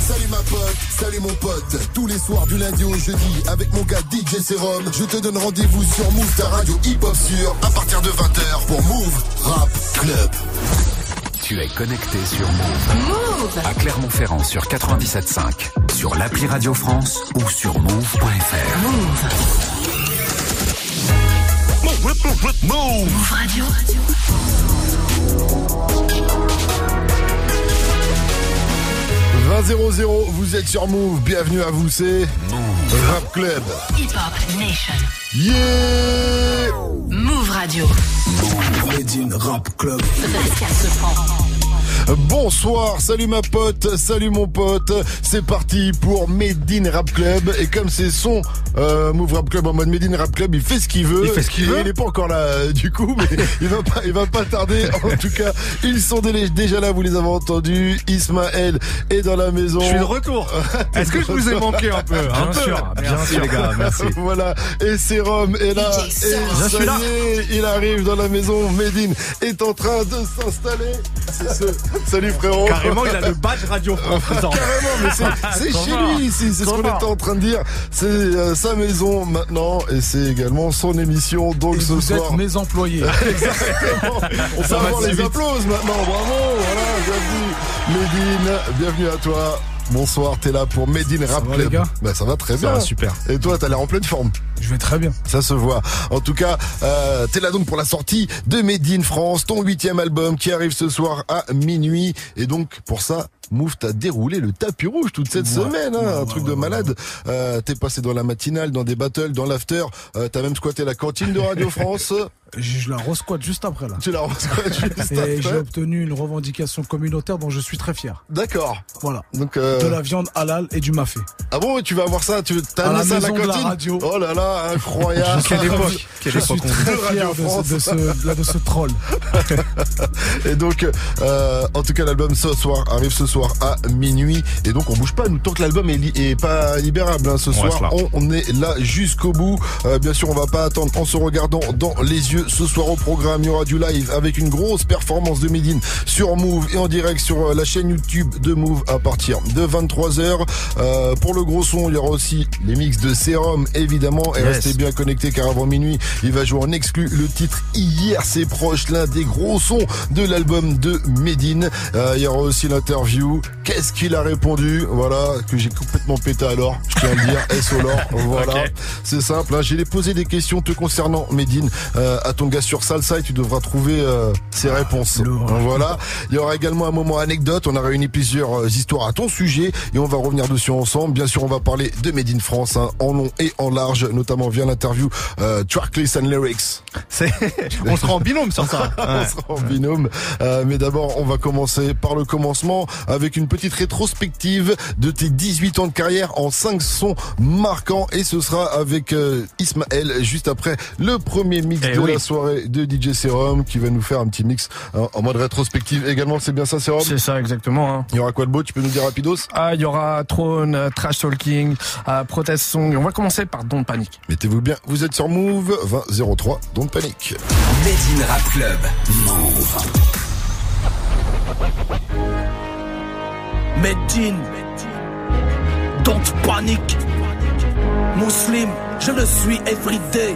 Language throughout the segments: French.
Salut ma pote, salut mon pote. Tous les soirs du lundi au jeudi, avec mon gars DJ Serum, je te donne rendez-vous sur Move, ta radio hip-hop sur, à partir de 20h pour Move Rap Club. Tu es connecté sur Move. Move À Clermont-Ferrand sur 97.5, sur l'appli Radio France ou sur move.fr. Move. Move Radio. 20 vous êtes sur Move, bienvenue à vous, c'est Rap Club. Hip Hop Nation. Yeah Move Radio. Made in Rap Club. Pascal Sefranc. Bonsoir, salut ma pote, salut mon pote. C'est parti pour Made in Rap Club. Et comme c'est son euh, Move Rap Club en mode Made in Rap Club, il fait ce qu'il veut. Il fait ce qu'il Et veut. Il est pas encore là euh, du coup, mais il va pas, il va pas tarder. En tout cas, ils sont déjà là, vous les avez entendus. Ismaël est dans la maison. Je suis de retour. Est-ce que je vous ai manqué un peu Un Bien peu. sûr, bien Merci sûr. les gars, merci. voilà, et Sérum est là, et Serum. Je ça suis là. y est, il arrive dans la maison, Medine est en train de s'installer. C'est ce... Salut frérot. Carrément, il a le badge radio France. présent. Carrément, mais c'est- chez lui ici, c'est ce qu'on était en train de dire. C'est euh, sa maison maintenant et c'est également son émission. Donc Et ce vous soir, êtes mes employés. on peut avoir les vite. applauses maintenant. Bravo, voilà, bienvenue. Medine, bienvenue à toi. Bonsoir, t'es là pour Medine Rap va, Club. les gars Bah, ça va très Ça bien. va super. Et toi, t'as l'air en pleine forme. Je vais très bien. Ça se voit. En tout cas, euh, t'es là donc pour la sortie de Made in France, ton huitième album qui arrive ce soir à minuit. Et donc, pour ça, Move t'a déroulé le tapis rouge toute cette Ouais, semaine, hein, ouais, un ouais, truc ouais, de ouais, malade. Euh, t'es passé dans la matinale, dans des battles, dans l'after. Euh, t'as même squatté la cantine de Radio France. Je je la resquatte juste après là. tu l'as resquatté juste Et après. j'ai obtenu une revendication communautaire dont je suis très fier. D'accord. Voilà. Donc, euh, De la viande halal et du mafé. ah bon, tu vas avoir ça, tu t'as À la amené ça à la maison de la cantine radio. Oh là là, incroyable. Quelle époque. Quelle Je suis époque très fier de ce, de, ce, de ce troll. Et donc, euh, en tout cas, l'album ce soir arrive ce soir à minuit. Et donc, on bouge pas. Nous, tant que l'album est, li- est pas libérable hein, ce soir, on, on est là jusqu'au bout. Euh, bien sûr, on va pas attendre en se regardant dans les yeux. Ce soir au programme, il y aura du live avec une grosse performance de Medine sur Move et en direct sur euh, la chaîne YouTube de Move à partir de 23h. Euh, pour le gros son, il y aura aussi les mix de Serum, évidemment. Et Yes. restez bien connectés car avant minuit, il va jouer en exclu le titre Hier c'est proche, l'un des gros sons de l'album de Medine. Euh, il y aura aussi l'interview. Qu'est-ce qu'il a répondu Voilà, que j'ai complètement pété alors, je tiens à le dire. S au lore, voilà. C'est simple, hein. j'ai posé des questions te concernant, Medine, euh, à ton gars sur Salsa et tu devras trouver euh, ses réponses. l'horreur. Voilà. Il y aura également un moment anecdote. On a réuni plusieurs euh, histoires à ton sujet et on va revenir dessus ensemble. Bien sûr, on va parler de Made in France hein, en long et en large, notamment via l'interview euh, Tracklist and Lyrics. On sera en binôme sur ça. On Ouais. sera en binôme. Euh, mais d'abord, on va commencer par le commencement avec une petite rétrospective de tes 18 ans de carrière en 5 sons marquants. Et ce sera avec euh, Ismaël juste après le premier mix Eh de oui. la soirée de DJ Serum qui va nous faire un petit mix hein, en mode rétrospective également. C'est bien ça, Serum? C'est ça exactement. hein. Il y aura quoi de beau? Tu peux nous dire rapidos Ah, il y aura Throne, euh, Trash Talking, euh, Protest Song. On va commencer par Don't Panic. Mettez-vous bien, vous êtes sur Move 2003, don't panique. Made in Rap Club. Move. Medine, don't panic. Muslim, je le suis everyday.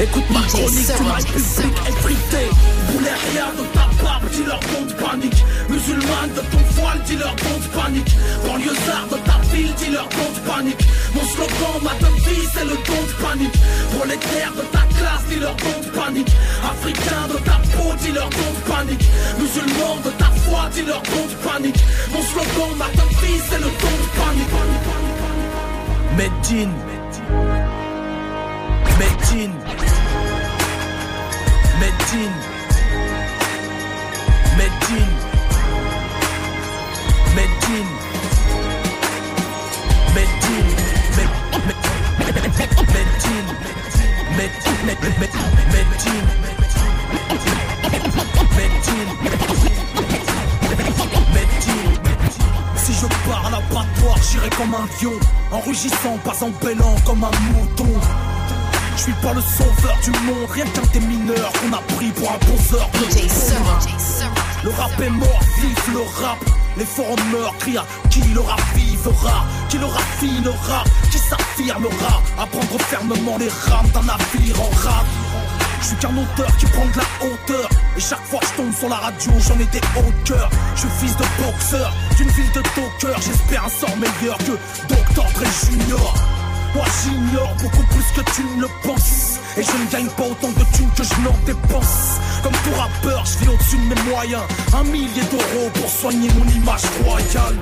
Écoute ma chronique, tu m'as public everyday. Voulais rien de ta barbe, dis-leur don't panique. Musulmane de ton voile, dis-leur don't panique. Banlieusard de ta ville, dis-leur don't panique. Mon slogan, ma devise, c'est le don't panique. Prolétaire de ta classe, dis-leur don't panique. Africain de ta peau, dis-leur don't panique. Musulman de ta foi, dis-leur don't panique. Mon slogan, ma devise, c'est le don't panique. Medine. Medine. Medine. Medine. Medine. Medine. Medine. Medine. Medine. Medine. Pars à l'abattoir, j'irai comme un lion En rugissant, pas en bêlant comme un mouton. Je suis pas le sauveur du monde, rien qu'un des mineurs qu'on a pris pour un poseur de. Le rap est mort, vive le rap. Les forums meurtriers, qui le ravivera, qui le raffinera, qui s'affirmera, à prendre fermement les rames d'un navire en rade. Je suis qu'un auteur qui prend de la hauteur. Et chaque fois que je tombe sur la radio j'en ai des hauts Je suis fils de boxeur d'une ville de talker J'espère un sort meilleur que Dr Dre Junior Moi j'ignore beaucoup plus que tu ne le penses Et je ne gagne pas autant de thunes que je n'en dépense Comme tout rappeur je vis au-dessus de mes moyens Un millier d'euros pour soigner mon image royale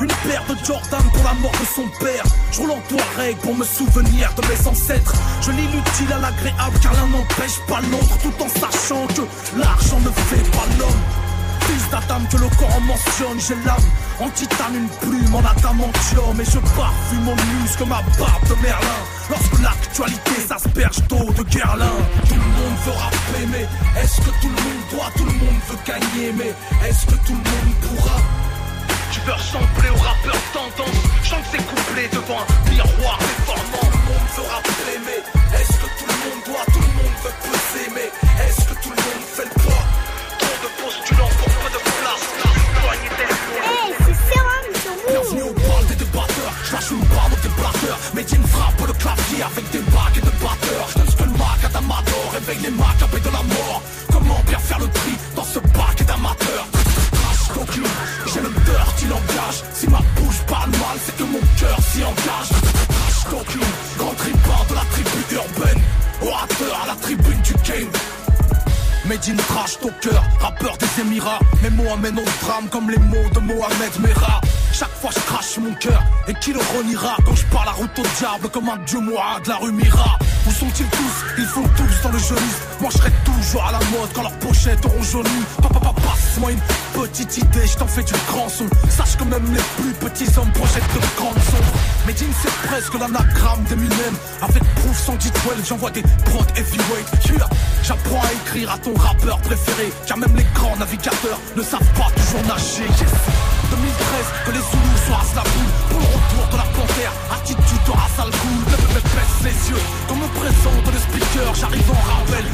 une paire de Jordan pour la mort de son père. Je roule en Touareg pour me souvenir de mes ancêtres. Je lis à l'agréable car l'un n'empêche pas l'autre tout en sachant que l'argent ne fait pas l'homme. Fils d'Adam que le corps en mentionne, j'ai l'âme en titane, une plume en adamantium et je parfume mon muscle ma barbe de Merlin. Lorsque l'actualité s'asperge d'eau de Guerlain, tout le monde veut rapper, mais est-ce que tout le monde doit, tout le monde veut gagner, mais est-ce que tout le monde pourra? Tu veux ressembler au rappeur tendance Chante ses couplets devant un miroir comme un dieu de la rue Mira Où sont-ils tous? Ils font tous dans le jeunisme Moi je serai toujours à la mode quand leurs pochettes auront jauni. Papa passe-moi une petite idée, je t'en fais du grand son. Sache que même les plus petits hommes projettent de grandes sombres. Medine c'est presque l'anagramme d'Eminem Avec proof 112 j'envoie des prods heavyweight yeah. J'apprends à écrire à ton rappeur préféré. Car même les grands navigateurs ne savent pas toujours nager. Yes. 2013 que les Zoulous soient la boule Pour le retour de la panthère Attitude de yeux Quand me présente le speaker J'arrive en rappel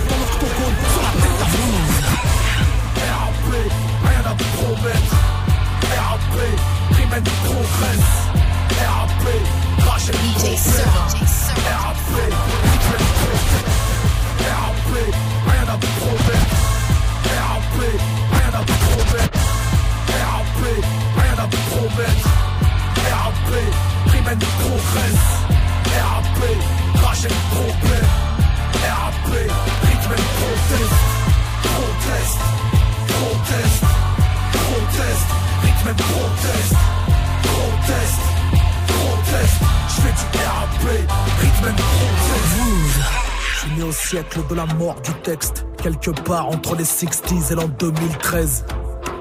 la mort du texte Quelque part entre les 60s et l'an 2013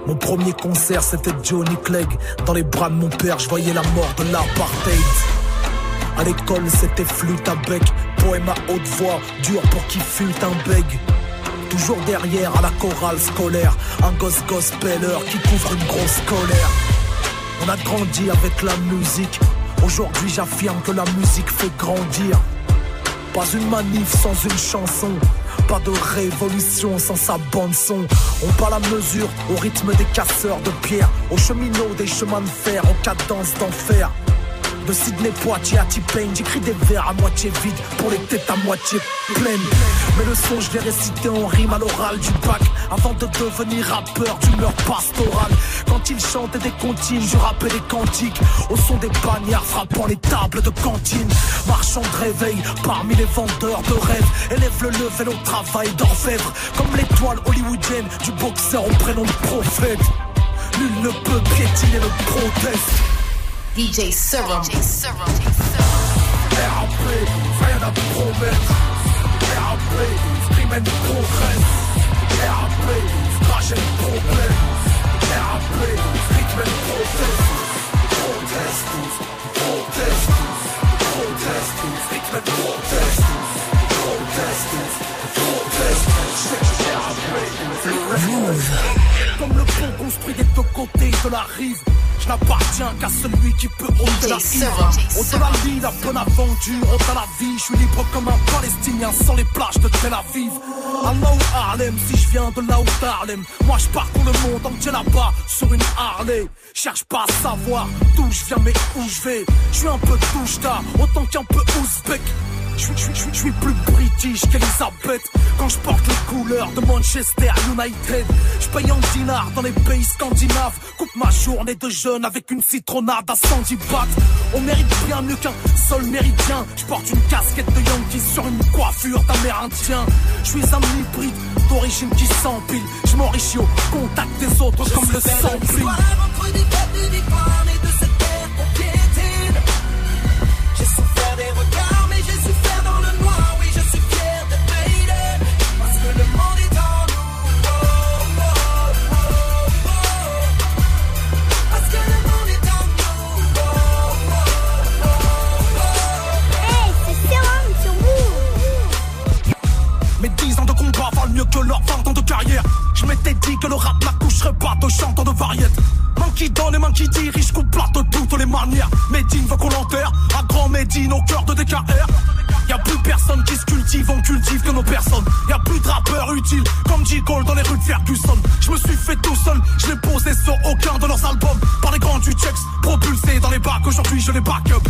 mon premier concert c'était Johnny Clegg. Dans les bras de mon père je voyais la mort de l'apartheid. À l'école c'était flûte à bec Poème à haute voix, dur pour qui fut un beg Toujours derrière à la chorale scolaire Un gosse gospeler qui couvre une grosse colère. On a grandi avec la musique. Aujourd'hui j'affirme que la musique fait grandir Pas une manif sans une chanson. Pas de révolution sans sa bande son. On parle à mesure au rythme des casseurs de pierre. Aux cheminots des chemins de fer en cadence d'enfer. De Sydney Poitiers à T-Pain J'écris des vers à moitié vides pour les têtes à moitié pleines. Mais le son je l'ai récité en rime à l'oral du bac Avant de devenir rappeur d'humeur pastorale Quand il chantait des comptines, je rappais des cantiques. Au son des bagnards frappant les tables de cantine. Marchand de réveil parmi les vendeurs de rêves. Élève le level au travail d'orfèvre. Comme l'étoile hollywoodienne du boxeur au prénom de prophète. Nul ne peut piétiner le proteste DJ Serum. RAP, rien à promettre. RAP, Rimen progresse RAP, trajet de problème RAP, rythme proteste Proteste, proteste, proteste Rythme proteste Proteste, proteste Je fais du RAP Comme le pont construit des deux côtés de la rive je n'appartiens qu'à celui qui peut ôter la. Serum. Au-delà la vie, la bonne aventure, au-delà la vie, je suis libre comme un Palestinien sans les plages de Tel Aviv. Allah ou Harlem, si je viens de là où Harlem, moi je parcours le monde entier là-bas sur une Harley. Cherche pas à savoir d'où je viens mais où je vais. Je suis un peu touche-ta, autant qu'un peu ouzbek. Je suis- plus british qu'Elisabeth Quand je porte les couleurs de Manchester United Je paye en dinars dans les pays scandinaves. Coupe ma journée de jeûne avec une citronnade à 110 bahts. On mérite bien mieux qu'un seul méridien. Je porte une casquette de Yankee sur une coiffure d'Amérindien. Je suis un hybride d'origine qui s'empile. Je m'enrichis au contact des autres comme le sang que leurs 20 ans de carrière. Je m'étais dit que le rap n'accoucherait pas de chanteurs de variété. Main qui donne et main qui dirige, coupe plat de toutes les manières. Médine veut qu'on l'enterre, à grand Médine au cœur de DKR. Y'a plus personne qui se cultive, on cultive que nos personnes. Y'a plus de rappeurs utiles, comme J. Cole dans les rues de Ferguson. Je me suis fait tout seul, je l'ai posé sur aucun de leurs albums. Par les grands du Chex, propulsé dans les bacs, aujourd'hui je les back up.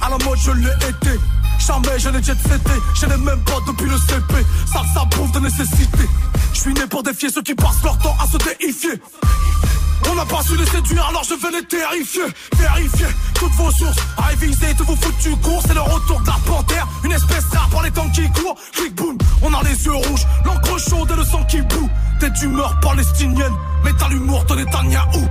À la mode, je l'ai été. Jamais je n'ai jet seté, je n'ai même pas depuis le CP. Ça, ça prouve de nécessité. Je suis né pour défier ceux qui passent leur temps à se déifier. On n'a pas su les séduire, alors je vais les terrifier. Vérifier toutes vos sources, réviser tous vos foutus cours. C'est le retour de la panthère, une espèce rare par les temps qui courent. Clic boum, on a les yeux rouges, l'encre chaude et le sang qui boue. T'es d'humeur palestinienne, mais t'as l'humour de Netanyahou.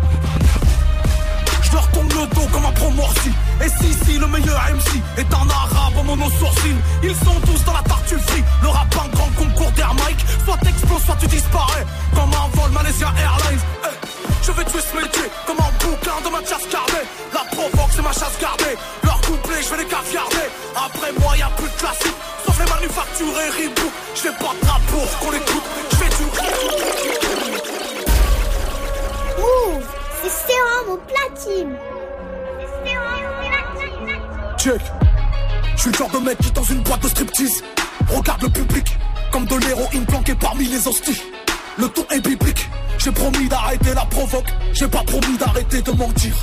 Je leur tourne le dos comme un promorci Et si si le meilleur MC est un arabe en mono sourcil Ils sont tous dans la tartule free Le rap un grand concours d'air Mike. Soit t'exploses soit tu disparais. Comme un vol Malaysia Airlines. Eh, Je vais tuer ce métier comme un bouquin de Mathias Carnet La provoque c'est ma chasse gardée. Leur couplet je vais les caviarder. Après moi y a plus de classique. Sauf les manufacturés reboot. Je fais pas de pour qu'on l'écoute. Je fais du Check. Je suis le genre de mec qui dans une boîte de striptease regarde le public comme de l'héroïne planquée parmi les hosties. Le ton est biblique. J'ai promis d'arrêter la provoque. J'ai pas promis d'arrêter de mentir.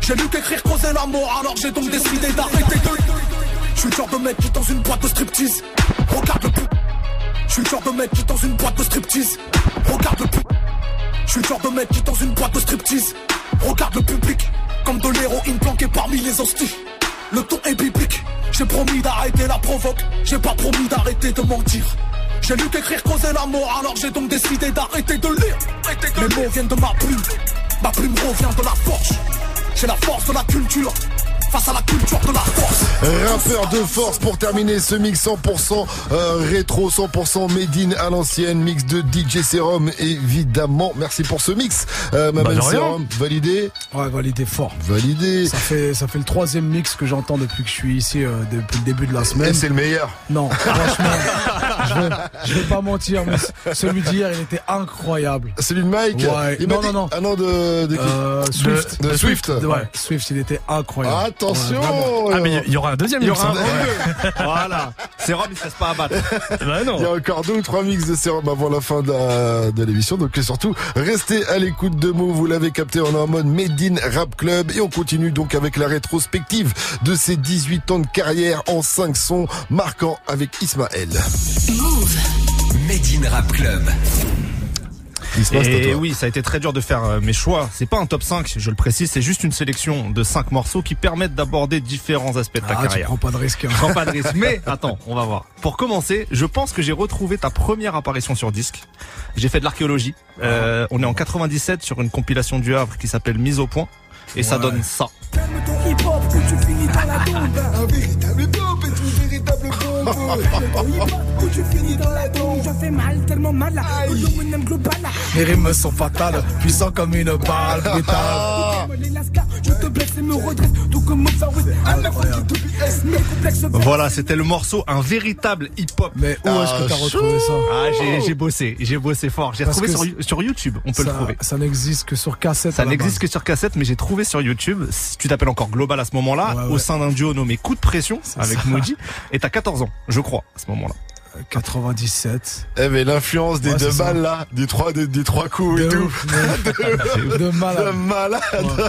J'ai lu qu'écrire causer la mort, alors j'ai donc décidé d'arrêter de. Je suis le genre de mec qui dans une boîte de striptease regarde le public. Je suis le genre de mec qui dans une boîte de striptease regarde le public. Je suis le genre de mec qui dans une boîte de striptease regarde le public comme de l'héroïne planquée parmi les hosties. Le ton est biblique. J'ai promis d'arrêter la provoque. J'ai pas promis d'arrêter de mentir. J'ai lu qu'écrire causer la mort, alors j'ai donc décidé d'arrêter de lire. Les mots viennent de ma plume. Ma plume revient de la force. J'ai la force de la culture. Face à la culture de la force. Rappeur de force pour terminer ce mix 100% euh, rétro, 100% made in à l'ancienne, mix de DJ Serum évidemment. Merci pour ce mix, euh, ma Bah, belle. Serum. Validé, Ouais, validé fort. validé. Ça fait, ça fait le troisième mix que j'entends depuis que je suis ici, euh, depuis le début de la Et semaine. c'est le meilleur. Non, franchement, je vais, je vais pas mentir, mais celui d'hier, il était incroyable. Celui de Mike. Ouais. Il Non, dit- non, non. Ah non, de, de qui Euh, Swift. De- de Swift. Ouais, Swift, il était incroyable. Attention. Ouais. Ah, mais il y aura un deuxième Il y mix, aura un hein. deux. Voilà. C'est Rome, il se laisse pas abattre. Bah non. Il y a encore deux ou trois mix de sérum avant la fin de la- de l'émission. Donc surtout, restez à l'écoute de Move. Vous l'avez capté, on est en mode Made in Rap Club. Et on continue donc avec la rétrospective de ses 18 ans de carrière en 5 sons marquants avec Ismaël. Made in Rap Club. Et oui, ça a été très dur de faire euh, mes choix. C'est pas un top 5, je le précise, c'est juste une sélection de 5 morceaux qui permettent d'aborder différents aspects de ta Ah, tu carrière. prends pas de risque. hein. Je prends pas de risque. Mais attends, on va voir. Pour commencer, je pense que j'ai retrouvé ta première apparition sur disque. J'ai fait de l'archéologie. Euh, on est en 97 sur une compilation du Havre qui s'appelle Mise au point. Et ça donne ça. Où tu finis dans la tombe Je fais mal, tellement mal là global Mes rimes sont fatales, puissants comme une balle je te blesse et me redresse Tout comme complexes Voilà, c'était le morceau, un véritable hip-hop. Mais où est-ce que t'as Ah, retrouvé ça Ah, j'ai j'ai bossé, j'ai bossé fort. J'ai Parce retrouvé sur, You- sur YouTube, on peut ça, le trouver. ça n'existe que sur cassette. Ça n'existe base. que sur cassette, mais j'ai trouvé sur YouTube. Si tu t'appelles encore Global à ce moment-là, Ouais, au sein d'un duo nommé Coup de pression C'est avec ça. Moody, et t'as 14 ans, je crois, à ce moment-là. 97. Eh mais l'influence des Ouais, deux balles là, des trois, des, des trois coups et tout. ouf, de De malade.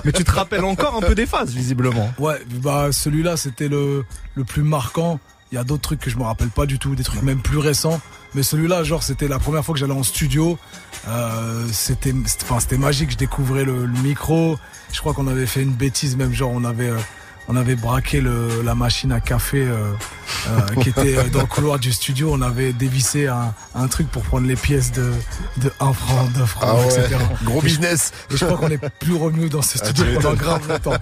Mais tu te rappelles encore un peu des phases, visiblement. Ouais, bah celui-là c'était le, le plus marquant. Il y a d'autres trucs que je me rappelle pas du tout, des trucs même plus récents. Mais celui-là, genre, c'était la première fois que j'allais en studio. Euh, c'était, c'était- enfin, c'était magique. Je découvrais le, le micro. Je crois qu'on avait fait une bêtise, même genre, on avait, euh, on avait braqué le, la machine à café euh, qui était euh, dans le couloir du studio. On avait dévissé un, un truc pour prendre les pièces de, de 1 franc, 2 francs, Ah ouais, etc. gros Et je- business. Et je crois qu'on n'est plus revenu dans ce Ah, studio tu pendant grave longtemps.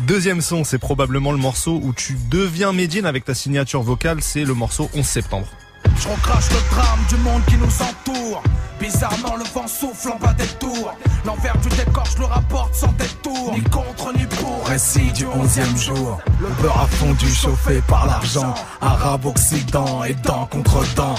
Deuxième son, c'est probablement le morceau où tu deviens Medine avec ta signature vocale, c'est le morceau 11 septembre. Je recrache le drame du monde qui nous entoure. Bizarrement, le vent souffle en bas des tours. L'envers du décor, je le rapporte sans détour. Ni contre ni pour. Récit du onzième jour, le beurre a fondu chauffé par l'argent, arabe-occident et dent contre dent.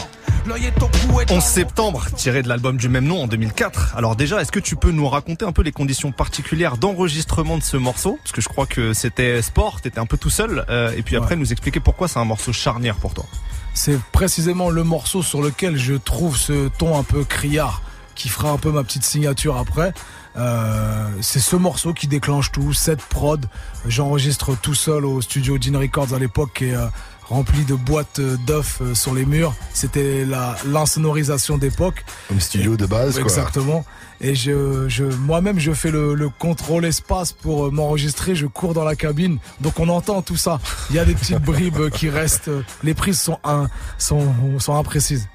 L'œil est au cou et 11 septembre, tiré de l'album du même nom en 2004. Alors déjà, est-ce que tu peux nous raconter un peu les conditions particulières d'enregistrement de ce morceau? Parce que je crois que c'était sport, t'étais un peu tout seul. euh, et puis après, nous expliquer pourquoi c'est un morceau charnière pour toi. C'est précisément le morceau sur lequel je trouve ce ton un peu criard qui fera un peu ma petite signature après. Euh, c'est ce morceau qui déclenche tout, cette prod. J'enregistre tout seul au studio Gene Records à l'époque est euh, rempli de boîtes euh, d'œufs euh, sur les murs. C'était la l'insonorisation d'époque. Comme studio de base quoi. Exactement. Et je, je moi-même, je fais le, le contrôle espace pour euh, m'enregistrer. Je cours dans la cabine, donc on entend tout ça. Il y a des petites bribes qui restent. Les prises sont un, sont, sont imprécises.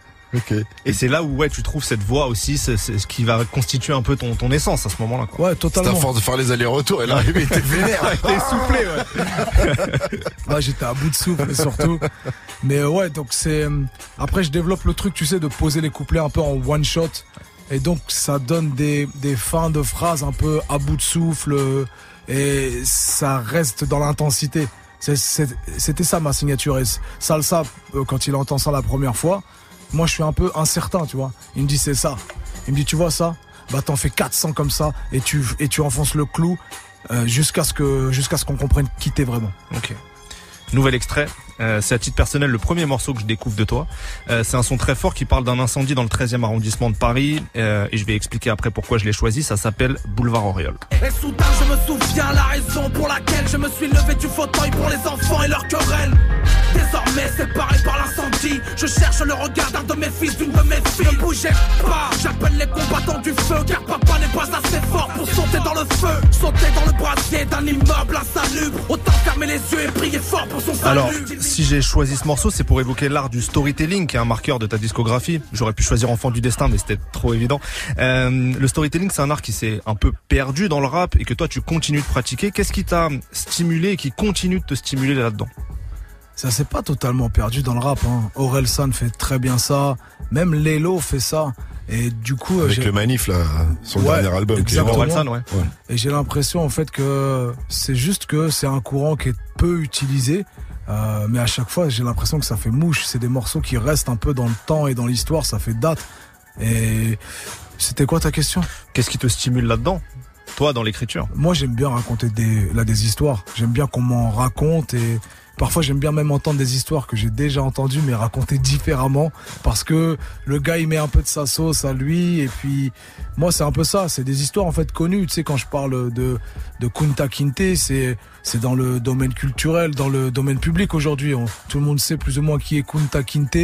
Et c'est là où ouais, tu trouves cette voix aussi, c'est ce qui va constituer un peu ton, ton essence à ce moment-là. Ouais, C'est à totalement. force de faire les allers-retours et l'arrivée était vénère. T'es soufflé, ouais. Ouais, j'étais à bout de souffle surtout. Mais euh, ouais, donc c'est. euh, Après, je développe le truc, tu sais, de poser les couplets un peu en one shot. Et donc, ça donne des, des fins de phrases un peu à bout de souffle. euh, Et ça reste dans l'intensité. C'était ça ma signature. Et Salsa, quand il entend ça la première fois, moi je suis un peu incertain, tu vois. Il me dit c'est ça. Il me dit tu vois ça? Bah t'en fais 400 comme ça et tu, et tu enfonces le clou euh, jusqu'à ce que jusqu'à ce qu'on comprenne qui t'es vraiment. Ok. Nouvel extrait. Euh, c'est à titre personnel le premier morceau que je découvre de toi. Euh, c'est un son très fort qui parle d'un incendie dans le 13e arrondissement de Paris. Euh, et je vais expliquer après pourquoi je l'ai choisi. Ça s'appelle Boulevard Oriol. Et soudain je me souviens la raison pour laquelle je me suis levé du fauteuil pour les enfants et leurs querelles. Désormais séparé par l'incendie, je cherche le regard d'un de mes fils, d'une de mes filles. Ne bougez pas, j'appelle les combattants du feu, car papa n'est pas assez fort pour sauter dans le feu. Sauter dans le brasier d'un immeuble insalubre, autant fermer les yeux et prier fort pour son salut. Alors, si j'ai choisi ce morceau, c'est pour évoquer l'art du storytelling, qui est un marqueur de ta discographie. J'aurais pu choisir Enfant du destin, mais c'était trop évident. Euh, le storytelling, c'est un art qui s'est un peu perdu dans le rap et que toi, tu continues de pratiquer. Qu'est-ce qui t'a stimulé et qui continue de te stimuler là-dedans? Ça s'est pas totalement perdu dans le rap. Hein. Orelsan fait très bien ça. Même Lelo fait ça. Et du coup, Avec j'ai- le manif là, sur le Ouais, dernier album. exactement. Orelsan, ouais. et j'ai l'impression en fait que c'est juste que c'est un courant qui est peu utilisé. Euh, mais à chaque fois, j'ai l'impression que ça fait mouche. C'est des morceaux qui restent un peu dans le temps et dans l'histoire. Ça fait date. Et c'était quoi ta question? Qu'est-ce qui te stimule là-dedans? Toi, dans l'écriture? Moi, j'aime bien raconter des, là, des histoires. J'aime bien qu'on m'en raconte et parfois j'aime bien même entendre des histoires que j'ai déjà entendues mais racontées différemment parce que le gars il met un peu de sa sauce à lui et puis moi c'est un peu ça. C'est des histoires en fait connues. Tu sais quand je parle de de Kunta Kinte, c'est c'est dans le domaine culturel, dans le domaine public aujourd'hui. Tout le monde sait plus ou moins qui est Kunta Kinte,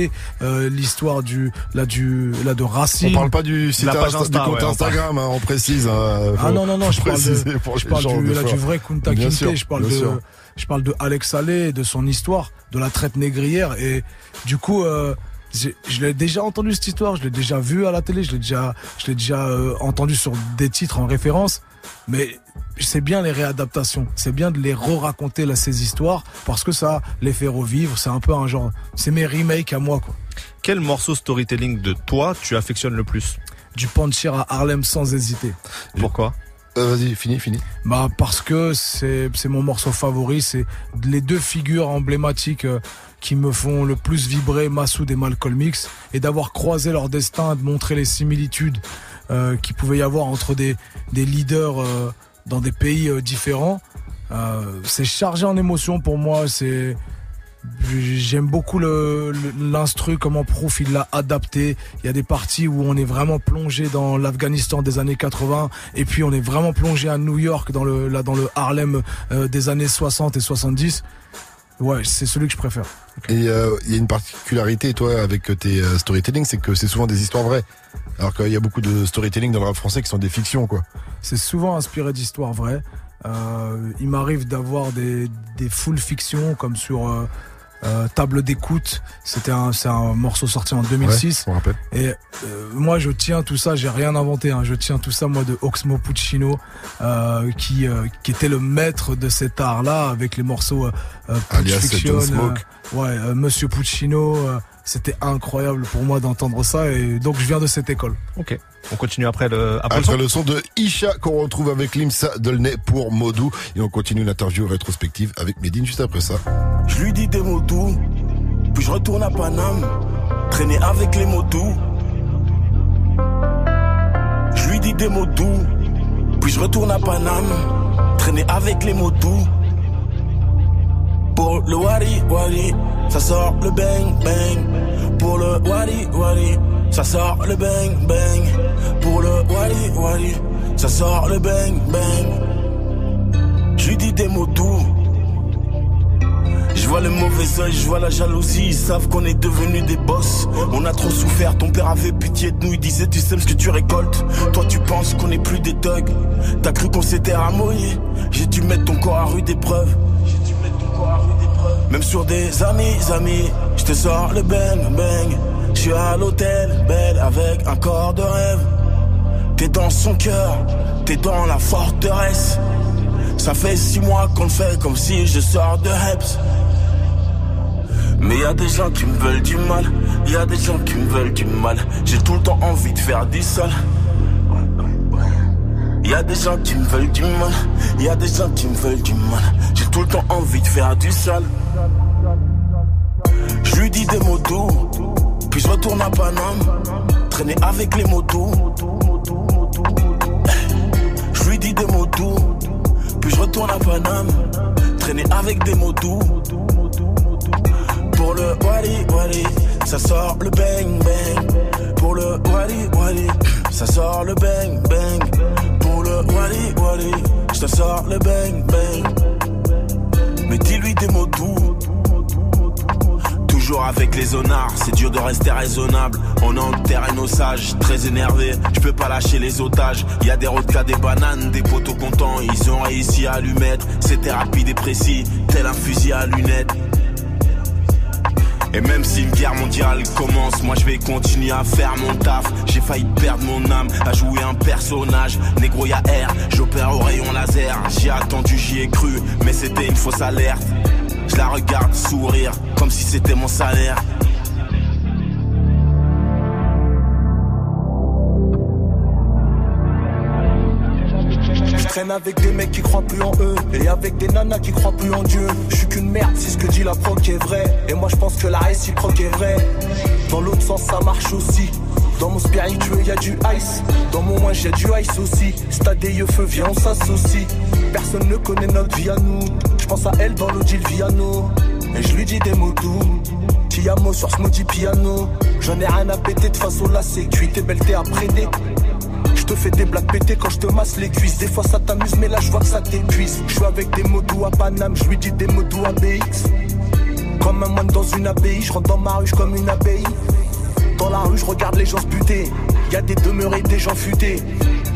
euh, l'histoire du là du là de Racine. On parle pas du site La page Insta- du compte ouais, Instagram, hein, on précise. hein, Ah non non non, je parle de, je parle du, là, du vrai Kunta Kinte, sûr, je parle de sûr. Je parle de Alex Allais, de son histoire, de la traite négrière. Et du coup euh, je l'ai déjà entendu cette histoire, je l'ai déjà vu à la télé, je l'ai déjà, je l'ai déjà euh, entendu sur des titres en référence, mais c'est bien les réadaptations, c'est bien de les re-raconter là, ces histoires. Parce que ça les fait revivre, c'est un peu un genre, c'est mes remakes à moi quoi. Quel morceau storytelling de toi tu affectionnes le plus? Du Puncher à Harlem sans hésiter. Pourquoi? Euh, Vas-y, fini, fini. Bah parce que c'est mon morceau favori, c'est les deux figures emblématiques euh, qui me font le plus vibrer, Massoud et Malcolm X, et d'avoir croisé leur destin, de montrer les similitudes euh, qu'il pouvait y avoir entre des des leaders euh, dans des pays euh, différents. C'est chargé en émotions pour moi, c'est J'aime beaucoup l'instru, comment Proof il l'a adapté. Il y a des parties où on est vraiment plongé dans l'Afghanistan des années 80 et puis on est vraiment plongé à New York dans le là dans le Harlem euh, des années 60 et 70. Ouais, c'est celui que je préfère. Et euh, il y a une particularité, toi, avec tes euh, storytelling, c'est que c'est souvent des histoires vraies. Alors qu'il y a beaucoup de storytelling dans le rap français qui sont des fictions, quoi. C'est souvent inspiré d'histoires vraies. Euh, il m'arrive d'avoir des, des full fictions comme sur euh, euh, Table d'écoute. C'était un, c'est un morceau sorti en 2006. Ouais, je me rappelle. Et euh, moi, je tiens tout ça, j'ai rien inventé. Hein, je tiens tout ça, moi, de Oxmo Puccino, euh, qui, euh, qui était le maître de cet art-là, avec les morceaux Alias Fiction, Smoke. euh, ouais, euh, Monsieur Puccino. C'était incroyable pour moi d'entendre ça, et donc je viens de cette école. Ok. On continue après le après, le Après son le son de Isha qu'on retrouve avec Limsa Dolnay pour Modou. Et on continue l'interview rétrospective avec Medine juste après ça. Je lui dis des mots doux, puis je retourne à Paname, traîner avec les mots doux. Je lui dis des mots doux, puis je retourne à Paname, traîner avec les mots doux. Pour le wari wari, ça sort le bang bang. Pour le wari wari, ça sort le bang bang. Pour le wari wari, ça sort le bang bang. Je lui dis des mots doux. Je vois le mauvais oeil, je vois la jalousie, ils savent qu'on est devenus des boss. On a trop souffert, ton père avait pitié de nous, il disait tu sèmes ce que tu récoltes. Toi tu penses qu'on est plus des thugs, t'as cru qu'on s'était ramoyé. J'ai dû mettre ton corps à rude épreuve. Même sur des amis, amis, je te sors le bang bang. Je suis à l'hôtel, belle avec un corps de rêve. T'es dans son cœur, t'es dans la forteresse. Ça fait six mois qu'on le fait comme si je sors de Heps. Mais y a des gens qui me veulent du mal, y a des gens qui me veulent du mal. J'ai tout le temps envie de faire du sale. Y a des gens qui me veulent du mal, y a des gens qui me veulent du mal. J'ai tout le temps envie de faire du sale. Lui dis des mots doux, puis je retourne à Paname, traîner avec les motos. Je lui dis des mots doux, puis je retourne à Paname, traîner avec des mots doux. Pour le wali wali, ça sort le bang bang. Pour le wali wali, ça sort le bang bang. Pour le wali wali, ça sort le bang bang. Mais dis-lui des mots doux. Avec les honnards, c'est dur de rester raisonnable. On enterre nos sages, très énervé. Je peux pas lâcher les otages. Y a des rodkas, des bananes, des poteaux contents. Ils ont réussi à lui mettre. C'était rapide et précis, tel un fusil à lunettes. Et même si une guerre mondiale commence, moi je vais continuer à faire mon taf. J'ai failli perdre mon âme à jouer un personnage. Négro y'a R, j'opère au rayon laser. J'ai attendu, j'y ai cru, mais c'était une fausse alerte. Je la regarde sourire, comme si c'était mon salaire. Je traîne avec des mecs qui croient plus en eux Et avec des nanas qui croient plus en Dieu. Je suis qu'une merde, c'est ce que dit la proc est vrai. Et moi je pense que la réciproque est vraie. Dans l'autre sens ça marche aussi. Dans mon spiritueux y a du ice. Dans mon moins j'ai du ice aussi. Stade des yeux feu viens on s'associe. Personne ne connaît notre vie à nous pense à elle dans l'Audi Viano Et je lui dis des mots doux Tiamo sur ce maudit piano J'en ai rien à péter de façon là c'est cuit T'es belle t'es à prêter je te fais des blagues pétées quand je te masse les cuisses. Des fois ça t'amuse, mais là je vois que ça t'épuise. Je suis avec des mots doux à Paname, je lui dis des mots doux à BX. Comme un moine dans une abbaye, je rentre dans ma ruche comme une abeille. Dans la rue, je regarde les gens se buter. Y a des demeurés, des gens futés.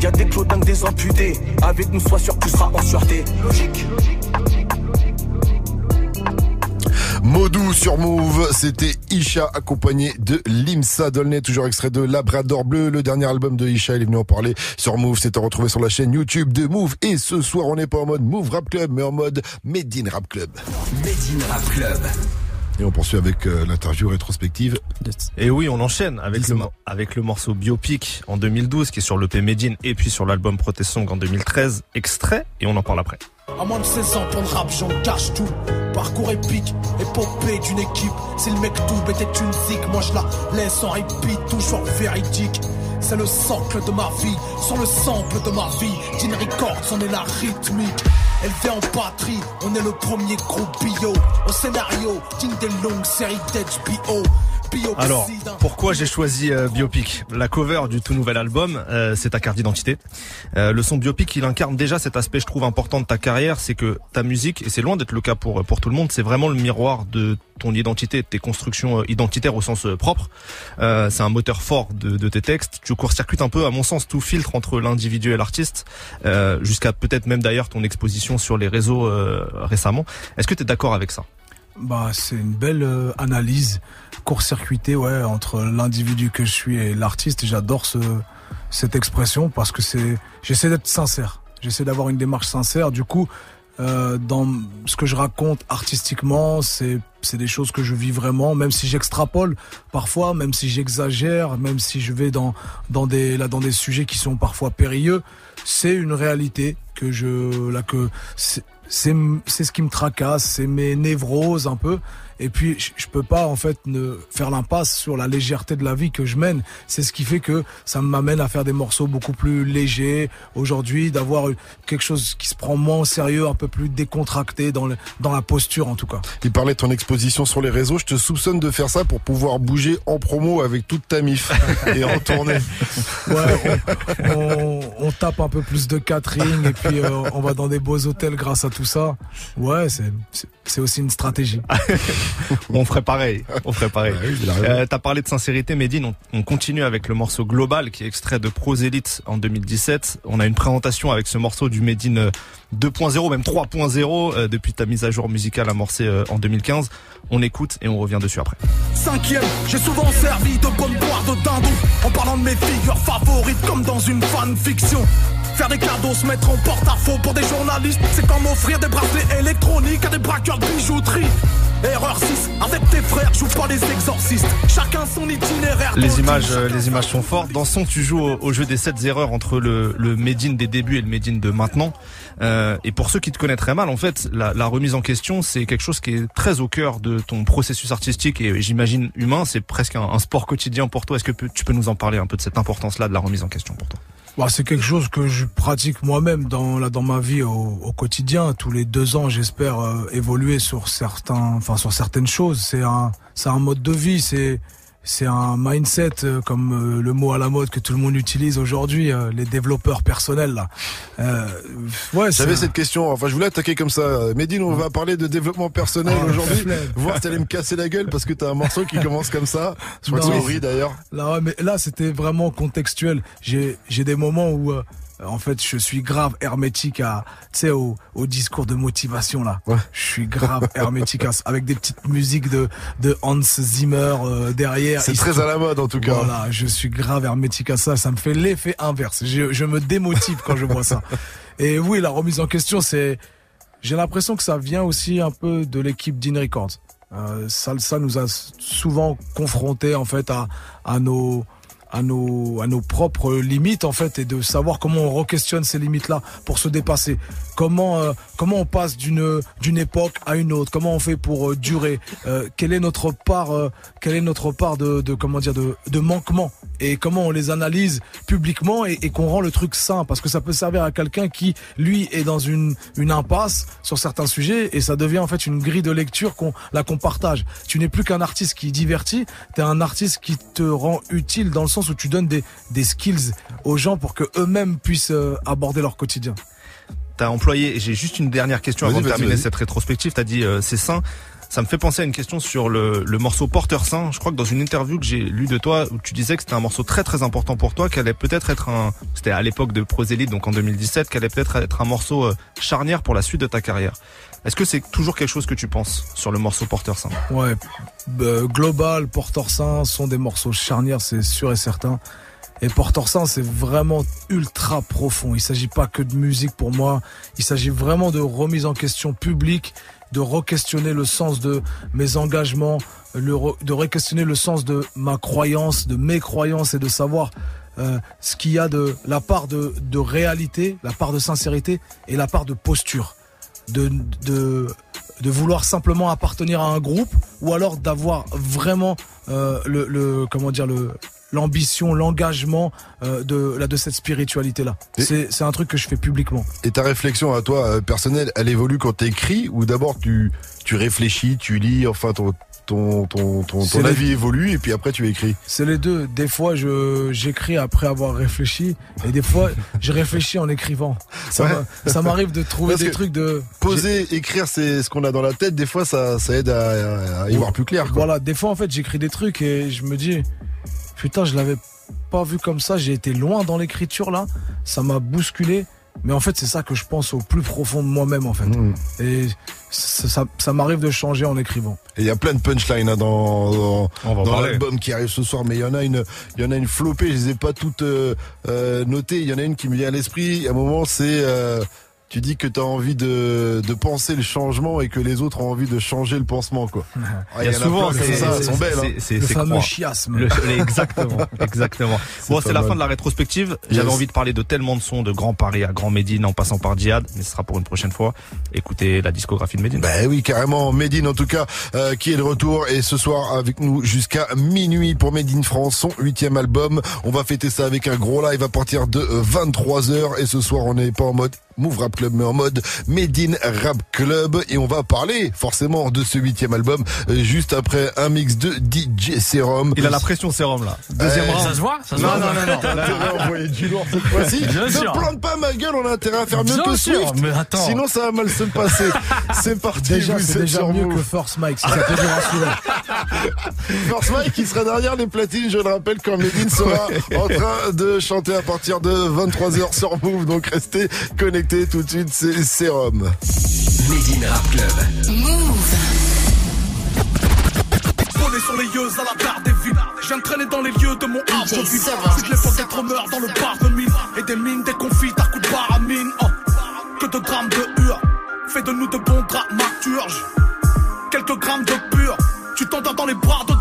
Y a des clodingues, des amputés. Avec nous, sois sûr tu seras en sûreté. Logique. Modou sur Move, c'était Isha accompagné de Limsa Dolnay, toujours extrait de Labrador Bleu, le dernier album de Isha, il est venu en parler sur Move, c'est à retrouver sur la chaîne YouTube de Move et ce soir on n'est pas en mode Move Rap Club mais en mode Made in Rap Club. Made in Rap Club. Et on poursuit avec euh, l'interview rétrospective. Et oui, on enchaîne avec le, avec le morceau Biopic en 2012 qui est sur l'EP Medine et puis sur l'album Protesting en 2013, extrait, et on en parle après. À moins de 16 ans, ton rap, j'en cache tout. Parcours épique, épopée d'une équipe. Si le mec tout était une zik, moi je la laisse en repeat, toujours véridique. C'est le socle de ma vie, sur le sample de ma vie. Teen Records, on est la rythmique. Élevé en patrie, on est le premier groupe bio. Au scénario, digne des longues séries d'HBO. Alors, pourquoi j'ai choisi euh, Biopic? La cover du tout nouvel album, euh, c'est ta carte d'identité. Euh, le son Biopic, il incarne déjà cet aspect, je trouve, important de ta carrière, c'est que ta musique, et c'est loin d'être le cas pour pour tout le monde, c'est vraiment le miroir de ton identité, de tes constructions identitaires au sens propre. C'est un moteur fort de, de tes textes. Tu court-circuites un peu, à mon sens, tout filtre entre l'individu et l'artiste, jusqu'à peut-être même d'ailleurs ton exposition sur les réseaux récemment. Est-ce que tu es d'accord avec ça? Bah, c'est une belle euh, analyse court-circuitée, ouais, entre l'individu que je suis et l'artiste. J'adore ce, cette expression parce que c'est, j'essaie d'être sincère. J'essaie d'avoir une démarche sincère. Du coup, euh, dans ce que je raconte artistiquement, c'est, c'est des choses que je vis vraiment, même si j'extrapole parfois, même si j'exagère, même si je vais dans, dans des, là, dans des sujets qui sont parfois périlleux. C'est une réalité que je, là, que c'est, ce qui me tracasse, c'est mes névroses un peu. Et puis je, peux pas en fait ne faire l'impasse sur la légèreté de la vie que je mène. C'est ce qui fait que ça m'amène à faire des morceaux beaucoup plus légers aujourd'hui, d'avoir quelque chose qui se prend moins au sérieux, un peu plus décontracté dans le, dans la posture en tout cas. Il parlait de ton exposition sur les réseaux, je te soupçonne de faire ça pour pouvoir bouger en promo avec toute ta mif et en tournée. Ouais, on, on, on tape un peu plus de catering et puis euh, on va dans des beaux hôtels grâce à tout ça. Ouais, c'est c'est- aussi une stratégie. On ferait pareil. On ferait pareil. Ouais. Euh, T'as parlé de sincérité, Medine. On, on continue avec le morceau Global, qui est extrait de Prosélite en 2017. On a une présentation avec ce morceau du Medine euh, 2.0, même 3.0, euh, depuis ta mise à jour musicale amorcée euh, en 2015. On écoute et on revient dessus après. Cinquième, j'ai souvent servi de bonne boire de dindon En parlant de mes figures favorites comme dans une fanfiction Faire des cadeaux, se mettre en porte-à-faux pour des journalistes C'est comme offrir des bracelets électroniques à des braqueurs de bijouterie Erreur 6, avec tes frères, joue pas les exorcistes Chacun son itinéraire Les images, euh, les images sont fortes. Dans son, tu joues au, au jeu des sept erreurs entre le, le Medine des débuts et le Medine de maintenant. Euh, et pour ceux qui te connaîtraient mal, en fait, la, la remise en question, c'est quelque chose qui est très au cœur de ton processus artistique et j'imagine humain. C'est presque un, un sport quotidien pour toi. Est-ce que tu peux nous en parler un peu de cette importance-là de la remise en question pour toi? Bah, c'est quelque chose que je pratique moi-même dans là dans ma vie au, quotidien. Tous les deux ans, j'espère euh, évoluer sur certains, enfin sur certaines choses. C'est un, c'est un mode de vie. C'est c'est un mindset euh, comme euh, le mot à la mode que tout le monde utilise aujourd'hui, euh, les développeurs personnels là. Ouais, J'avais un- cette question, enfin je voulais attaquer comme ça. Médine, on va parler de développement personnel Ah, aujourd'hui. Voir si t'allais me casser la gueule parce que t'as un morceau qui commence comme ça. Je crois que Non. c'est Ori d'ailleurs. Là, ouais, mais là, c'était vraiment contextuel. J'ai, j'ai des moments où, en fait, je suis grave hermétique à, tu sais, au, au discours de motivation là. Ouais. Je suis grave hermétique à, avec des petites musiques de, de Hans Zimmer euh, derrière. C'est très à la mode en tout cas. Voilà, je suis grave hermétique à ça. Ça me fait l'effet inverse. Je, je me démotive quand je vois ça. Et oui, la remise en question, c'est, j'ai l'impression que ça vient aussi un peu de l'équipe d'In Records. Euh, Salsa nous a souvent confrontés en fait à, à nos à nos à nos propres limites en fait et de savoir comment on re-questionne ces limites là pour se dépasser. Comment euh, comment on passe d'une d'une époque à une autre? Comment on fait pour euh, durer? Euh, quelle est notre part euh, quelle est notre part de, de comment dire de, de manquement? Et comment on les analyse publiquement et, et qu'on rend le truc sain? Parce que ça peut servir à quelqu'un qui lui est dans une une impasse sur certains sujets et ça devient en fait une grille de lecture qu'on là qu'on partage. Tu n'es plus qu'un artiste qui divertit t'es un artiste qui te rend utile dans le sens où tu donnes des des skills aux gens pour que eux-mêmes puissent euh, aborder leur quotidien t'as employé, et j'ai juste une dernière question avant de terminer cette rétrospective, t'as dit euh, c'est sain. Ça me fait penser à une question sur le, le morceau Porteur Saint. Je crois que dans une interview que j'ai lue de toi, où tu disais que c'était un morceau très très important pour toi, qu'elle allait peut-être être un, c'était à l'époque de Proselyte, donc en 2017, qu'elle allait peut-être être un morceau euh, charnière pour la suite de ta carrière. Est-ce que c'est toujours quelque chose que tu penses sur le morceau Porteur Saint Ouais, euh, Global, Porteur Saint sont des morceaux charnières, c'est sûr et certain. Et Porteur Saint, c'est vraiment ultra profond. Il s'agit pas que de musique pour moi. Il s'agit vraiment de remise en question publique, de re-questionner le sens de mes engagements, de re-questionner le sens de ma croyance, de mes croyances et de savoir euh, ce qu'il y a de la part de, de réalité, la part de sincérité et la part de posture. De, de, de vouloir simplement appartenir à un groupe ou alors d'avoir vraiment euh, le, le comment dire le l'ambition, l'engagement euh, de là de cette spiritualité là. C'est un truc que je fais publiquement. Et ta réflexion à toi euh, personnelle, elle évolue quand t'écris ou d'abord tu tu réfléchis, tu lis, enfin ton ton ton ton, les- avis évolue et puis après tu écris. C'est les deux. Des fois, je j'écris après avoir réfléchi, et des fois, je réfléchis en écrivant. Ça Ouais. m'arrive de trouver Parce des trucs de Poser, écrire, c'est ce qu'on a dans la tête. Des fois, ça ça aide à, à y voir plus clair. Quoi. Voilà, des fois en fait j'écris des trucs et je me dis putain je l'avais pas vu comme ça, j'ai été loin dans l'écriture là, ça m'a bousculé, mais en fait c'est ça que je pense au plus profond de moi-même en fait. Mm. Et ça, ça, ça m'arrive de changer en écrivant. Et il y a plein de punchlines hein, dans dans, dans l'album qui arrive ce soir, mais il y en a une, il y en a une flopée. Je les ai pas toutes euh, euh, notées. Il y en a une qui me vient à l'esprit. À un moment, c'est euh, tu dis que tu as envie de, de penser le changement et que les autres ont envie de changer le pansement quoi. Ah, Il y a en souvent, c'est- ça, sont belles. hein. c'est- c'est- Le c'est fameux chiasme. Le- exactement, exactement. Bon, c'est la mal. fin de la rétrospective. J'avais Yes. envie de parler de tellement de sons, de Grand Paris à Grand Médine, en passant par Djihad, mais ce sera pour une prochaine fois. Écoutez la discographie de Médine. Ben oui, carrément. Medine, en tout cas, euh, qui est de retour et ce soir avec nous jusqu'à minuit pour Medine France, son huitième album. On va fêter ça avec un gros live à partir de 23h et ce soir, on n'est pas en mode Move Rap Club, mais en mode Medine Rap Club et on va parler forcément de ce huitième album euh, juste après un mix de DJ Serum. Il a la pression sérum là. Deuxième round. Ça se voit Ça se Non, voit non, non, non. À envoyer du lourd cette fois-ci. Ne plante pas ma gueule, on a intérêt à faire mieux Bien que sûr, Swift. mais attends. Sinon, ça va mal se passer. C'est parti. Déjà, vous c'est déjà mieux que Force Mike, si ça peut vous rassurer. Force Mike qui sera derrière les platines, je le rappelle, quand Medine sera en train de chanter à partir de 23h sur Move. Donc restez connectés tout de suite, c'est Serum. Médine Rap Club. Volé sur les yeux à la garde des villes. Je viens de traîner dans les lieux de mon arbre de vie. De l'époque des tremeurs dans le bar de mine. Et des mines, des confits à coups de baramine. Oh. Que de grammes de hur. Fais de nous de bons dramaturges. Quelques grammes de pur. Tu t'endors dans les bras de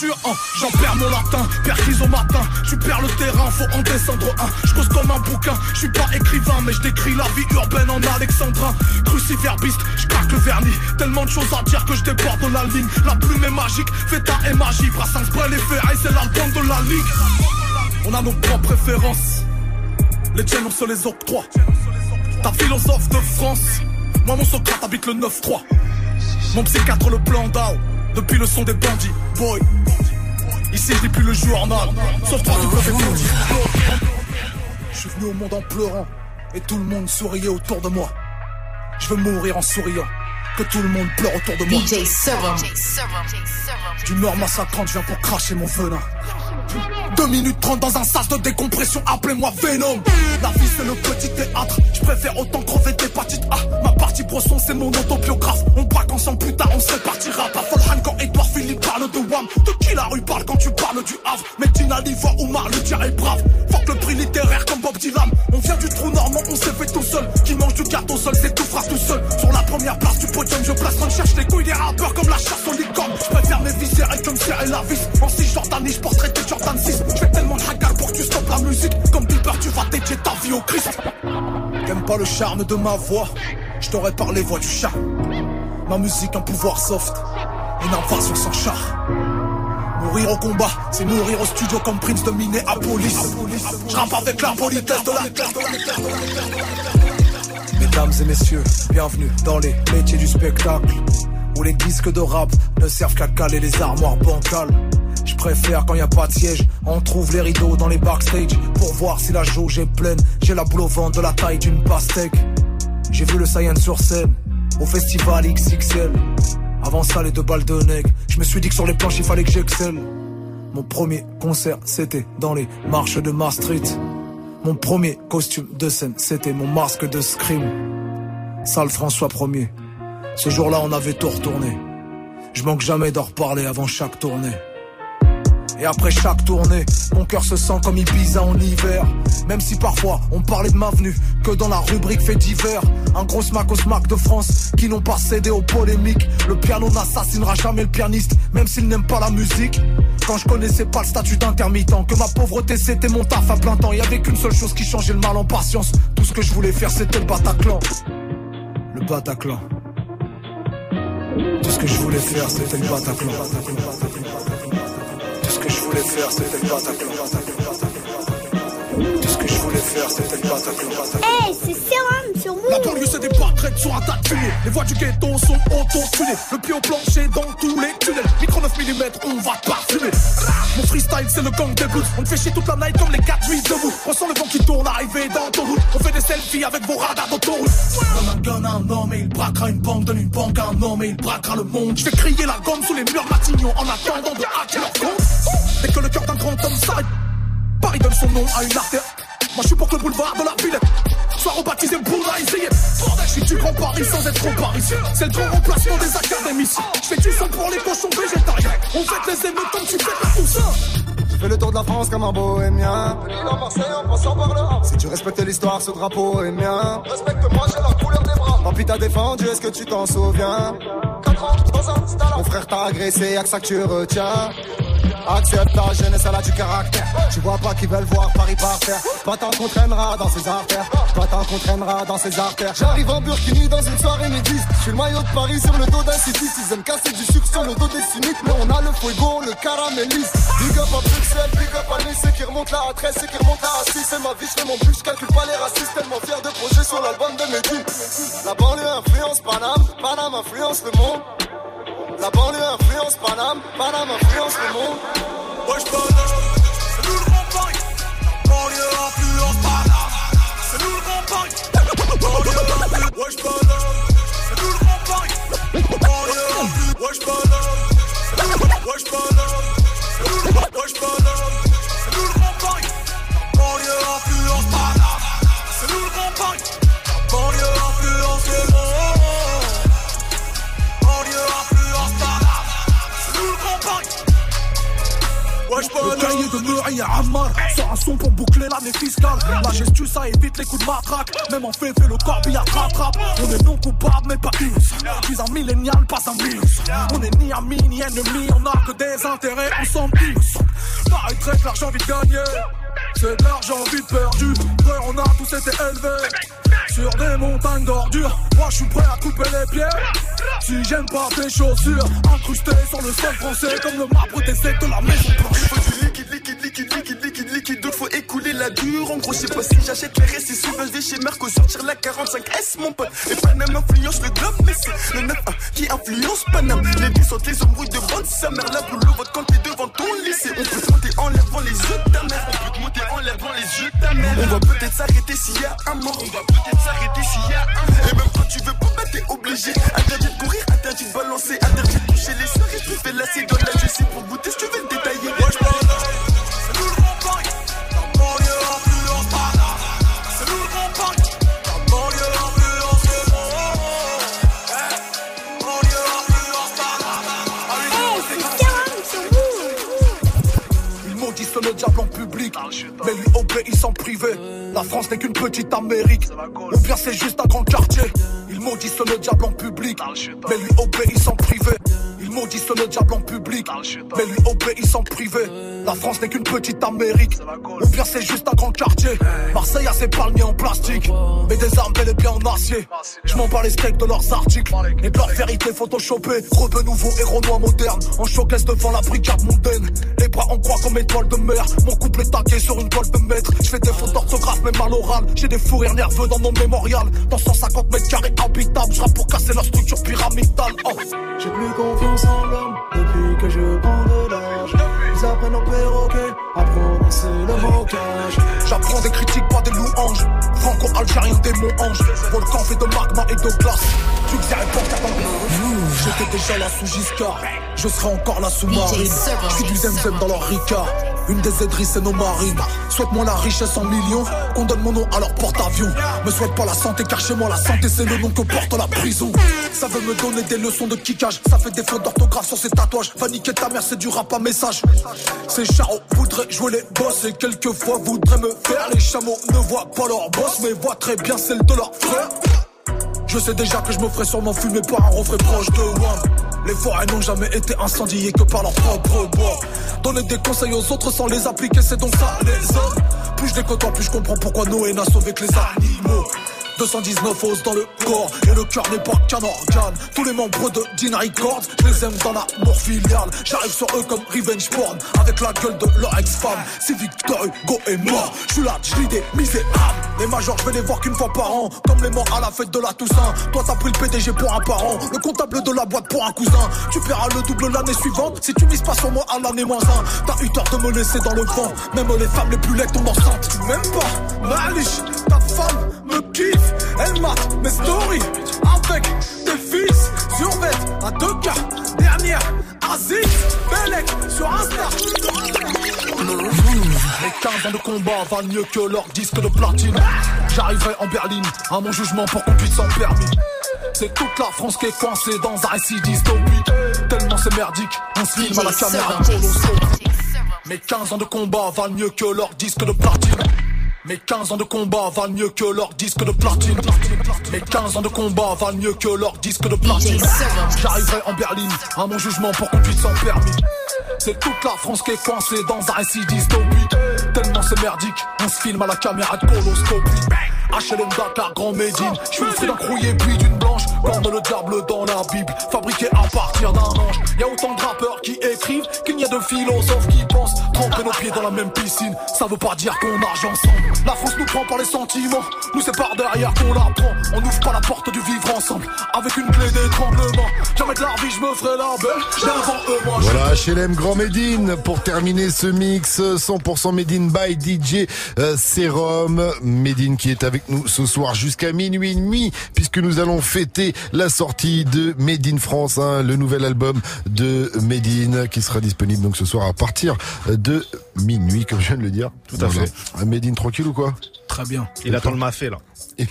J'en perds mon latin, perquise au matin. Je perds le terrain, faut en descendre un. Je cause comme un bouquin, je suis pas écrivain, mais je décris la vie urbaine en alexandrin. Cruciverbiste, je craque le vernis. Tellement de choses à dire que je déborde de la ligne. La plume est magique, Feta et magie. Brassens, Brel et c'est l'album de la ligue. On a nos propres préférences. Les tiennes, on se les octroie. Ta philosophe de France. Moi, mon Socrate habite le 9-3. Mon psychiatre, le plan d'Ao. Depuis le son des bandits, boy. Ici, je lis plus le journal. Sauf tu peux faire Je suis venu au monde en pleurant. Et tout le monde souriait autour de moi. Je veux mourir en souriant. Que tout le monde pleure autour de moi. DJ Serum. D'humeur massacrante, je viens pour cracher mon venin. 2 minutes 30 dans un sas de décompression, appelez-moi Venom. La vie c'est le petit théâtre, je préfère autant crever d'hépatite A. Ma partie brosson c'est mon autobiographe. On braque ensemble plus tard, on se répartira. Pas Folhan quand Edouard Philippe parle de Wam. De qui la rue parle quand tu parles du Havre? Medina, Livoire, Oumar, le tir est brave. Fuck le prix littéraire comme Bob Dylan. On vient du trou normand, on s'est fait tout seul. Qui mange du gâteau seul, c'est tout fera tout seul. Sur la première place du podium, je place on cherche les couilles des rappeurs comme la chasse aux licornes. Je préfère mes viscères et comme serrer la vis. En 6 Jordanie, je porterai tes Jordan 6. Je fais tellement de hagar pour que tu stoppes la musique. Comme Bieber, tu vas dédier ta vie au Christ. T'aimes pas le charme de ma voix Je t'aurais parlé voix du chat. Ma musique, un pouvoir soft. Une invasion sans char. Mourir au combat, c'est mourir au studio comme Prince de Minneapolis. Je rappe avec la politesse de la Mesdames et messieurs, bienvenue dans les métiers du spectacle. Où les disques de rap ne servent qu'à caler les armoires bancales. Je préfère quand y a pas de siège, on trouve les rideaux dans les backstage pour voir si la jauge est pleine. J'ai la boule au ventre de la taille d'une pastèque. J'ai vu le Saiyan sur scène, au festival XXL. Avant ça, les deux balles de nègre. Je me suis dit que sur les planches, il fallait que j'excelle. Mon premier concert, c'était dans les marches de Mars Street. Mon premier costume de scène, c'était mon masque de scream. Salle François 1er. Ce jour-là, on avait tout retourné. Je manque jamais d'en reparler avant chaque tournée. Et après chaque tournée, mon cœur se sent comme Ibiza en hiver. Même si parfois on parlait de ma venue que dans la rubrique fait divers. Un gros smack au smack de France qui n'ont pas cédé aux polémiques. Le piano n'assassinera jamais le pianiste, même s'il n'aime pas la musique. Quand je connaissais pas le statut d'intermittent, que ma pauvreté c'était mon taf à plein temps. Y avait qu'une seule chose qui changeait le mal en patience. Tout ce que je voulais faire c'était le Bataclan. Le Bataclan. Tout ce que je voulais faire c'était le Bataclan. Je voulais faire c'était le Bataclan. Tout ce que je voulais faire c'était le Bataclan. Hey, c'est Serum sur La Move. banlieue se débarquerait sur un tas de fumée. Les voies du ghetto sont auto-tunées. Le pied au plancher dans tous les tunnels. Micro 9 mm, on va parfumer. Mon freestyle, c'est le gang des blues. On te fait chier toute la night comme les 4 juifs debout. On sent le vent qui tourne arrivé dans ton route. On fait des selfies avec vos radars d'autoroute. Donne un gun à un homme et il braquera une banque. Donne une banque à un homme et il braquera le monde. Je vais crier la gomme sous les murs Matignon en attendant de hacker leur compte. Dès que le cœur d'un grand homme s'arrête, Paris donne son nom à une artère. Moi je suis pour que le boulevard de la Villette soit rebaptisé Bouddha essayer. Bordel, je suis du grand Paris sans être trop parisien. C'est le grand remplacement des académiciens. Je fais du sang pour les cochons végétariens. On fait les émeutes comme tu fais pas tout ça. Je fais le tour de la France comme un bohémien. Marseille en passant par là. Si tu respectes l'histoire, ce drapeau est mien. Respecte-moi, j'ai la couleur des bras. Papy t'a défendu, est-ce que tu t'en souviens? 4 ans dans un stade. Mon frère t'a agressé, y'a que ça que tu retiens. Accepte ta jeunesse, elle a du caractère. Tu vois pas qu'ils veulent voir Paris par terre. Pas tant qu'on traînera dans ses artères. Pas tant qu'on traînera dans ses artères. J'arrive en Burkini dans une soirée midiste. Je suis le maillot de Paris sur le dos d'un cycliste. Ils aiment casser du sucre sur le dos des cyniques. Mais on a le fuego, le caramélise. Big up à Bruxelles, big up à Nice. Ceux qui remontent la A13, ceux qui remontent la A6. C'est ma vie, je fais mon je calcule pas les racistes. Tellement fier de projet sur l'album de Medine. La banlieue influence Paname, Paname influence le monde. La banlieue influence Paname, Paname influence le monde. Wesh Paname, c'est nous le grand Paris. Banlieue influence Paname, c'est nous le grand Paris. Banlieue influence, c'est nous le grand Paris. Banlieue influence, wesh c'est nous le le wesh c'est nous le grand Paris. Banlieue influence de Murray à Ammar Sort un son pour boucler l'année fiscale. La ça évite les coups de matraque. Même en fait fait le corbillard rattrape On est non coupable mais pas Je suis un millénial pas un minus On est ni amis ni ennemis. On a que des intérêts on s'en innocent Paraîtrait que l'argent vite gagné c'est de l'argent vite perdu. Frère on a tous été élevés. Sur des montagnes d'ordures. Moi je suis prêt à couper les pierres Si j'aime pas tes chaussures Incrustées sur le sol français Comme le marbre des de la maison blanche Il faut du liquide, liquide, liquide, liquide, liquide, liquide. D'autres faut écouler la dure. En gros, je sais pas si j'achète les restes. Je vais chez Merco sortir la 45S, mon pote. Et Paname influence le globe, mais c'est le 9 qui influence Paname. Les billes sautent les embrouilles de bande. Sa mère, la boule, vote quand t'es devant ton lycée. On peut te monter en l'air devant les yeux de ta mère. On peut te monter en l'air devant les yeux de ta mère. On va peut-être s'arrêter s'il y a un mort. On va peut-être s'arrêter s'il y a un mort. Et même quand tu veux pas, bah, t'es obligé. Interdit de courir, interdit de balancer, interdit de toucher les soirées. Tu fais lasser dans la justice pour goûter si tu veux le détailler. Wesh, Paname, c'est nous le grand Paris. La banlieue influence Paname, c'est nous le grand Paris. La banlieue influence le monde. Eh, banlieue influence c'est Serum sur Move. Ils maudissent le diable en public, mais lui obéissent en privé. La France n'est qu'une petite Amérique, ou bien c'est juste un grand quartier. Ils maudissent le diable en public, mais lui obéissent en privé. Ils maudissent le diable en public, mais lui obéissent en privé. La France n'est qu'une petite Amérique, ou bien c'est juste un grand quartier. Marseille a ses palmiers en plastique, mais des armes bel et bien en acier. Je m'en bats les steaks de leurs articles et de leur vérité photoshopée. Rebeu nouveau héros noir moderne, en showcase devant la brigade mondaine. Les bras en croix comme étoile de mer, mon couple est tagué sur une toile de maître. Je fais des fautes d'orthographe, même à l'oral. J'ai des fous rires nerveux dans mon mémorial. Dans 150 mètres carrés habitables, je pour casser la structure pyramidale. Oh. J'ai plus confiance en l'homme depuis que je prends de l'âge. Ils apprennent au perroquet à prononcer le mocage. J'apprends des critiques, pas des louanges. Franco algérien démon ange. Volcan fait de magma et de glace. Tu que c'est porte J'étais déjà là sous Giscard. Je serai encore là sous Marine. Je suis du zemzem dans leur Rica. Une des aideries, c'est nos marines. Souhaite-moi la richesse en millions. Qu'on donne mon nom à leur porte-avions. Me souhaite pas la santé, car chez moi, la santé, c'est le nom que porte la prison. Ça veut me donner des leçons de kickage. Ça fait des fautes d'orthographe sur ces tatouages. Va niquer ta mère, c'est du rap à message. Ces charros voudraient jouer les boss et quelquefois voudraient me faire. Les chameaux ne voient pas leur boss, mais voient très bien celle de leur frère. Je sais déjà que je me ferai sûrement fumer par un refrain proche de Wam. Les forêts n'ont jamais été incendiées que par leur propre bois. Donner des conseils aux autres sans les appliquer, c'est donc ça les hommes. Plus je les plus je comprends pourquoi Noé n'a sauvé que les animaux. 219 os dans le corps et le cœur n'est pas qu'un organe. Tous les membres de Dean Records, je les aime dans l'amour filial. J'arrive sur eux comme revenge porn avec la gueule de leur ex-femme. Si Victor Hugo est mort, je suis là, je des misérables. Les majors, je vais les voir qu'une fois par an, comme les morts à la fête de la Toussaint. Toi, t'as pris le PDG pour un parent, le comptable de la boîte pour un cousin. Tu paieras le double l'année suivante si tu mises pas sur moi à l'année moins 1. T'as eu tort de me laisser dans le vent, même les femmes les plus laides tombent enceintes. Tu m'aimes pas, Malish, ta femme me kiffe. Elle mate mes stories avec des fils sur bête à deux cas. Dernière, Aziz, Belek sur Insta. Les 15 ans de combat valent mieux que leur disque de platine. J'arriverai en berline à mon jugement pour qu'on puisse s'en permis. C'est toute la France qui est coincée dans un récit dystopique. Tellement c'est merdique, on se filme à la caméra. Mes 15 ans de combat valent mieux que leur disque de platine. Mes 15 ans de combat valent mieux que leur disque de platine. Mes 15 ans de combat valent mieux que leur disque de platine. J'arriverai en berline à mon jugement pour qu'on puisse s'en permis. C'est toute la France qui est coincée dans un récit dystopique. Tellement c'est merdique, on se filme à la caméra de coloscopie. HLM Dakar, Grand Médine. Je suis le fruit d'un crouillé puis d'une blanche. Comme le diable dans la Bible, fabriqué à partir d'un ange. Y a autant de rappeurs qui écrivent qu'il n'y a de philosophes qui pensent. Tremper nos pieds dans la même piscine, ça veut pas dire qu'on nage ensemble. La France nous prend par les sentiments, nous c'est par derrière qu'on la prend. On n'ouvre pas la porte du vivre ensemble, avec une clé d'étranglement. Jamais de la vie, je me ferai la belle. J'ai devant eux, moi. je- Voilà, HLM Grand Médine pour terminer ce mix 100% Médine by DJ euh, Serum. Médine qui est avec nous ce soir jusqu'à minuit et demi puisque nous allons fêter la sortie de Made in France, hein, le nouvel album de Médine qui sera disponible donc ce soir à partir de minuit comme je viens de le dire. Tout à fait. Médine tranquille ou quoi? Très bien. Il attend le mafé là.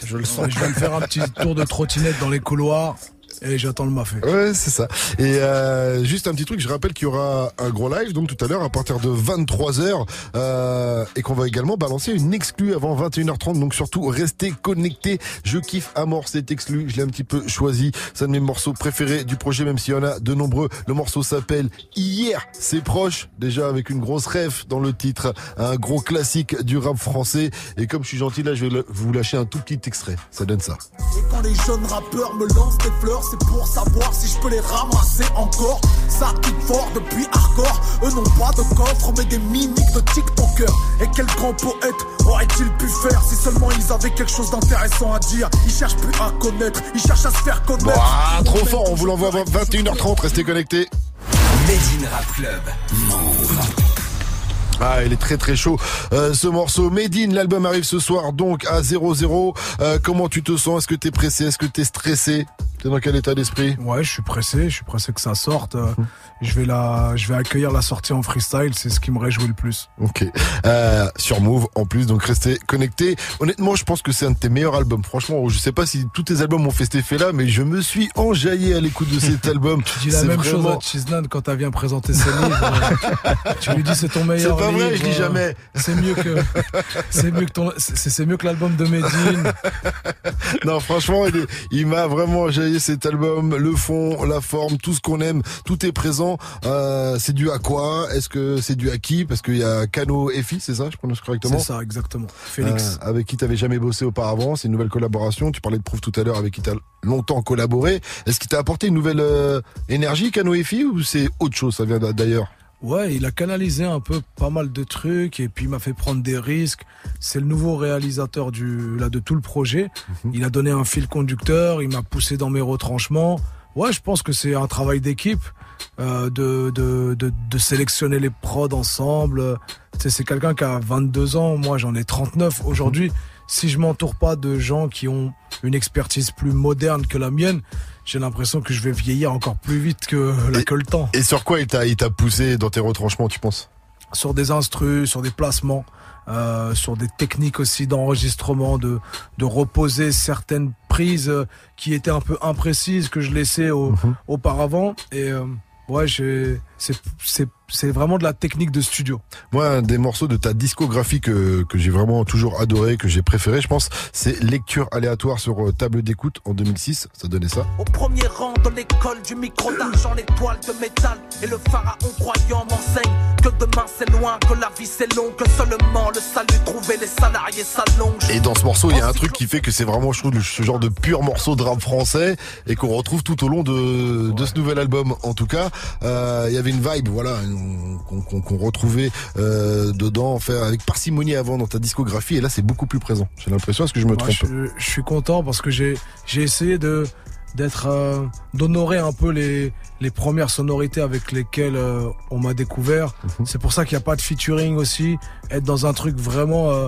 Je le sens. Je vais me faire un petit tour de trottinette dans les couloirs et j'attends le mafé. Ouais, c'est ça. Et euh, juste un petit truc, je rappelle qu'il y aura un gros live donc tout à l'heure à partir de 23h euh, et qu'on va également balancer une exclue avant 21h30. Donc surtout restez connectés. Je kiffe à mort cet exclu. Je l'ai un petit peu choisi. C'est un de mes morceaux préférés du projet, même s'il y en a de nombreux. Le morceau s'appelle Hier, c'est proche. Déjà avec une grosse ref dans le titre, un gros classique du rap français. Et comme je suis gentil là, je vais vous lâcher un tout petit extrait. Ça donne ça. Et quand les jeunes rappeurs me lancent des fleurs, c'est pour savoir si je peux les ramasser encore. Ça kick fort depuis hardcore. Eux n'ont pas de coffre, mais des mimiques de TikTokers. Et quel grand poète aurait-il pu faire si seulement ils avaient quelque chose d'intéressant à dire? Ils cherchent plus à connaître, ils cherchent à se faire connaître. Bon, ah, trop fort, on vous l'envoie à 21h30. Restez connectés. Made in Rap Club. Move. Ah, il est très très chaud. Euh, ce morceau Made in, l'album arrive ce soir donc à 0-0. Euh, comment tu te sens? Est-ce que t'es pressé? Est-ce que t'es stressé? T'es dans quel état d'esprit? Ouais, je suis pressé, je suis pressé que ça sorte. Je vais la, je vais accueillir la sortie en freestyle, c'est ce qui me réjouit le plus. Ok. Euh, sur Move en plus, donc restez connectés. Honnêtement, je pense que c'est un de tes meilleurs albums. Franchement, je sais pas si tous tes albums ont fait cet effet-là, mais je me suis enjaillé à l'écoute de cet album. Tu dis la même chose à Chiznan quand elle vient présenter ses livres. tu lui dis c'est ton meilleur C'est pas vrai, livre, je dis jamais. C'est mieux que, c'est mieux que ton, c'est mieux que l'album de Medine. non, franchement, il, il m'a vraiment enjaillé cet album. Le fond, la forme, tout ce qu'on aime, tout est présent. Euh, c'est dû à quoi? Est-ce que c'est dû à qui? Parce qu'il y a Kano et Fi, c'est ça Je prononce correctement? C'est ça, exactement. Félix. Euh, avec qui t'avais jamais bossé auparavant, c'est une nouvelle collaboration. Tu parlais de Proof tout à l'heure, avec qui t'as longtemps collaboré. Est-ce qu'il t'a apporté une nouvelle euh, énergie, Kano et Fi, ou c'est autre chose? Ça vient d'a- d'ailleurs Ouais, il a canalisé un peu pas mal de trucs et puis il m'a fait prendre des risques. C'est le nouveau réalisateur du là de tout le projet. Il a donné un fil conducteur, il m'a poussé dans mes retranchements. Ouais, je pense que c'est un travail d'équipe euh, de, de, de de sélectionner les prods ensemble. C'est quelqu'un qui a 22 ans, moi j'en ai 39 aujourd'hui. si je m'entoure pas de gens qui ont une expertise plus moderne que la mienne, j'ai l'impression que je vais vieillir encore plus vite que, Et- que le temps. Et sur quoi il t'a il t'a poussé dans tes retranchements, tu penses? Sur des instrus, sur des placements, euh, sur des techniques aussi d'enregistrement, de, de reposer certaines prises euh, qui étaient un peu imprécises que je laissais au- Mhm. auparavant. Et euh, ouais, j'ai- c'est c'est- c'est vraiment de la technique de studio. Moi, un des morceaux de ta discographie que, que j'ai vraiment toujours adoré, que j'ai préféré, je pense, c'est Lecture aléatoire sur euh, table d'écoute en 2006. Ça donnait ça. Au premier rang de l'école du micro d'argent, l'étoile de métal et le pharaon croyant m'enseigne que demain c'est loin, que la vie c'est long, que seulement le salut trouver les salariés s'allonge. Et dans ce morceau, il y a un truc qui fait que c'est vraiment, je trouve, ce genre de pur morceau de rap français et qu'on retrouve tout au long de, de ce nouvel album. En tout cas, euh, il y avait une vibe, voilà, qu'on retrouvait euh, dedans, enfin, avec parcimonie avant dans ta discographie. Et là, c'est beaucoup plus présent. J'ai l'impression. Est-ce que je me trompe? je, je suis content parce que j'ai j'ai essayé de d'être euh, d'honorer un peu les les premières sonorités avec lesquelles euh, on m'a découvert. Mhm. C'est pour ça qu'il n'y a pas de featuring aussi. Être dans un truc vraiment euh,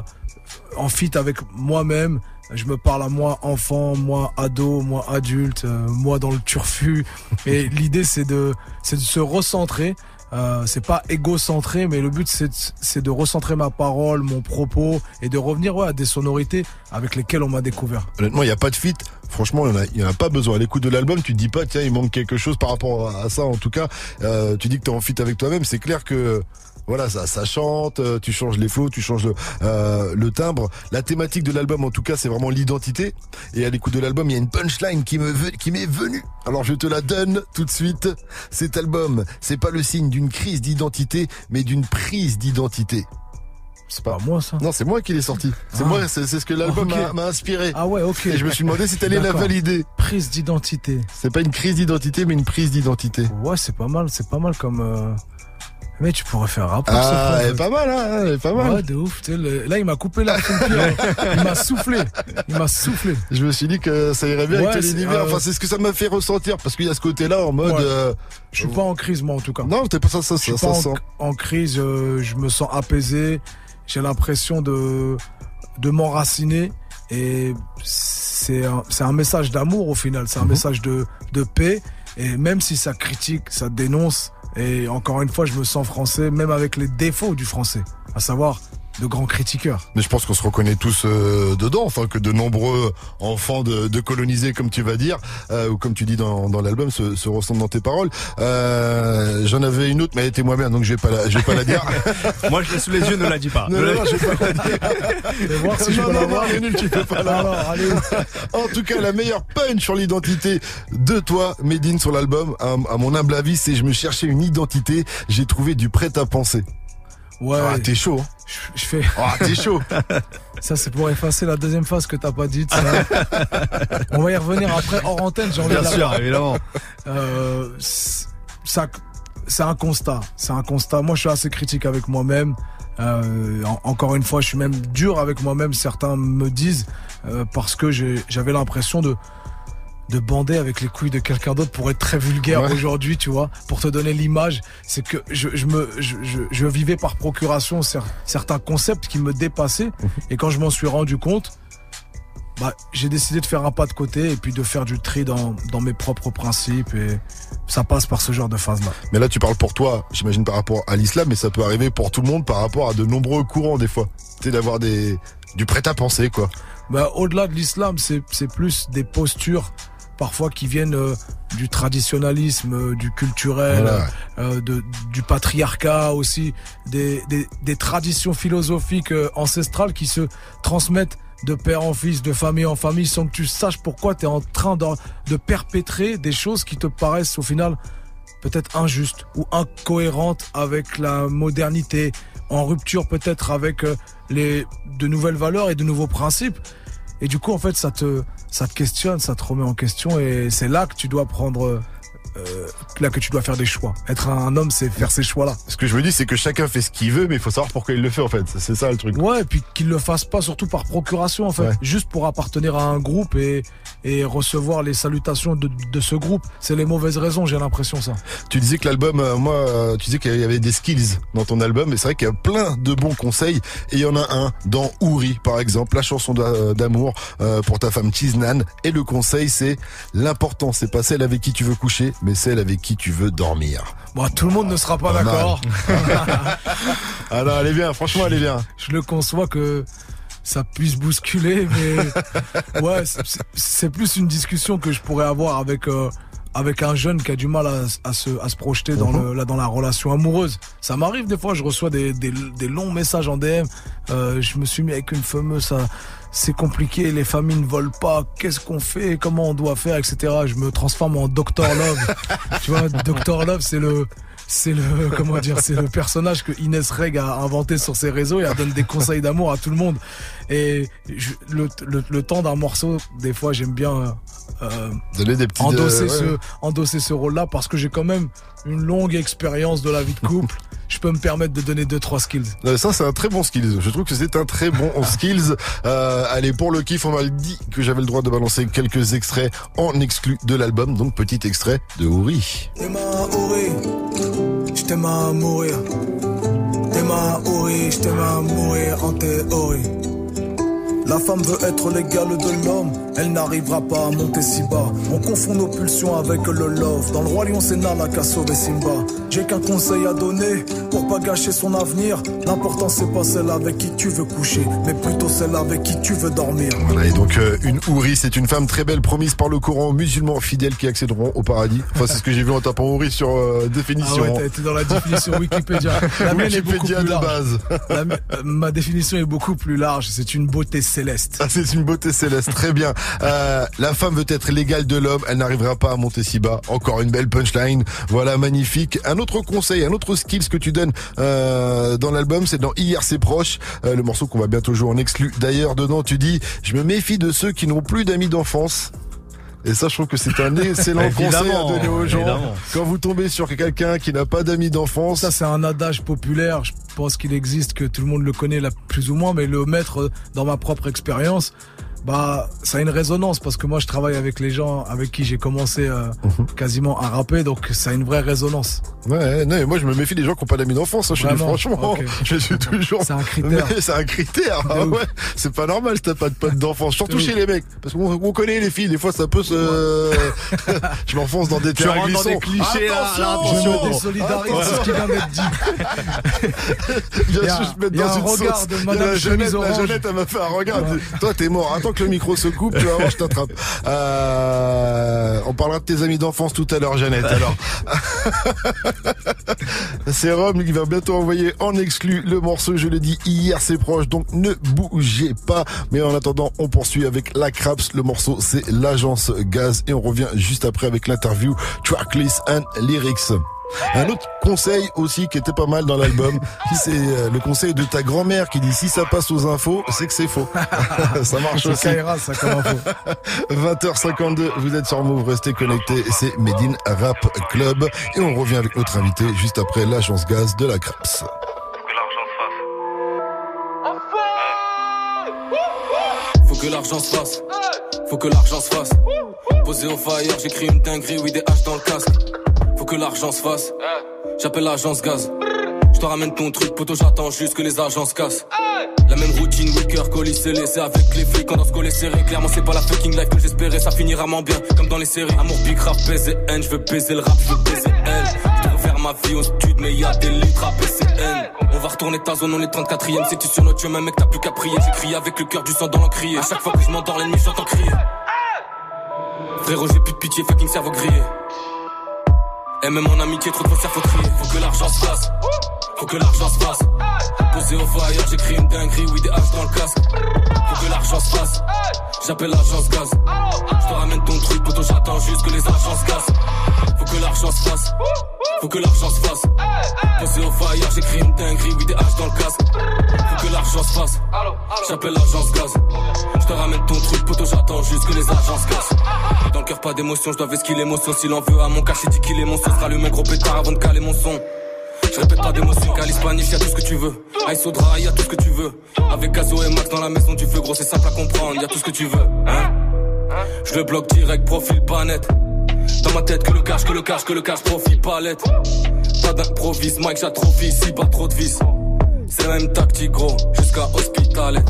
en fit avec moi-même. Je me parle à moi enfant, moi ado, moi adulte, euh, moi dans le turfu. Et l'idée c'est de c'est de se recentrer. Euh, c'est pas égocentré, mais le but c'est de, c'est de recentrer ma parole, mon propos et de revenir ouais, à des sonorités avec lesquelles on m'a découvert. Honnêtement, il n'y a pas de fit. Franchement, il n'y en, en a pas besoin. À l'écoute de l'album, tu te dis pas, tiens, il manque quelque chose par rapport à, à ça. En tout cas, euh, tu dis que tu es en fit avec toi-même. C'est clair que voilà, ça, ça chante, euh, tu changes les flots, tu changes le, euh, le timbre. La thématique de l'album, en tout cas, c'est vraiment l'identité. Et à l'écoute de l'album, il y a une punchline qui me ve- qui m'est venue. Alors je te la donne tout de suite. Cet album, c'est pas le signe d'une crise d'identité, mais d'une prise d'identité. C'est pas moi ça. Non, c'est moi qui l'ai sorti. C'est Ah. moi, c'est ce que l'album m'a- inspiré. Ah ouais, ok. Et je me suis demandé si t'allais la valider. Prise d'identité. C'est pas une crise d'identité, mais une prise d'identité. Ouais, c'est pas mal, c'est pas mal comme. euh, Mais tu pourrais faire un rapport. Ah, elle est pas mal, hein, elle est pas mal. Ouais, de ouf. le- Là, il m'a coupé la Il m'a soufflé. Il m'a soufflé. Je me suis dit que ça irait bien Ouais, avec ton c'est, univers. euh, Enfin, c'est ce que ça m'a fait ressentir parce qu'il y a ce côté-là en mode. Ouais. euh, Je suis pas en crise, moi, en tout cas. Non, t'es pas ça, ça, Je suis ça, pas ça en, sent. en crise. euh, je me sens apaisé. J'ai l'impression de de m'enraciner. Et c'est un, un message d'amour au final. C'est un Mhm. message de, de paix. Et même si ça critique, ça dénonce. Et encore une fois, je me sens français, même avec les défauts du français. À savoir, de grands critiqueurs. Mais je pense qu'on se reconnaît tous euh, dedans, enfin que de nombreux enfants de, de colonisés, comme tu vas dire, euh, ou comme tu dis dans, dans l'album, se, se ressentent dans tes paroles. Euh, J'en avais une autre, mais elle était moi bien, donc je vais pas la, je vais pas la dire. Moi, je l'ai sous les yeux, ne la dis pas. Non, Ne la- non, non, je vais pas la dire. Et voir si je Non, peux tu peux pas l'avoir. Alors, allez. En tout cas, la meilleure punch sur l'identité de toi, Medine, sur l'album, à, à mon humble avis, c'est je me cherchais une identité, j'ai trouvé du prêt à penser. Ouais. Ah, t'es chaud. hein. Je, je fais. Ah, t'es chaud. Ça, c'est pour effacer la deuxième phase que t'as pas dite. ça. On va y revenir après hors antenne. J'ai envie Bien de sûr, évidemment. Euh, c'est- ça, c'est un constat. C'est un constat. Moi, je suis assez critique avec moi-même. Euh, en- encore une fois, je suis même dur avec moi-même. Certains me disent euh, parce que j'avais l'impression de de bander avec les couilles de quelqu'un d'autre pour être très vulgaire Ouais. aujourd'hui, tu vois, pour te donner l'image, c'est que je, je me je, je, je vivais par procuration cer- certains concepts qui me dépassaient et quand je m'en suis rendu compte, bah, j'ai décidé de faire un pas de côté et puis de faire du tri dans, dans mes propres principes et ça passe par ce genre de phase-là. Mais là, tu parles pour toi, j'imagine par rapport à l'islam, mais ça peut arriver pour tout le monde par rapport à de nombreux courants des fois. Tu sais, d'avoir des du prêt à penser, quoi. Bah, au-delà de l'islam, c'est c'est plus des postures parfois qui viennent euh, du traditionnalisme, euh, du culturel, Voilà. euh, de, du patriarcat aussi, des, des, des traditions philosophiques ancestrales qui se transmettent de père en fils, de famille en famille, sans que tu saches pourquoi tu es en train de, de perpétrer des choses qui te paraissent au final peut-être injustes ou incohérentes avec la modernité, en rupture peut-être avec les de nouvelles valeurs et de nouveaux principes. Et du coup, en fait, ça te, ça te questionne, ça te remet en question, et c'est là que tu dois prendre, euh, là que tu dois faire des choix. Être un homme, c'est faire ces choix-là. Ce que je me dis, c'est que chacun fait ce qu'il veut, mais il faut savoir pourquoi il le fait, en fait. C'est ça le truc. Ouais, et puis qu'il le fasse pas surtout par procuration, en fait, Ouais. juste pour appartenir à un groupe et et recevoir les salutations de, de ce groupe. C'est les mauvaises raisons, j'ai l'impression ça. Tu disais que l'album, euh, moi, euh, tu disais qu'il y avait des skills dans ton album, mais c'est vrai qu'il y a plein de bons conseils. Et il y en a un dans Ouri, par exemple, la chanson d'a- d'amour euh, pour ta femme Chiznan. Et le conseil, c'est l'important, c'est pas celle avec qui tu veux coucher, mais celle avec qui tu veux dormir. Bon, tout le monde ne sera pas d'accord. Ah non, elle est bien, franchement, elle est bien. Je le conçois que ça puisse bousculer, mais ouais, c'est- plus une discussion que je pourrais avoir avec euh, avec un jeune qui a du mal à, à se à se projeter dans le là dans la relation amoureuse. Ça m'arrive des fois, je reçois des, des, des longs messages en DM. Euh, je me suis mis avec une fameuse, ça c'est compliqué, les familles ne volent pas. Qu'est-ce qu'on fait Comment on doit faire, etc. Je me transforme en Dr Love. tu vois, Dr Love, c'est le c'est le comment dire c'est le personnage que Inès Reg a inventé sur ses réseaux et elle donne des conseils d'amour à tout le monde et je- le, le, le temps d'un morceau des fois j'aime bien euh, Donner des petits endosser euh, ouais. ce endosser ce rôle là parce que j'ai quand même une longue expérience de la vie de couple je peux me permettre de donner deux trois skills Ça, c'est un très bon skills. Je trouve que c'est un très bon skills. Euh, allez, pour le kiff, on m'a dit que j'avais le droit de balancer quelques extraits en exclu de l'album. Donc, petit extrait de Ouri. T'aime à mourir. T'es ma Ori, je t'aime à mourir en théorie. La femme veut être l'égale de l'homme, elle n'arrivera pas à monter si bas. On confond nos pulsions avec le love. Dans le roi lion, c'est Nala qui a sauvé Simba. J'ai qu'un conseil à donner pour pas gâcher son avenir. L'important c'est pas celle avec qui tu veux coucher, mais plutôt celle avec qui tu veux dormir. Voilà, et donc euh, une Ouri, c'est une femme très belle promise par le Coran aux musulmans fidèles qui accéderont au paradis. Enfin, c'est ce que j'ai vu en tapant Ouri sur euh, ah définition. ouais t'as été dans la définition Wikipédia la mienne est beaucoup Wikipédia plus de large base. La euh, ma définition est beaucoup plus large c'est une beauté Ah, c'est une beauté céleste, très bien. Euh, la femme veut être l'égale de l'homme, elle n'arrivera pas à monter si bas. Encore une belle punchline, voilà, magnifique. Un autre conseil, un autre skills que tu donnes euh, dans l'album, c'est dans Hier c'est proche, euh, le morceau qu'on va bientôt jouer en exclu. D'ailleurs, dedans, tu dis, je me méfie de ceux qui n'ont plus d'amis d'enfance. Et ça, je trouve que c'est un excellent conseil à donner aux gens. évidemment. Quand vous tombez sur quelqu'un qui n'a pas d'amis d'enfance, Ça, c'est un adage populaire. Je pense qu'il existe, que tout le monde le connaît là, plus ou moins, mais le mettre dans ma propre expérience, bah, ça a une résonance parce que moi, je travaille avec les gens avec qui j'ai commencé euh, Mhm. quasiment à rapper, donc ça a une vraie résonance. Ouais, non, moi je me méfie des gens qui n'ont pas d'amis d'enfance. hein, je Vraiment franchement, Ok. je suis toujours. C'est un critère. C'est un critère. Ah ouf. ouais, c'est pas normal si t'as pas de potes d'enfance. Surtout chez les mecs, parce qu'on on connaît les filles. Des fois, ça peut se. je m'enfonce dans des terrains glissants. des clichés, là, là, Attention, Je me désolidarise de ce qui vient d'être dit. Bien Il y a- sûr, je me mets il y a dans un une regard sauce. de Madame la Jeannette, la. Jeannette, elle m'a fait un regard. Toi, t'es mort. Attends que le micro se coupe, je t'attrape. Euh, on parlera de tes amis d'enfance tout à l'heure, Jeannette. Alors, c'est Rome qui va bientôt envoyer en exclu le morceau. Je l'ai dit hier, c'est proche, donc ne bougez pas. Mais en attendant, on poursuit avec la Craps. Le morceau, c'est l'agence Gaz, et on revient juste après avec l'interview Tracklist and Lyrics. Un autre conseil aussi qui était pas mal dans l'album, c'est euh, le conseil de ta grand-mère qui dit si ça passe aux infos, c'est que c'est faux. ça marche aussi. Ça, comme info. 20h52, vous êtes sur Move, restez connectés, c'est Medine Rap Club et on revient avec notre invité juste après l'agence gaz de la Craps. Faut que l'argent se fasse. Faut que l'argent se fasse. Posé au fire, j'écris une dinguerie, oui, des haches dans le casque. Faut que l'argent se fasse. J'appelle l'agence gaz. Je te ramène ton truc, poteau, j'attends juste que les agences cassent. La même routine, wicker, colis c'est avec les flics quand on se coller serré. Clairement, c'est pas la fucking life que j'espérais, ça finira moins bien, comme dans les séries. Amour, big rap, baiser haine, je veux baiser le rap, je veux baiser elle. Ma vie au stud, mais y a des litres à PCN. On va retourner ta zone, on est 34ème, c'est tu sur notre chemin, mec, t'as plus qu'à prier. J'écris avec le cœur du sang dans l'encrier. Chaque fois que je m'endors, l'ennemi, j'entends crier. Frérot, j'ai plus de pitié, fucking cerveau grillé. Et même mon amitié, trop de faussaires, faut. Faut que l'argent se fasse. Faut que l'argent se fasse. Posé au fire, j'écris une dinguerie, oui, des haches dans le casque. Faut que l'argent se fasse. J'appelle l'agence gaz. Je te ramène ton truc, poto, j'attends juste que les agences cassent. Faut que l'argent se fasse. Faut que l'argent se fasse. Posé au fire, j'écris une dinguerie, oui, des haches dans le casque. Faut que l'argent se fasse. J'appelle l'agence gaz. Je te ramène ton truc, poto, j'attends juste que les agences cassent. Dans le cœur, pas d'émotion, je dois vesquiller l'émotion. S'il en veut à mon cachet, dis qu'il est mon son. Sera le même gros pétard avant de caler mon son. Je répète pas d'émotion, Calice Spanish, y'a tout ce que tu veux. Ice au drap, y'a tout ce que tu veux. Avec Gazo et Max dans la maison du feu, gros, c'est simple à comprendre, y'a tout ce que tu veux. Hein Je le bloque direct, profil pas net. Dans ma tête que le cash, que le cash, que le cash, profil palette. Pas d'improvise, Mike, j'atrophie ici, pas trop de vis. C'est la même tactique, gros, jusqu'à hospitalet.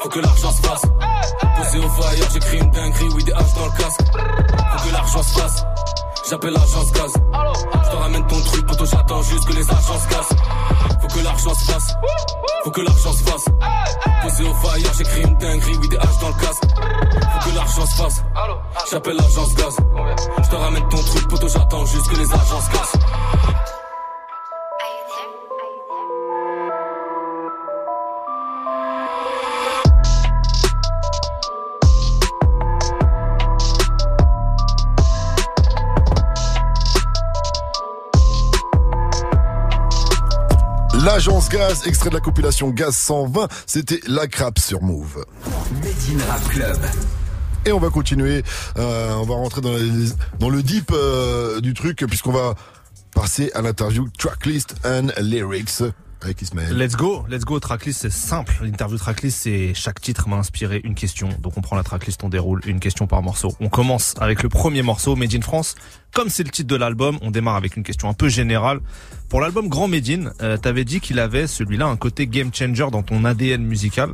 Faut que l'argent se fasse. Posé au fire, j'écris une dinguerie, oui, des haches dans le casque. Faut que l'argent se fasse. J'appelle l'agence gaz. Je te ramène ton truc, poto, j'attends juste que les agents se cassent. Faut que l'argent se fasse. Faut que l'argent se fasse. Posé au fire, j'écris une dinguerie, oui, des haches dans le casque. Faut que l'argent se fasse. J'appelle l'agence gaz. Je te ramène ton truc, poto, j'attends juste que les agents se cassent. L'agence Gaz, extrait de la compilation Gaz 120, c'était la crape sur Move. Rap Club. Et on va continuer, euh, on va rentrer dans le deep euh, du truc, puisqu'on va passer à l'interview Tracklist and Lyrics avec Ismaël. Let's go, let's go. Tracklist, c'est simple. L'interview tracklist, c'est chaque titre m'a inspiré une question. Donc on prend la tracklist, on déroule une question par morceau. On commence avec le premier morceau, Made in France. Comme c'est le titre de l'album, on démarre avec une question un peu générale. Pour l'album Grand Made in, euh, t'avais dit qu'il avait celui-là un côté game changer dans ton ADN musical,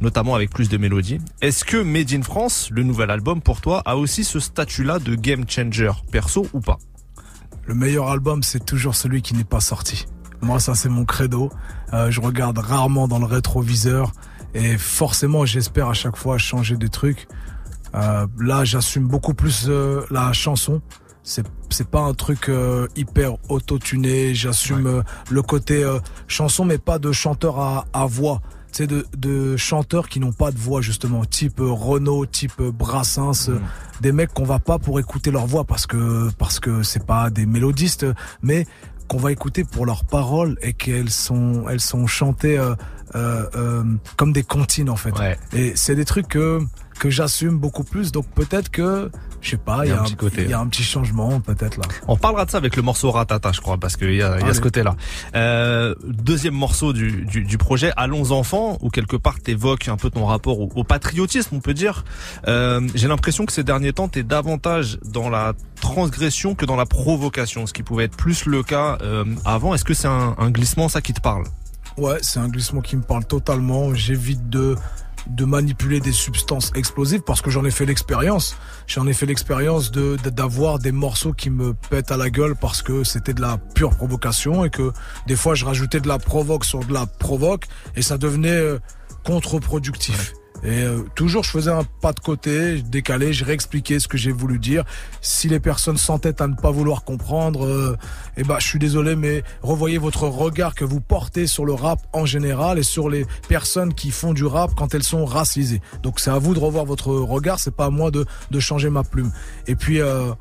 notamment avec plus de mélodies. Est-ce que Made in France, le nouvel album pour toi, a aussi ce statut-là de game changer, perso ou pas? Le meilleur album, c'est toujours celui qui n'est pas sorti. Moi, ça, c'est mon credo. Euh, je regarde rarement dans le rétroviseur et forcément, j'espère à chaque fois changer des trucs. Euh, là, j'assume beaucoup plus euh, la chanson. C'est c'est pas un truc euh, hyper auto-tuné. J'assume euh, le côté euh, chanson, mais pas de chanteur à, à voix. C'est de, de chanteurs qui n'ont pas de voix justement, type Renault, type Brassens, euh, des mecs qu'on va pas pour écouter leur voix parce que parce que c'est pas des mélodistes, mais qu'on va écouter pour leurs paroles et qu'elles sont elles sont chantées euh, euh, euh, comme des comptines en fait. Et c'est des trucs que que j'assume beaucoup plus. Donc peut-être que je sais pas, il y, a un petit côté. il y a un petit changement peut-être là. On parlera de ça avec le morceau Ratata, je crois, parce qu'il y a, y a ce côté-là. Euh, deuxième morceau du, du, du projet, Allons enfants, où quelque part t'évoques un peu ton rapport au, au patriotisme, on peut dire. Euh, J'ai l'impression que ces derniers temps, t'es davantage dans la transgression que dans la provocation, ce qui pouvait être plus le cas euh, avant. Est-ce que c'est un, un glissement, ça qui te parle? Ouais, c'est un glissement qui me parle totalement. J'évite de de manipuler des substances explosives parce que j'en ai fait l'expérience. J'en ai fait l'expérience de d'avoir des morceaux qui me pètent à la gueule parce que c'était de la pure provocation et que des fois je rajoutais de la provoque sur de la provoque et ça devenait euh, contre-productif. Et euh, toujours, je faisais un pas de côté, je décalais, je réexpliquais ce que j'ai voulu dire. Si les personnes s'entêtent à ne pas vouloir comprendre, euh, eh ben, je suis désolé, mais revoyez votre regard que vous portez sur le rap en général et sur les personnes qui font du rap quand elles sont racisées. Donc c'est à vous de revoir votre regard, c'est pas à moi de, de changer ma plume. Et puis, euh,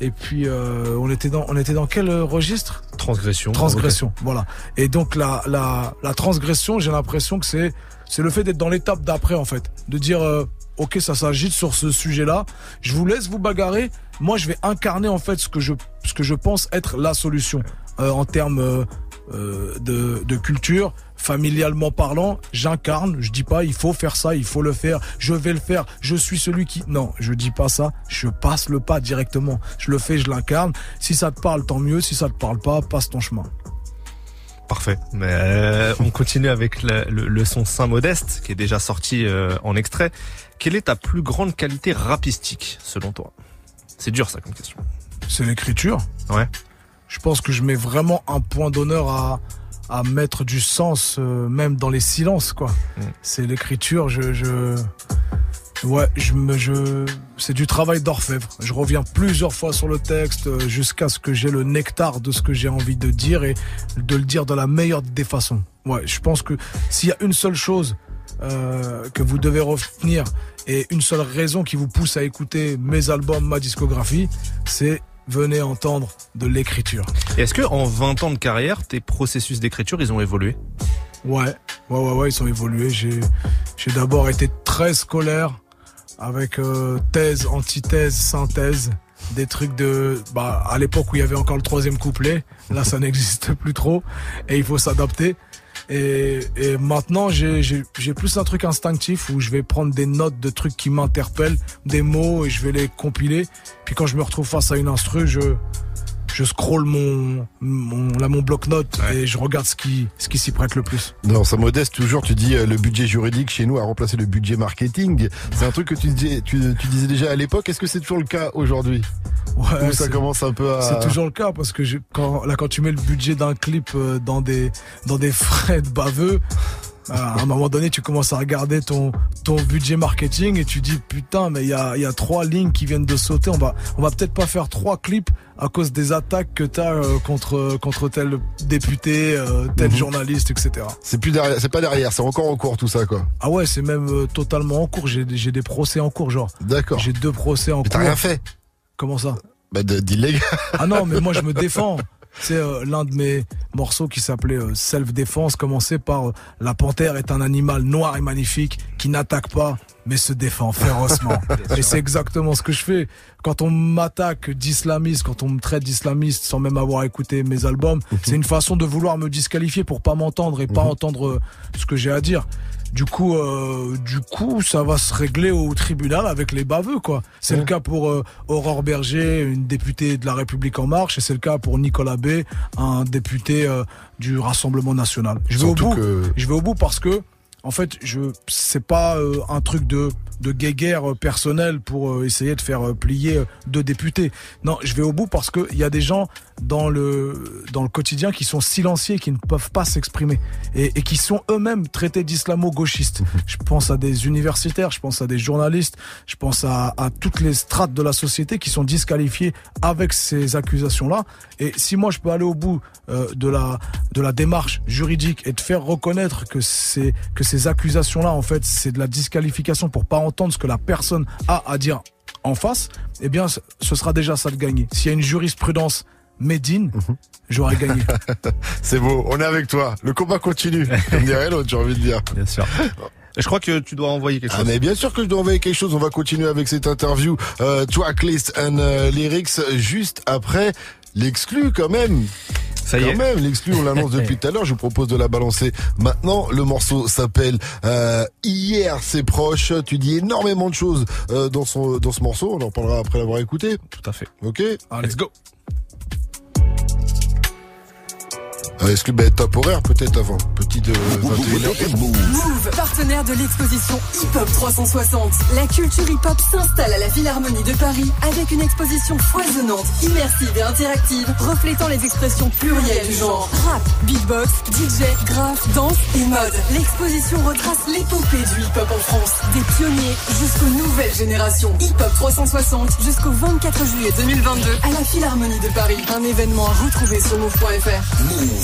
et puis, euh, on était dans, on était dans quel euh, registre? Transgression. Transgression, voilà. Et donc la, la, la transgression, j'ai l'impression que c'est c'est le fait d'être dans l'étape d'après en fait, de dire euh, ok ça s'agite sur ce sujet-là, je vous laisse vous bagarrer, moi je vais incarner en fait ce que je pense être la solution euh, en termes euh, de, culture, familialement parlant, j'incarne, je dis pas il faut faire ça, il faut le faire, je vais le faire, je suis celui qui non, je dis pas ça, je passe le pas directement, je le fais, je l'incarne. Si ça te parle, tant mieux. Si ça te parle pas, passe ton chemin. Parfait. Mais euh, on continue avec le, le- le son Saint Modeste qui est déjà sorti euh, en extrait. Quelle est ta plus grande qualité rapistique selon toi? C'est dur ça comme question. C'est l'écriture. Ouais. Je pense que je mets vraiment un point d'honneur à, à mettre du sens, euh, même dans les silences, quoi. C'est l'écriture, je, je, ouais, je me, je, c'est du travail d'orfèvre. Je reviens plusieurs fois sur le texte euh, jusqu'à ce que j'ai le nectar de ce que j'ai envie de dire et de le dire de la meilleure des façons. Ouais, je pense que s'il y a une seule chose euh, que vous devez retenir et une seule raison qui vous pousse à écouter mes albums, ma discographie, c'est venez entendre de l'écriture. Est-ce que en 20 ans de carrière, tes processus d'écriture, ils ont évolué? Ouais, ouais, ouais, ouais, ils ont évolué. J'ai, j'ai d'abord été très scolaire. Avec euh, thèse, antithèse, synthèse, des trucs de, bah, à l'époque où il y avait encore le troisième couplet, là ça n'existe plus trop et il faut s'adapter. Et, et maintenant j'ai plus un truc instinctif où je vais prendre des notes de trucs qui m'interpellent, des mots et je vais les compiler. Puis quand je me retrouve face à une instru, je je scrolle mon mon là mon bloc-notes et je regarde ce qui ce qui s'y prête le plus. Non, ça modeste toujours, tu dis euh, le budget juridique chez nous a remplacé le budget marketing. C'est un truc que tu disais, tu, tu disais déjà à l'époque. Est-ce que c'est toujours le cas aujourd'hui Ouais, Ou ça commence un peu à... C'est toujours le cas parce que je- quand, là, quand tu mets le budget d'un clip euh, dans des, dans des frais de baveux, à un moment donné, tu commences à regarder ton, ton budget marketing et tu dis putain, mais il y a, il y a trois lignes qui viennent de sauter. On va, on va peut-être pas faire trois clips à cause des attaques que t'as euh, contre, contre tel député, euh, tel Mhm. journaliste, etc. C'est plus derrière, c'est pas derrière, c'est encore en cours tout ça quoi. Ah ouais, c'est même euh, totalement en cours. J'ai, j'ai des procès en cours, genre. D'accord. J'ai deux procès en Mais cours. t'as rien fait Comment ça? Bah d'illégal. Ah non, mais moi je me défends. C'est euh, l'un de mes morceaux qui s'appelait euh, Self Défense commençait par euh, La panthère est un animal noir et magnifique qui n'attaque pas mais se défend férocement. et c'est exactement ce que je fais. Quand on m'attaque d'islamiste, quand on me traite d'islamiste sans même avoir écouté mes albums, c'est une façon de vouloir me disqualifier pour pas m'entendre et pas entendre euh, ce que j'ai à dire. Du coup, euh, du coup, ça va se régler au tribunal avec les baveux, quoi. C'est le cas pour euh, Aurore Berger, une députée de la République en marche, et c'est le cas pour Nicolas B, un député euh, du Rassemblement national. Je vais au bout. que- Je vais au bout parce que, en fait, je c'est pas euh, un truc de de guéguerre euh, personnelle pour euh, essayer de faire euh, plier deux députés. Non, je vais au bout parce que il y a des gens dans le dans le quotidien qui sont silencieux, qui ne peuvent pas s'exprimer et, et qui sont eux-mêmes traités d'islamo-gauchistes. Je pense à des universitaires, je pense à des journalistes, je pense à, à toutes les strates de la société qui sont disqualifiées avec ces accusations-là. Et si moi je peux aller au bout euh, de la de la démarche juridique et de faire reconnaître que c'est que ces accusations-là en fait c'est de la disqualification pour pas entendre ce que la personne a à dire en face, eh bien ce sera déjà ça de gagner. S'il y a une jurisprudence Médine, j'aurais gagné. C'est beau, on est avec toi. Le combat continue. Comme dirait l'autre, j'ai envie de dire. Bien sûr. Je crois que tu dois envoyer quelque Ah chose. mais bien sûr que je dois envoyer quelque chose. On va continuer avec cette interview euh, tracklist and euh, lyrics juste après l'exclu quand même. Ça y quand est. même, l'exclu, on l'annonce depuis tout à l'heure. Je vous propose de la balancer maintenant. Le morceau s'appelle euh, Hier, c'est proche. Tu dis énormément de choses euh, dans son dans ce morceau. On en parlera après l'avoir écouté. Tout à fait. Ok. Let's go. Euh, Exclu, bah, top horaire peut-être avant? Petit de 21h. Move, partenaire de l'exposition Hip Hop 360. La culture hip hop s'installe à la Philharmonie de Paris avec une exposition foisonnante, immersive et interactive, reflétant les expressions plurielles du genre rap, beatbox, DJ, graphe, danse et mode. L'exposition retrace l'épopée du hip hop en France, des pionniers jusqu'aux nouvelles générations. Hip Hop 360 jusqu'au 24 juillet 2022 à la Philharmonie de Paris. Un événement à retrouver sur move.fr. Move.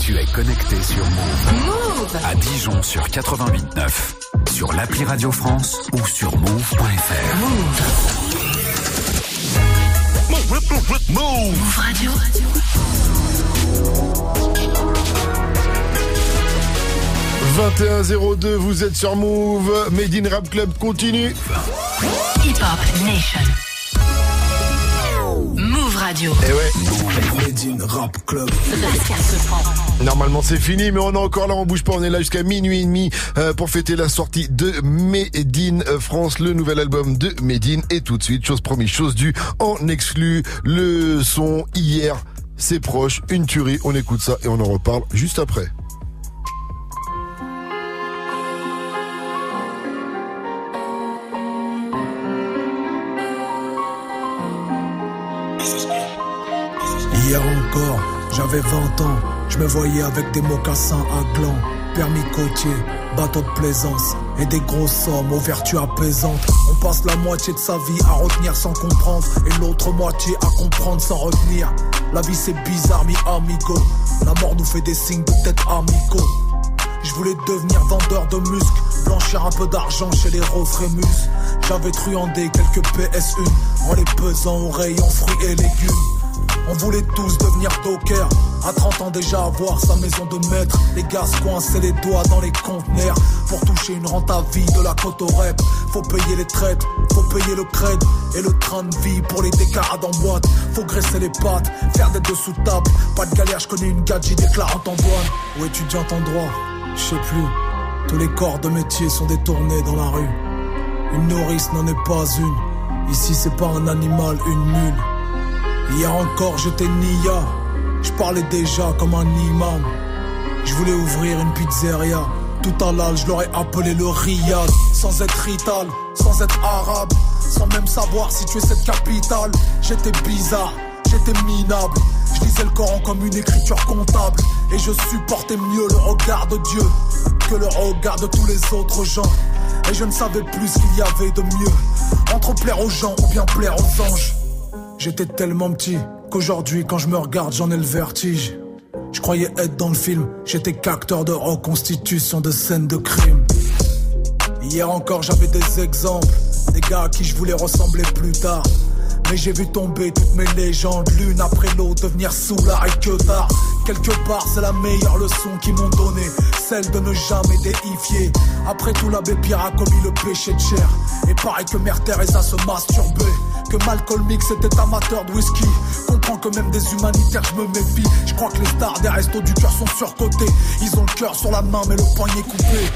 Tu es connecté sur Move. Move À Dijon sur 88.9. Sur l'appli Radio France ou sur move.fr. Move Radio. 2102, vous êtes sur Move. Made in Rap Club continue. Hip Hop Nation. Move Radio. Eh ouais. Rap Club. Normalement c'est fini, mais on est encore là, on bouge pas, on est là jusqu'à minuit et demi euh, pour fêter la sortie de Made in France, le nouvel album de Made in. Et tout de suite, chose promise, chose due, en exclu le son hier. C'est proche, une tuerie, on écoute ça et on en reparle juste après. Encore, j'avais 20 ans, je me voyais avec des mocassins à gland, permis côtier, bateau de plaisance et des grosses sommes aux vertus apaisantes. On passe la moitié de sa vie à retenir sans comprendre et l'autre moitié à comprendre sans retenir. La vie c'est bizarre, mi amigo. La mort nous fait des signes de tête amicaux. Je voulais devenir vendeur de muscles, blanchir un peu d'argent chez les Rose Rémus. J'avais truandé quelques PS1 en les pesant aux rayons fruits et légumes. On voulait tous devenir docker. À 30 ans déjà avoir sa maison de maître. Les gars se coinçaient les doigts dans les conteneurs. Pour toucher une rente à vie de la côte au rep. Faut payer les traites, faut payer le cred et le train de vie pour les décarades en boîte. Faut graisser les pattes, faire des dessous de table. Pas de galère, je connais une gadget déclarante en douane. Ou étudiante en droit, je sais plus. Tous les corps de métier sont détournés dans la rue. Une nourrice n'en est pas une. Ici, c'est pas un animal, une mule. Hier encore, j'étais Nia. Je parlais déjà comme un imam. Je voulais ouvrir une pizzeria. Tout à l'âge, je l'aurais appelé le Riyad. Sans être rital, sans être arabe. Sans même savoir si tu es cette capitale. J'étais bizarre, j'étais minable. Je lisais le Coran comme une écriture comptable. Et je supportais mieux le regard de Dieu que le regard de tous les autres gens. Et je ne savais plus ce qu'il y avait de mieux. Entre plaire aux gens ou bien plaire aux anges. J'étais tellement petit qu'aujourd'hui, quand je me regarde, j'en ai le vertige. Je croyais être dans le film, j'étais qu'acteur de reconstitution de scènes de crime. Hier encore, j'avais des exemples, des gars à qui je voulais ressembler plus tard. Mais j'ai vu tomber toutes mes légendes, l'une après l'autre, devenir sous et que tard. Quelque part, c'est la meilleure leçon qu'ils m'ont donnée, celle de ne jamais déifier. Après tout, l'abbé Pierre a commis le péché de chair. Et pareil que Mère Teresa se masturbait. Que Malcolm X était amateur de whisky. Comprends que même des humanitaires, je me méfie. Je crois que les stars des restos du cœur sont surcotés. Ils ont le cœur sur la main, mais le poignet coupé.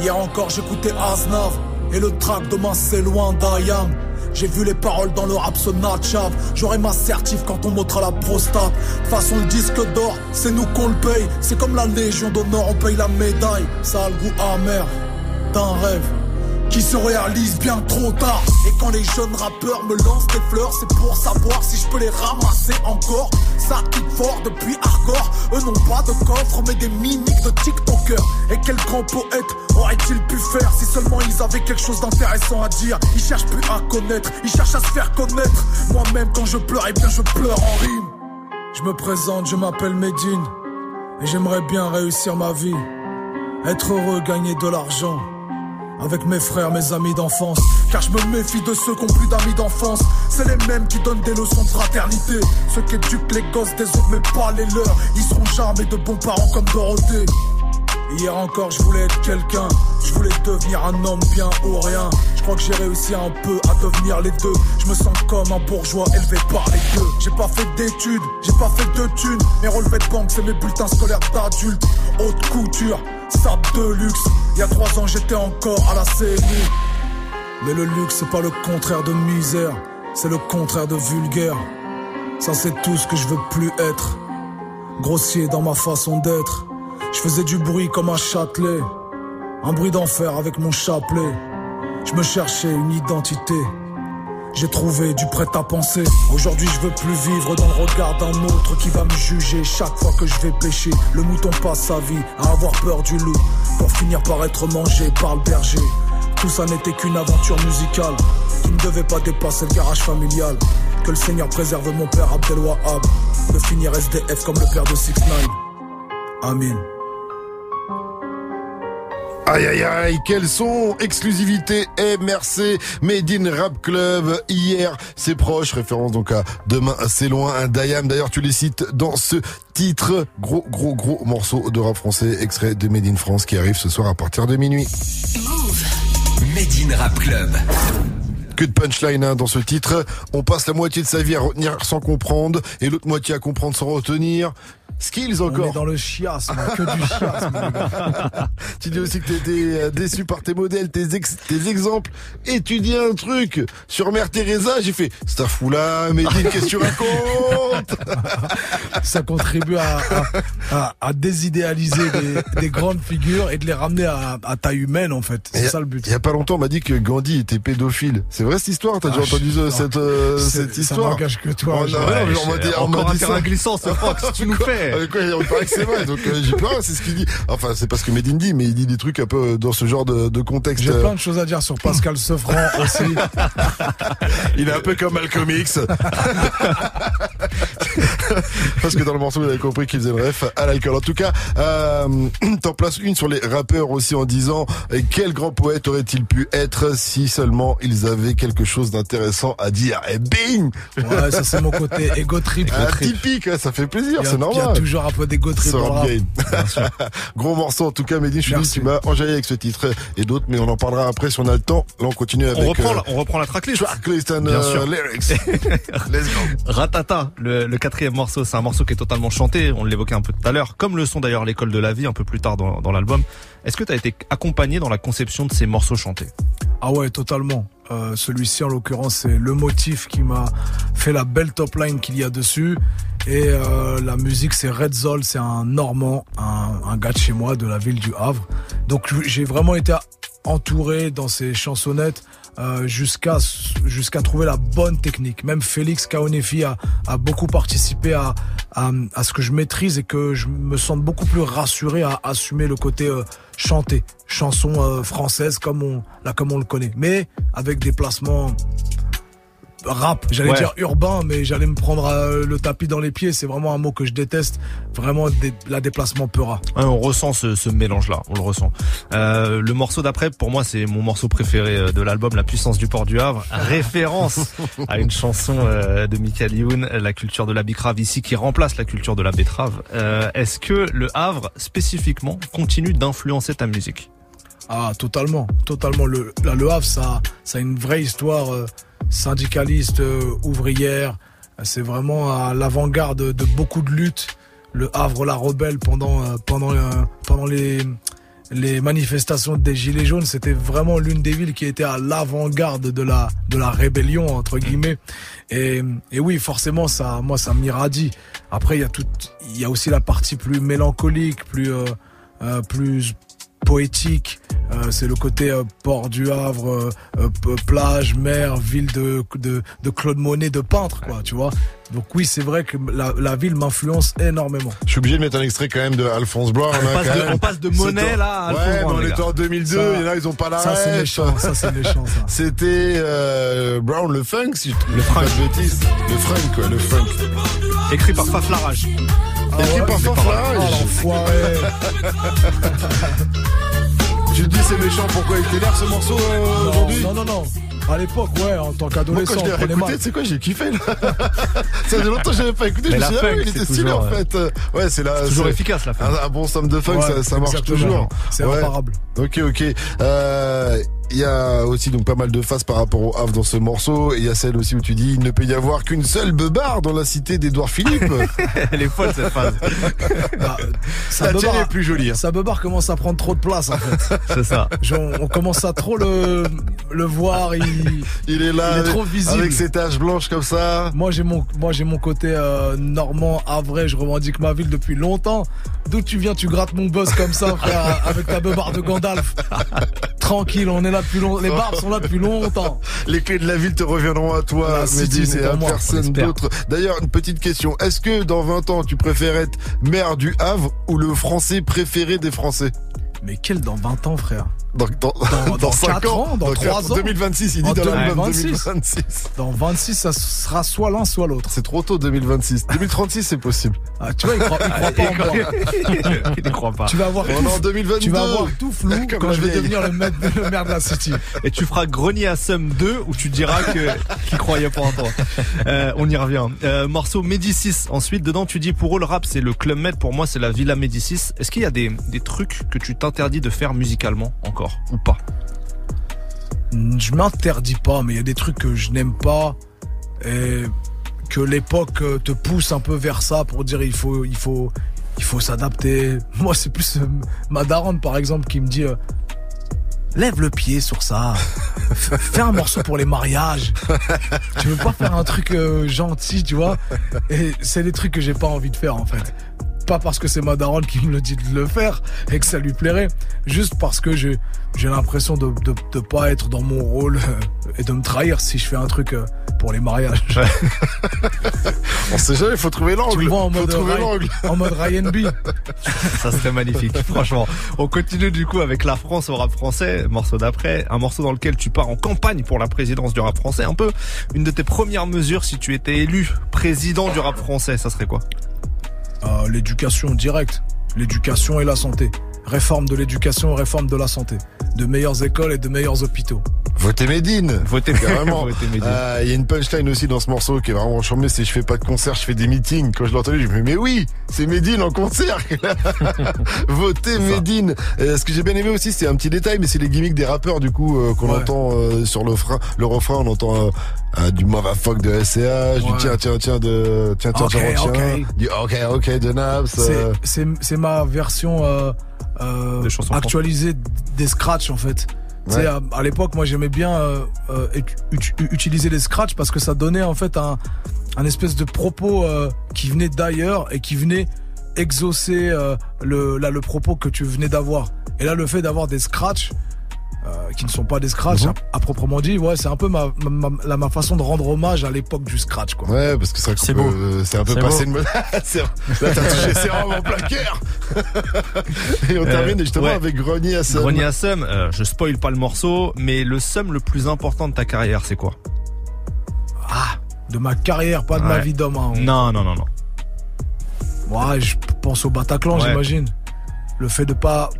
Hier encore, j'écoutais Aznav. Et le track demain, c'est loin d'Ayam. J'ai vu les paroles dans le rap se natchave. J'aurai ma certif quand on m'ôtera la prostate. Façon, le disque d'or, c'est nous qu'on le paye. C'est comme la Légion d'honneur, on paye la médaille. Ça a le goût amer d'un rêve qui se réalise bien trop tard. Et quand les jeunes rappeurs me lancent des fleurs, c'est pour savoir si je peux les ramasser encore. Ça kick fort depuis hardcore. Eux n'ont pas de coffre, mais des mimiques de TikTokers. Et quel grand poète aurait-il pu faire si seulement ils avaient quelque chose d'intéressant à dire? Ils cherchent plus à connaître, ils cherchent à se faire connaître. Moi-même, quand je pleure, eh bien je pleure en rime. Je me présente, je m'appelle Medine. Et j'aimerais bien réussir ma vie. Être heureux, gagner de l'argent avec mes frères, mes amis d'enfance. Car je me méfie de ceux qui ont plus d'amis d'enfance. C'est les mêmes qui donnent des leçons de fraternité. Ceux qui éduquent les gosses des autres, mais pas les leurs. Ils seront jamais de bons parents comme Dorothée. Hier encore, je voulais être quelqu'un. Je voulais devenir un homme bien ou rien. Je crois que j'ai réussi un peu à devenir les deux. Je me sens comme un bourgeois élevé par les gueux. J'ai pas fait d'études, j'ai pas fait de thunes. Mes relevés de banque, c'est mes bulletins scolaires d'adulte. Haute couture, sable de luxe. Il y a trois ans, j'étais encore à la CNU. Mais le luxe, c'est pas le contraire de misère. C'est le contraire de vulgaire. Ça, c'est tout ce que je veux plus être. Grossier dans ma façon d'être. Je faisais du bruit comme un châtelet. Un bruit d'enfer avec mon chapelet. Je me cherchais une identité. J'ai trouvé du prêt à penser. Aujourd'hui, je veux plus vivre dans le regard d'un autre qui va me juger chaque fois que je vais pêcher. Le mouton passe sa vie à avoir peur du loup pour finir par être mangé par le berger. Tout ça n'était qu'une aventure musicale qui ne devait pas dépasser le garage familial. Que le Seigneur préserve mon père Abdelwahab de finir SDF comme le père de 6 9 Amin. Aïe aïe aïe, quel son Exclusivité MRC Made in Rap Club hier, c'est proche, référence donc à demain c'est loin, un Dayam d'ailleurs tu les cites dans ce titre, gros gros gros morceau de rap français, extrait de Made in France qui arrive ce soir à partir de minuit. Made in Rap Club. Que de punchline hein, dans ce titre, on passe la moitié de sa vie à retenir sans comprendre et l'autre moitié à comprendre sans retenir. Skills encore. On est dans le chiasme, que du chiasme. Tu dis aussi que t'étais euh, déçu par tes modèles, tes, ex- tes exemples. Et tu dis un truc sur Mère Teresa, j'ai fait, c'est un fou là, mais dis, qu'est-ce que tu racontes Ça contribue à, à, à- à désidéaliser des, des grandes figures et de les ramener à, à taille humaine en fait. C'est ça le but. Il y a pas longtemps, on m'a dit que Gandhi était pédophile. C'est vrai cette histoire? T'as Ah, déjà entendu je- euh, cette, euh, cette ça histoire? n'engage que toi, Oh, non, Ouais, mais on m'a dit, on m'a Encore un dit ça. terrain glissant, ce Fox, tu nous fais. Quoi, on paraît que c'est vrai, donc euh, j'ai peur, c'est ce qu'il dit. Enfin, c'est pas ce que Medine dit, mais il dit des trucs un peu dans ce genre de, de contexte. J'ai euh, plein de choses à dire sur Pascal Sefranc aussi. Il est un peu comme Malcolm X. Parce que dans le morceau, vous avez compris qu'ils faisaient le ref à l'alcool. En tout cas, euh, t'en places une sur les rappeurs aussi en disant euh, quel grand poète aurait-il pu être si seulement ils avaient quelque chose d'intéressant à dire? Et bing Ouais, ça c'est mon côté ego trip. Typique, hein, ça fait plaisir, c'est Il y normal. a toujours un peu rap. Game. Gros morceau en tout cas, Mehdi, je suis tu m'as enjaillé avec ce titre et d'autres, mais on en parlera après si on a le temps. Là, on continue avec On reprend, euh, la, on reprend la tracklist. tracklist and Bien euh, sûr. lyrics. Let's go. Ratata, le, le quatrième morceau, c'est un morceau qui est totalement chanté, on l'évoquait un peu tout à l'heure, comme le son d'ailleurs l'école de la vie un peu plus tard dans, dans l'album. Est-ce que tu as été accompagné dans la conception de ces morceaux chantés? Ah ouais, totalement. Euh, Celui-ci, en l'occurrence, c'est le motif qui m'a fait la belle top line qu'il y a dessus. Et euh, la musique, c'est Red Zol, c'est un Normand, un, un gars de chez moi, de la ville du Havre. Donc j'ai vraiment été entouré dans ces chansonnettes euh, jusqu'à jusqu'à trouver la bonne technique. Même Félix Kaonefi a, a beaucoup participé à, à, ce que je maîtrise et que je me sente beaucoup plus rassuré à assumer le côté euh, chanté, chanson euh, française comme on là comme on le connaît, mais avec des placements rap, j'allais Ouais. dire urbain, mais j'allais me prendre euh, le tapis dans les pieds. C'est vraiment un mot que je déteste. Vraiment, des, la déplacement peura. Ouais, on ressent ce, ce mélange-là, on le ressent. Euh, le morceau d'après, pour moi, c'est mon morceau préféré euh, de l'album, La puissance du port du Havre. Référence à une chanson euh, de Michael Youn, La culture de la bicrave ici, qui remplace la culture de la betterave. Euh, Est-ce que le Havre, spécifiquement, continue d'influencer ta musique? Ah, totalement, totalement. Le, là, le Havre, ça, ça a une vraie histoire syndicaliste, euh, ouvrière. C'est vraiment à l'avant-garde de beaucoup de luttes. Le Havre, la rebelle pendant euh, pendant euh, pendant les les manifestations des Gilets jaunes, c'était vraiment l'une des villes qui était à l'avant-garde de la de la rébellion entre guillemets. Et, et oui, forcément, ça, moi, ça m'irradie. Après, il y a tout, il y a aussi la partie plus mélancolique, plus euh, plus poétique. Euh, c'est le côté euh, port du Havre, euh, plage, mer, ville de, de, de Claude Monet, de peintre, quoi, tu vois. Donc oui, c'est vrai que la, la ville m'influence énormément. Je suis obligé de mettre un extrait quand même de Alphonse Brown. On hein, passe de- on passe de Monet, là, à Alphonse Ouais, mais on gars. en 2002, Ça- il y en a, ils ont pas la Ça, c'est méchant, ça, c'est méchant, ça. C'était euh, Brown le funk, si je le funk. de bêtises. Le funk, quoi, le funk. Écrit par Faf Larage. Écrit par pas Fanfare. Oh, l'enfoiré. Tu te dis c'est méchant, pourquoi il t'énerve ce morceau euh, aujourd'hui Non, non, non. À l'époque, ouais, en tant Moi qu'adolescent, quand je l'ai sais quoi, j'ai kiffé là. Ça faisait longtemps que j'avais pas écouté, je Mais me la suis dit, ah il c'est était stylé en fait. Euh, Ouais, c'est là. Toujours c'est- efficace, la funk. Un, un bon somme de funk, Ouais, ça, ça marche toujours. C'est Ouais. imparable. Ok, ok. Euh, Il y a aussi donc pas mal de phases par rapport au Havre dans ce morceau. Et il y a celle aussi où tu dis il ne peut y avoir qu'une seule beubare dans la cité d'Édouard Philippe. Elle est folle cette phase. Bah, ça La tienne est plus jolie. hein. Ça beubare commence à prendre trop de place en fait. C'est ça. Genre, on commence à trop le, le voir, il, Il est là il est avec, trop visible. avec ses taches blanches comme ça. Moi j'ai mon moi j'ai mon côté euh, normand, havrais, je revendique ma ville depuis longtemps. D'où tu viens, tu grattes mon buzz comme ça, frère, avec ta beubare de Gandalf. Tranquille, on est là depuis longtemps. Les barbes sont là depuis longtemps. Les clés de la ville te reviendront à toi, La Mehdi, c'est et à moi, on personne d'autre. D'ailleurs, une petite question. Est-ce que dans 20 ans, tu préfères être maire du Havre ou le français préféré des Français? Mais quel dans 20 ans, frère? Dans, dans, Dans- dans 5 quatre ans, dans trois quatre- ans 2026, il dit dans l'album 2026. 2026. Dans 26, ça sera soit l'un, soit l'autre. C'est trop tôt, 2026. 2036, c'est possible. Ah, tu vois, il croit, il croit pas en moi. Il ne croit pas. Tu vas avoir On tout, est en 2022. tu vas avoir tout flou Comme quand je vais vieille. devenir le maire, le maire de la city. Et tu feras grenier à Somme 2 où tu diras que qu'il croyait pas en toi. Euh, on y revient. Euh, morceau Médicis. Ensuite, dedans, tu dis pour eux le rap c'est le Club Med. Pour moi, c'est la Villa Médicis. Est-ce qu'il y a des, des trucs que tu t'interdis de faire musicalement encore? Ou pas Je m'interdis pas, mais il y a des trucs que je n'aime pas et que l'époque euh, te pousse un peu vers ça pour dire il faut, il faut, il faut s'adapter. Moi, c'est plus euh, ma daronne, par exemple, qui me dit euh, lève le pied sur ça, fais un morceau pour les mariages. tu veux pas faire un truc euh, gentil, tu vois? Et c'est des trucs que j'ai pas envie de faire en fait. Pas parce que c'est ma daronne qui me le dit de le faire et que ça lui plairait, juste parce que j'ai j'ai l'impression de, de de pas être dans mon rôle euh, et de me trahir si je fais un truc euh, pour les mariages. On sait jamais, faut trouver Tu l'angle. vois en Faut mode, trouver Ryan- l'angle. en mode Ryan B. Ça serait magnifique, franchement. On continue du coup avec la France au rap français, morceau d'après, un morceau dans lequel tu pars en campagne pour la présidence du rap français. Un peu une de tes premières mesures si tu étais élu président du rap français, ça serait quoi? Euh, l'éducation directe, l'éducation et la santé. Réforme de l'éducation, réforme de la santé. De meilleures écoles et de meilleurs hôpitaux. Votez Médine. Votez Carrément. Euh, Il y a une punchline aussi dans ce morceau qui est vraiment charmé, c'est je fais pas de concert, je fais des meetings. Quand je l'ai entendu, je me dis mais oui, c'est Médine en concert. Votez Médine. Euh, ce que j'ai bien aimé aussi, c'est un petit détail, mais c'est les gimmicks des rappeurs du coup euh, qu'on Ouais. entend euh, sur le frein, le refrain, on entend du motherfuck de SCH, du tiens tiens tiens de tiens tiens Ok, tiens, tiens, ok. du ok ok de Naps. C'est- ma version actualisée des scratchs en fait. Ouais. à, à l'époque, moi j'aimais bien euh, euh, ut- ut- utiliser les scratchs parce que ça donnait en fait un, un espèce de propos euh, qui venait d'ailleurs et qui venait exaucer le, là, le propos que tu venais d'avoir. Et là, le fait d'avoir des scratchs euh, qui ne sont pas des scratchs Mhm. à, à proprement dit, ouais, c'est un peu ma, ma, ma- la- ma façon de rendre hommage à l'époque du scratch. Quoi. Ouais, parce que c'est C'est beau. euh, c'est un peu passé beau. de mode. C'est- Là, t'as touché ses robes en plein cœur. Et on Euh, termine justement ouais. avec Grenier à Sam. Grenier à Somme, euh, je spoil pas le morceau, mais le somme le plus important de ta carrière, c'est quoi? Ah, de ma carrière, pas de ma vie d'homme. hein. Non, non, non, non. Ouais, je pense au Bataclan, Ouais. j'imagine. Le fait de pas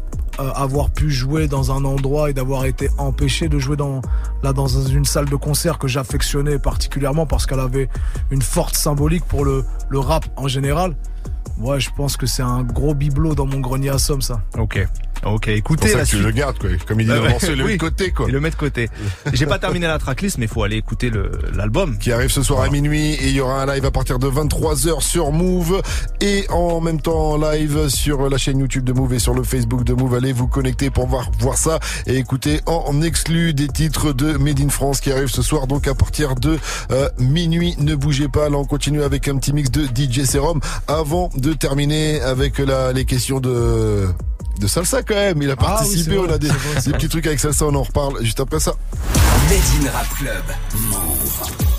euh, avoir pu jouer dans un endroit et d'avoir été empêché de jouer dans là dans une salle de concert que j'affectionnais particulièrement parce qu'elle avait une forte symbolique pour le, le rap en général. Ouais, je pense que c'est un gros bibelot dans mon grenier à somme, ça. Ok. Ok, C'est pour écoutez ça la que tu le gardes, quoi. Comme il dit dans le ouais, morceau, le oui. de côté, quoi. Et le mettre de côté. J'ai pas terminé la tracklist, mais il faut aller écouter l'album. Qui arrive ce soir à minuit et il y aura un live à partir de 23h sur Move et en même temps en live sur la chaîne YouTube de Move et sur le Facebook de Move. Allez vous connecter pour voir, voir ça et écouter en exclu des titres de Made in France qui arrivent ce soir donc à partir de euh, minuit. Ne bougez pas, là on continue avec un petit mix de DJ Serum avant de terminer avec la, les questions de de salsa quand même. Il a Ah oui, participé, on a des, petits trucs avec salsa, on en reparle juste après ça. Made in Rap Club. Move.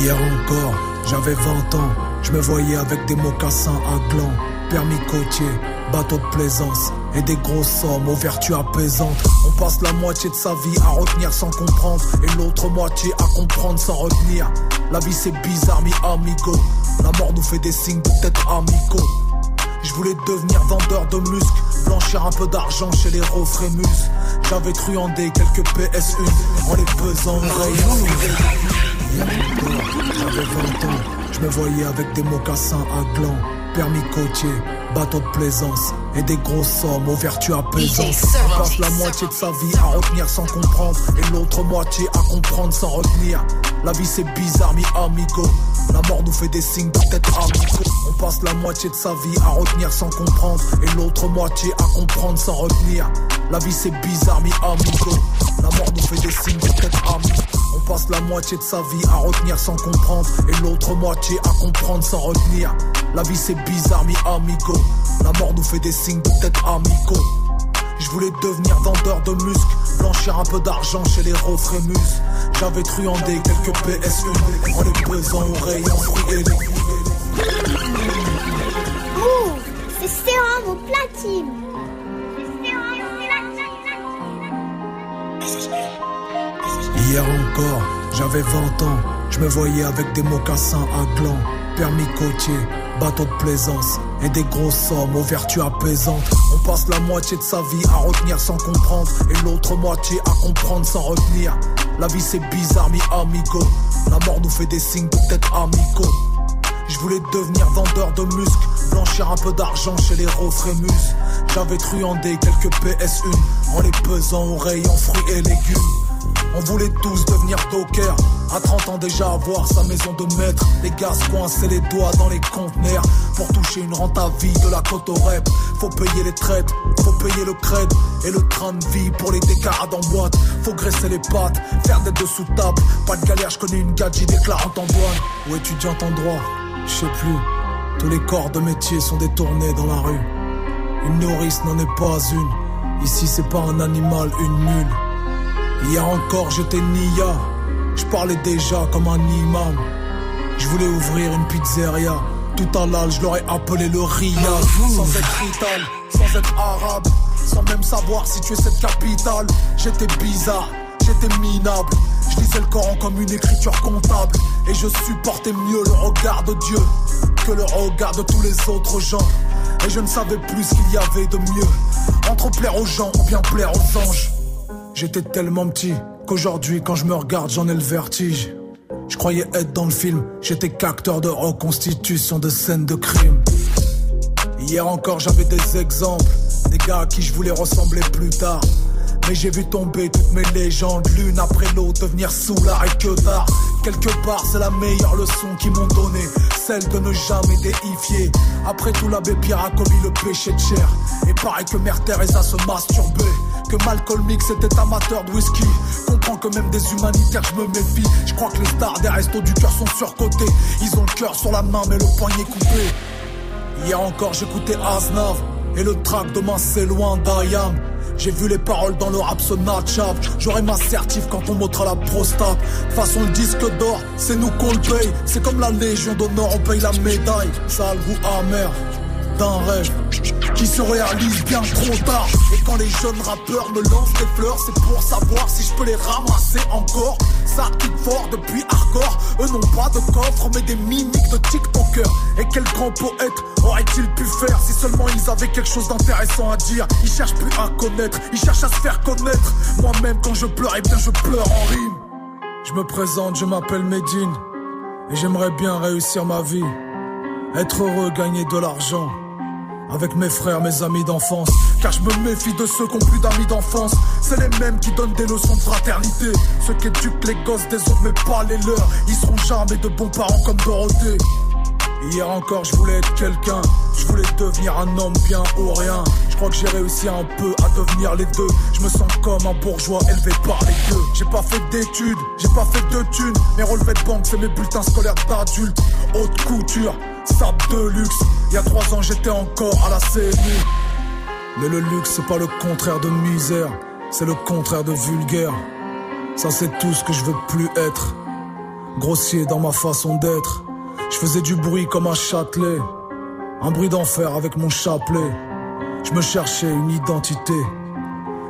Hier encore, j'avais 20 ans, je me voyais avec des mocassins à gland, permis côtier, bateau de plaisance et des grosses sommes aux vertus apaisantes. On passe la moitié de sa vie à retenir sans comprendre et l'autre moitié à comprendre sans retenir. La vie c'est bizarre, mi amigo. La mort nous fait des signes de tête amicaux. Je voulais devenir vendeur de muscles, blanchir un peu d'argent chez les Frémus. J'avais truandé quelques PS1 en les pesant au rayon. J'avais 20 ans, je me voyais avec des mocassins à gland, permis côtier, bateau de plaisance et des grosses sommes aux vertus apaisantes. On passe la moitié de sa vie à retenir sans comprendre et l'autre moitié à comprendre sans retenir. La vie c'est bizarre, mi amigo. La mort nous fait des signes de tête amicaux. On passe la moitié de sa vie à retenir sans comprendre et l'autre moitié à comprendre sans retenir. La vie c'est bizarre, mi amigo. La mort nous fait des signes de tête amicaux. Passe la moitié de sa vie à retenir sans comprendre et l'autre moitié à comprendre sans retenir. La vie c'est bizarre, mi amigo. La mort nous fait des signes de tête amicaux. Je voulais devenir vendeur de muscles, blanchir un peu d'argent chez les Frémus. J'avais truandé quelques PS1 en les pesant au rayon légumes. Move, c'est sérum au platine. C'est sérum Hier encore, j'avais 20 ans, je me voyais avec des mocassins à gland, permis côtier, bateau de plaisance et des grosses sommes aux vertus apaisantes. On passe la moitié de sa vie à retenir sans comprendre et l'autre moitié à comprendre sans retenir. La vie c'est bizarre, mi amigo. La mort nous fait des signes de tête amicaux. Je voulais devenir vendeur de muscles, blanchir un peu d'argent chez les Frémus. J'avais truandé quelques PS1 en les pesant au rayon fruits et légumes. On voulait tous devenir docker. À 30 ans déjà avoir sa maison de maître. Les gars se coincer les doigts dans les conteneurs. Pour toucher une rente à vie de la côte au rep. Faut payer les traites, faut payer le cred. Et le train de vie pour les décarades en boîte. Faut graisser les pattes, faire des dessous de table. Pas de galère, je connais une gadget déclarante en douane. Ou étudiante en droit, je sais plus. Tous les corps de métier sont détournés dans la rue. Une nourrice n'en est pas une. Ici, c'est pas un animal, une mule. Hier encore, j'étais Nia. Je parlais déjà comme un imam. Je voulais ouvrir une pizzeria. Tout à l'âge, je l'aurais appelé le Riyad. Sans être ital, sans être arabe. Sans même savoir si tu es cette capitale. J'étais bizarre, j'étais minable. Je lisais le Coran comme une écriture comptable. Et je supportais mieux le regard de Dieu que le regard de tous les autres gens. Et je ne savais plus ce qu'il y avait de mieux. Entre plaire aux gens ou bien plaire aux anges. J'étais tellement petit qu'aujourd'hui, quand je me regarde, j'en ai le vertige. Je croyais être dans le film, j'étais qu'acteur de reconstitution de scènes de crime. Hier encore, j'avais des exemples, des gars à qui je voulais ressembler plus tard. Mais j'ai vu tomber toutes mes légendes, l'une après l'autre, devenir sous et que tard. Quelque part, c'est la meilleure leçon qu'ils m'ont donnée, celle de ne jamais déifier. Après tout, l'abbé Pierre a commis le péché de chair. Et pareil que Mère Teresa se masturbait. Que Malcolm X était amateur de whisky. Comprends que même des humanitaires, je me méfie. Je crois que les stars des restos du cœur sont surcotés. Ils ont le cœur sur la main, mais le poignet coupé. Hier encore, j'écoutais Aznav. Et le track demain, c'est loin d'Ayam. J'ai vu les paroles dans le rap se. J'aurai ma certif quand on montrera la prostate. Façon, le disque d'or, c'est nous qu'on le paye. C'est comme la Légion d'honneur, on paye la médaille. Ça a le goût amer d'un rêve qui se réalise bien trop tard. Et quand les jeunes rappeurs me lancent des fleurs, c'est pour savoir si je peux les ramasser encore. Ça kick fort depuis hardcore. Eux n'ont pas de coffre, mais des mimiques de TikToker. Et quel grand poète aurait-il pu faire si seulement ils avaient quelque chose d'intéressant à dire? Ils cherchent plus à connaître, ils cherchent à se faire connaître. Moi-même, quand je pleure, eh bien je pleure en rime. Je me présente, je m'appelle Medine. Et j'aimerais bien réussir ma vie. Être heureux, gagner de l'argent avec mes frères, mes amis d'enfance. Car je me méfie de ceux qui ont plus d'amis d'enfance. C'est les mêmes qui donnent des leçons de fraternité. Ceux qui éduquent les gosses des autres, mais pas les leurs. Ils seront jamais de bons parents comme Dorothée. Hier encore, je voulais être quelqu'un. Je voulais devenir un homme bien ou rien. Je crois que j'ai réussi un peu à devenir les deux. Je me sens comme un bourgeois élevé par les deux. J'ai pas fait d'études, j'ai pas fait de thunes. Mes relevés de banque, c'est mes bulletins scolaires d'adulte. Haute couture, sable de luxe. Il y a trois ans, j'étais encore à la CMU. Mais le luxe, c'est pas le contraire de misère. C'est le contraire de vulgaire. Ça, c'est tout ce que je veux plus être. Grossier dans ma façon d'être. Je faisais du bruit comme un châtelet. Un bruit d'enfer avec mon chapelet. Je me cherchais une identité.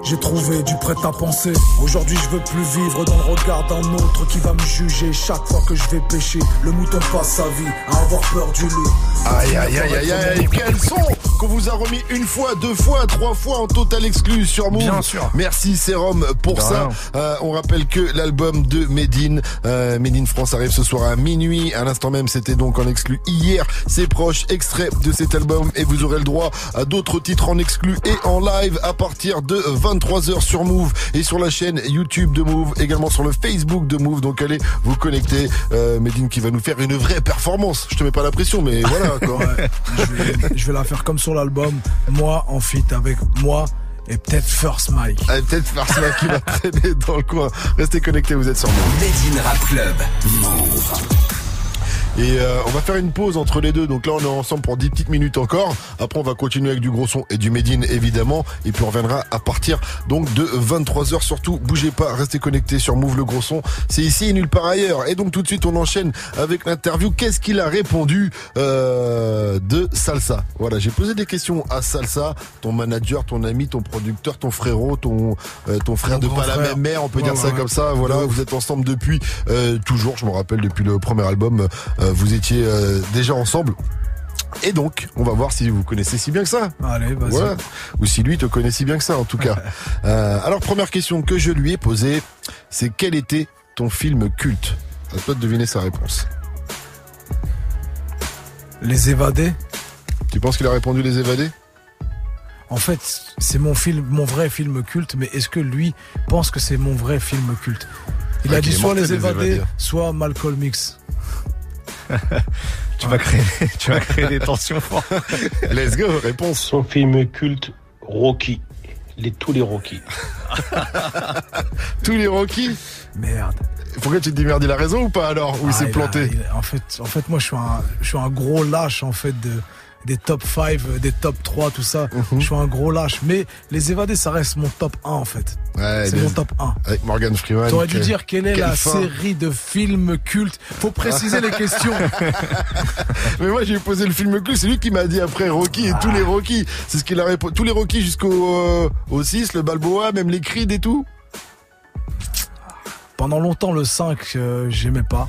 J'ai trouvé du prêt à penser. Aujourd'hui, je veux plus vivre dans le regard d'un autre qui va me juger chaque fois que je vais pêcher. Le mouton passe sa vie à avoir peur du loup. Aïe aïe aïe aïe aïe, quel son qu'on vous a remis une fois, deux fois, trois fois en total exclu sur Move. Bien sûr. Merci Serum pour ça. Euh, on rappelle que l'album de Medine, euh, Medine France arrive ce soir à minuit. À l'instant même, c'était donc en exclu hier. C'est proche, extrait de cet album et vous aurez le droit à d'autres titres en exclu et en live à partir de 23h sur Move et sur la chaîne YouTube de Move, également sur le Facebook de Move. Donc allez vous connecter. Euh, Medine qui va nous faire une vraie performance. Je te mets pas la pression, mais voilà quoi. Ouais, je, vais, je vais la faire comme sur l'album. Moi en feat avec moi et peut-être First Mike. Ah, peut-être Farsma qui va traîner dans le coin. Restez connectés, vous êtes sur Move. Made in Rap Club. Move. Et euh, on va faire une pause entre les deux. Donc là, on est ensemble pour 10 petites minutes encore. Après, on va continuer avec du gros son et du Médine, évidemment. Et puis, on reviendra à partir donc de 23h. Surtout, bougez pas, restez connectés sur Move le gros son. C'est ici et nulle part ailleurs. Et donc, tout de suite, on enchaîne avec l'interview. Qu'est-ce qu'il a répondu euh, de Salsa? Voilà, j'ai posé des questions à Salsa, ton manager, ton ami, ton producteur, ton frérot, ton, euh, ton frère de pas la même mère, on peut Ouais, dire ça ouais, comme ça. Voilà, vous êtes ensemble depuis euh, toujours. Je me rappelle depuis le premier album, vous étiez euh, déjà ensemble. Et donc, on va voir si vous connaissez si bien que ça. Allez, vas-y. Ouais. Ou si lui te connaît si bien que ça, en tout cas. Euh, alors, première question que je lui ai posée, c'est quel était ton film culte? À toi de deviner sa réponse. Les évadés Tu penses qu'il a répondu Les Évadés? En fait, c'est mon film, mon vrai film culte, mais est-ce que lui pense que c'est mon vrai film culte? Il a qu'il dit soit Les Les Évadés, Évadés. soit Malcolm X. Tu vas créer, tu vas créer des tensions fortes. Let's go, réponse. Son film culte, Rocky. Les, tous les Rocky. Tous les Rocky Merde. Pourquoi tu te dis merde, il a raison ou pas alors? Ou il Ah, s'est a- planté? il en, fait, en fait, moi, je suis un, je suis un gros lâche, en fait, de, des top 5, des top 3, tout ça. Mhm. Je suis un gros lâche. Mais Les Évadés, ça reste mon top 1, en fait. Ouais, c'est les- mon top 1. Avec Morgan Freeman. T'aurais dû dire quelle est quelle la fin. série de films cultes. Faut préciser les questions. Mais moi j'ai posé le film culte, c'est lui qui m'a dit après Rocky et tous les Rocky. C'est ce qu'il a répondu. Tous les Rocky jusqu'au euh, au 6, le Balboa, même les Creed et tout. Pendant longtemps, le 5, euh, j'aimais pas.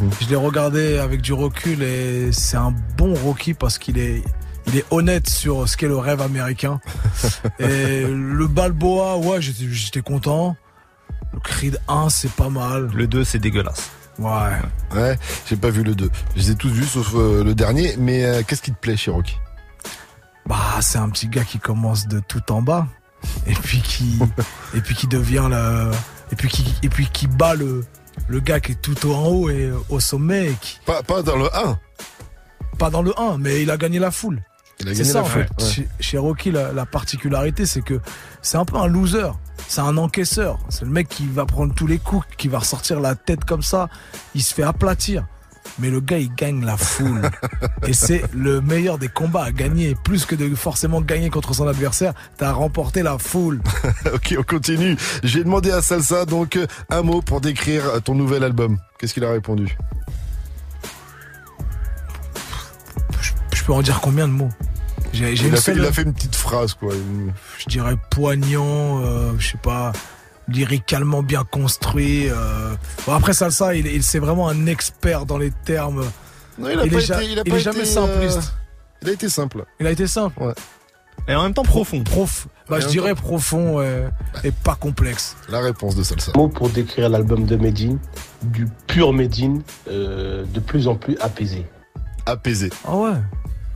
Mhm. Je l'ai regardé avec du recul et c'est un bon Rocky parce qu'il est, il est honnête sur ce qu'est le rêve américain. et le Balboa, ouais, j'étais, j'étais content. Le Creed 1, c'est pas mal. Le 2, c'est dégueulasse. Ouais. Ouais, j'ai pas vu le 2. Je les ai tous vus sauf euh, le dernier. Mais euh, qu'est-ce qui te plaît chez Rocky? Bah, c'est un petit gars qui commence de tout en bas et puis qui et puis qui devient le et puis qui et puis qui bat le le gars qui est tout en haut et euh, au sommet et qui pas pas dans le 1. Pas dans le 1, mais il a gagné la foule. Il a C'est gagné ça la en fait. ouais. Chez, chez Rocky, la, la particularité, c'est que c'est un peu un loser. C'est un encaisseur. C'est le mec qui va prendre tous les coups, qui va ressortir la tête comme ça. Il se fait aplatir. Mais le gars, il gagne la foule. Et c'est le meilleur des combats à gagner. Plus que de forcément gagner contre son adversaire, t'as remporté la foule. ok, on continue. J'ai demandé à Salsa donc euh, un mot pour décrire ton nouvel album. Qu'est-ce qu'il a répondu? Je peux en dire combien de mots? J'ai j'ai il, a fait, seule- il a fait une petite phrase quoi. Je dirais poignant, euh, je sais pas, lyricalement bien construit. euh. Bon, après Salsa, il, il c'est vraiment un expert dans les termes. Non, il a il pas est, ja- été- il a il pas est jamais été, simpliste. euh, Il a été simple. Il a été simple. Ouais. Et en même temps profond. Prof. Bah, je dirais profond euh, et pas complexe. La réponse de Salsa. Mot pour décrire l'album de Medine, du pur Medine, euh, de plus en plus apaisé. Apaisé. Ah ouais.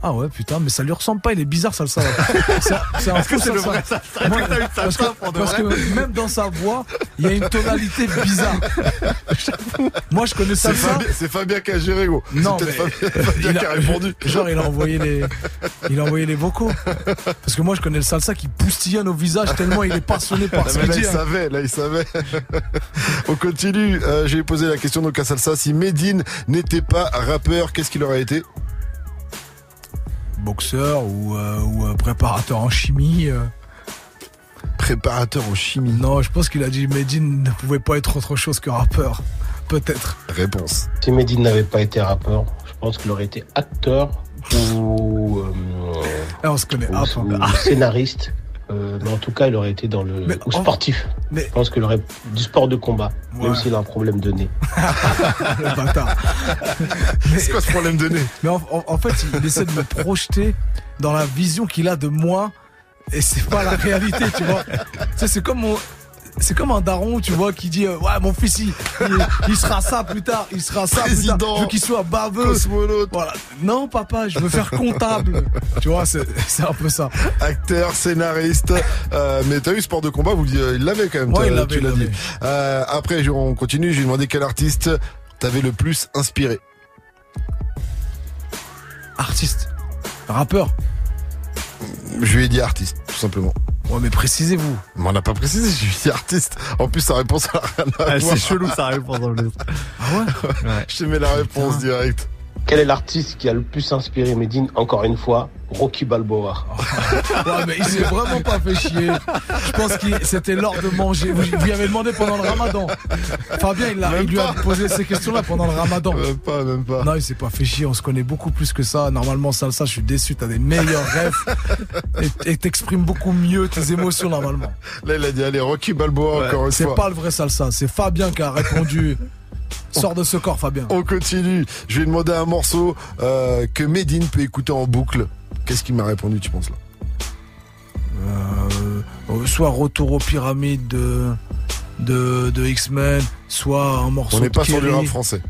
Ah ouais, putain, mais ça lui ressemble pas, il est bizarre Salsa. C'est c'est un Est-ce que c'est le Salsa. vrai Salsa Moi, que parce que, pour de parce vrai que même dans sa voix, il y a une tonalité bizarre. Moi, je connais Salsa. C'est Fabien qui a géré gros. Non, mais Fabien, Fabien il qui a répondu. genre il a envoyé les, il a envoyé les vocaux. Parce que moi je connais le salsa qui poustillonne au visage tellement il est passionné par ce mais là, qu'il il hein. savait, là, il savait. On continue. Euh, J'ai posé la question donc à Salsa. Si Medine n'était pas rappeur, qu'est-ce qu'il aurait été Boxeur ou, euh, ou euh, préparateur en chimie. euh. Préparateur en chimie. Non, je pense qu'il a dit Medine ne pouvait pas être autre chose que rappeur. Peut-être. Réponse. Si Medine n'avait pas été rappeur, je pense qu'il aurait été acteur ou, euh, Ah, on se connaît. ou- Ah, ou scénariste. Euh, mais en tout cas, il aurait été dans le Mais ou sportif. mais- Je pense qu'il aurait du sport de combat, même s'il a un problème de nez. le bâtard. C'est quoi ce problème de nez? Mais en, en- en fait, il essaie de me projeter dans la vision qu'il a de moi. Et c'est pas la réalité, tu vois. Tu sais, c'est comme mon. C'est comme un daron, tu vois, qui dit euh, Ouais, mon fils, il, il- il sera ça plus tard, il sera ça plus tard. Je veux qu'il soit baveux. Cosmonaute, Voilà. Non, papa, je veux faire comptable. tu vois, c'est un peu ça. acteur, scénariste. Euh, mais t'as eu sport de combat, vous, euh, il l'avait quand même. Ouais, il l'avait, tu l'as dit. Euh, après, je- on continue. J'ai demandé quel artiste t'avais le plus inspiré. Artiste. Rappeur. Je lui ai dit artiste, tout simplement. Ouais, mais précisez-vous. Mais on n'a pas précisé, je lui ai dit artiste. En plus, sa réponse a rien à Ah, voir. c'est chelou sa réponse en plus. Ah ouais Je te mets la réponse directe. Quel est l'artiste qui a le plus inspiré Medine Encore une fois, Rocky Balboa? Ouais, mais il s'est vraiment pas fait chier. Je pense que c'était l'heure de manger. Vous, lui avez demandé pendant le ramadan. Fabien, il, il lui a posé ces questions-là pendant le ramadan. Même pas, même pas. Non, il s'est pas fait chier. On se connaît beaucoup plus que ça. Normalement, Salsa, je suis déçu. T'as des meilleurs rêves. Et- t'exprimes beaucoup mieux tes émotions, normalement. Là, il a dit, allez, Rocky Balboa, encore une C'est fois. pas le vrai Salsa. C'est Fabien qui a répondu. Sors de ce corps, Fabien. On continue. Je lui ai demandé un morceau euh, que Medine peut écouter en boucle. Qu'est-ce qu'il m'a répondu, tu penses là Euh, soit retour aux pyramides de, de, de X-Men, soit un morceau On n'est pas sur du rap français.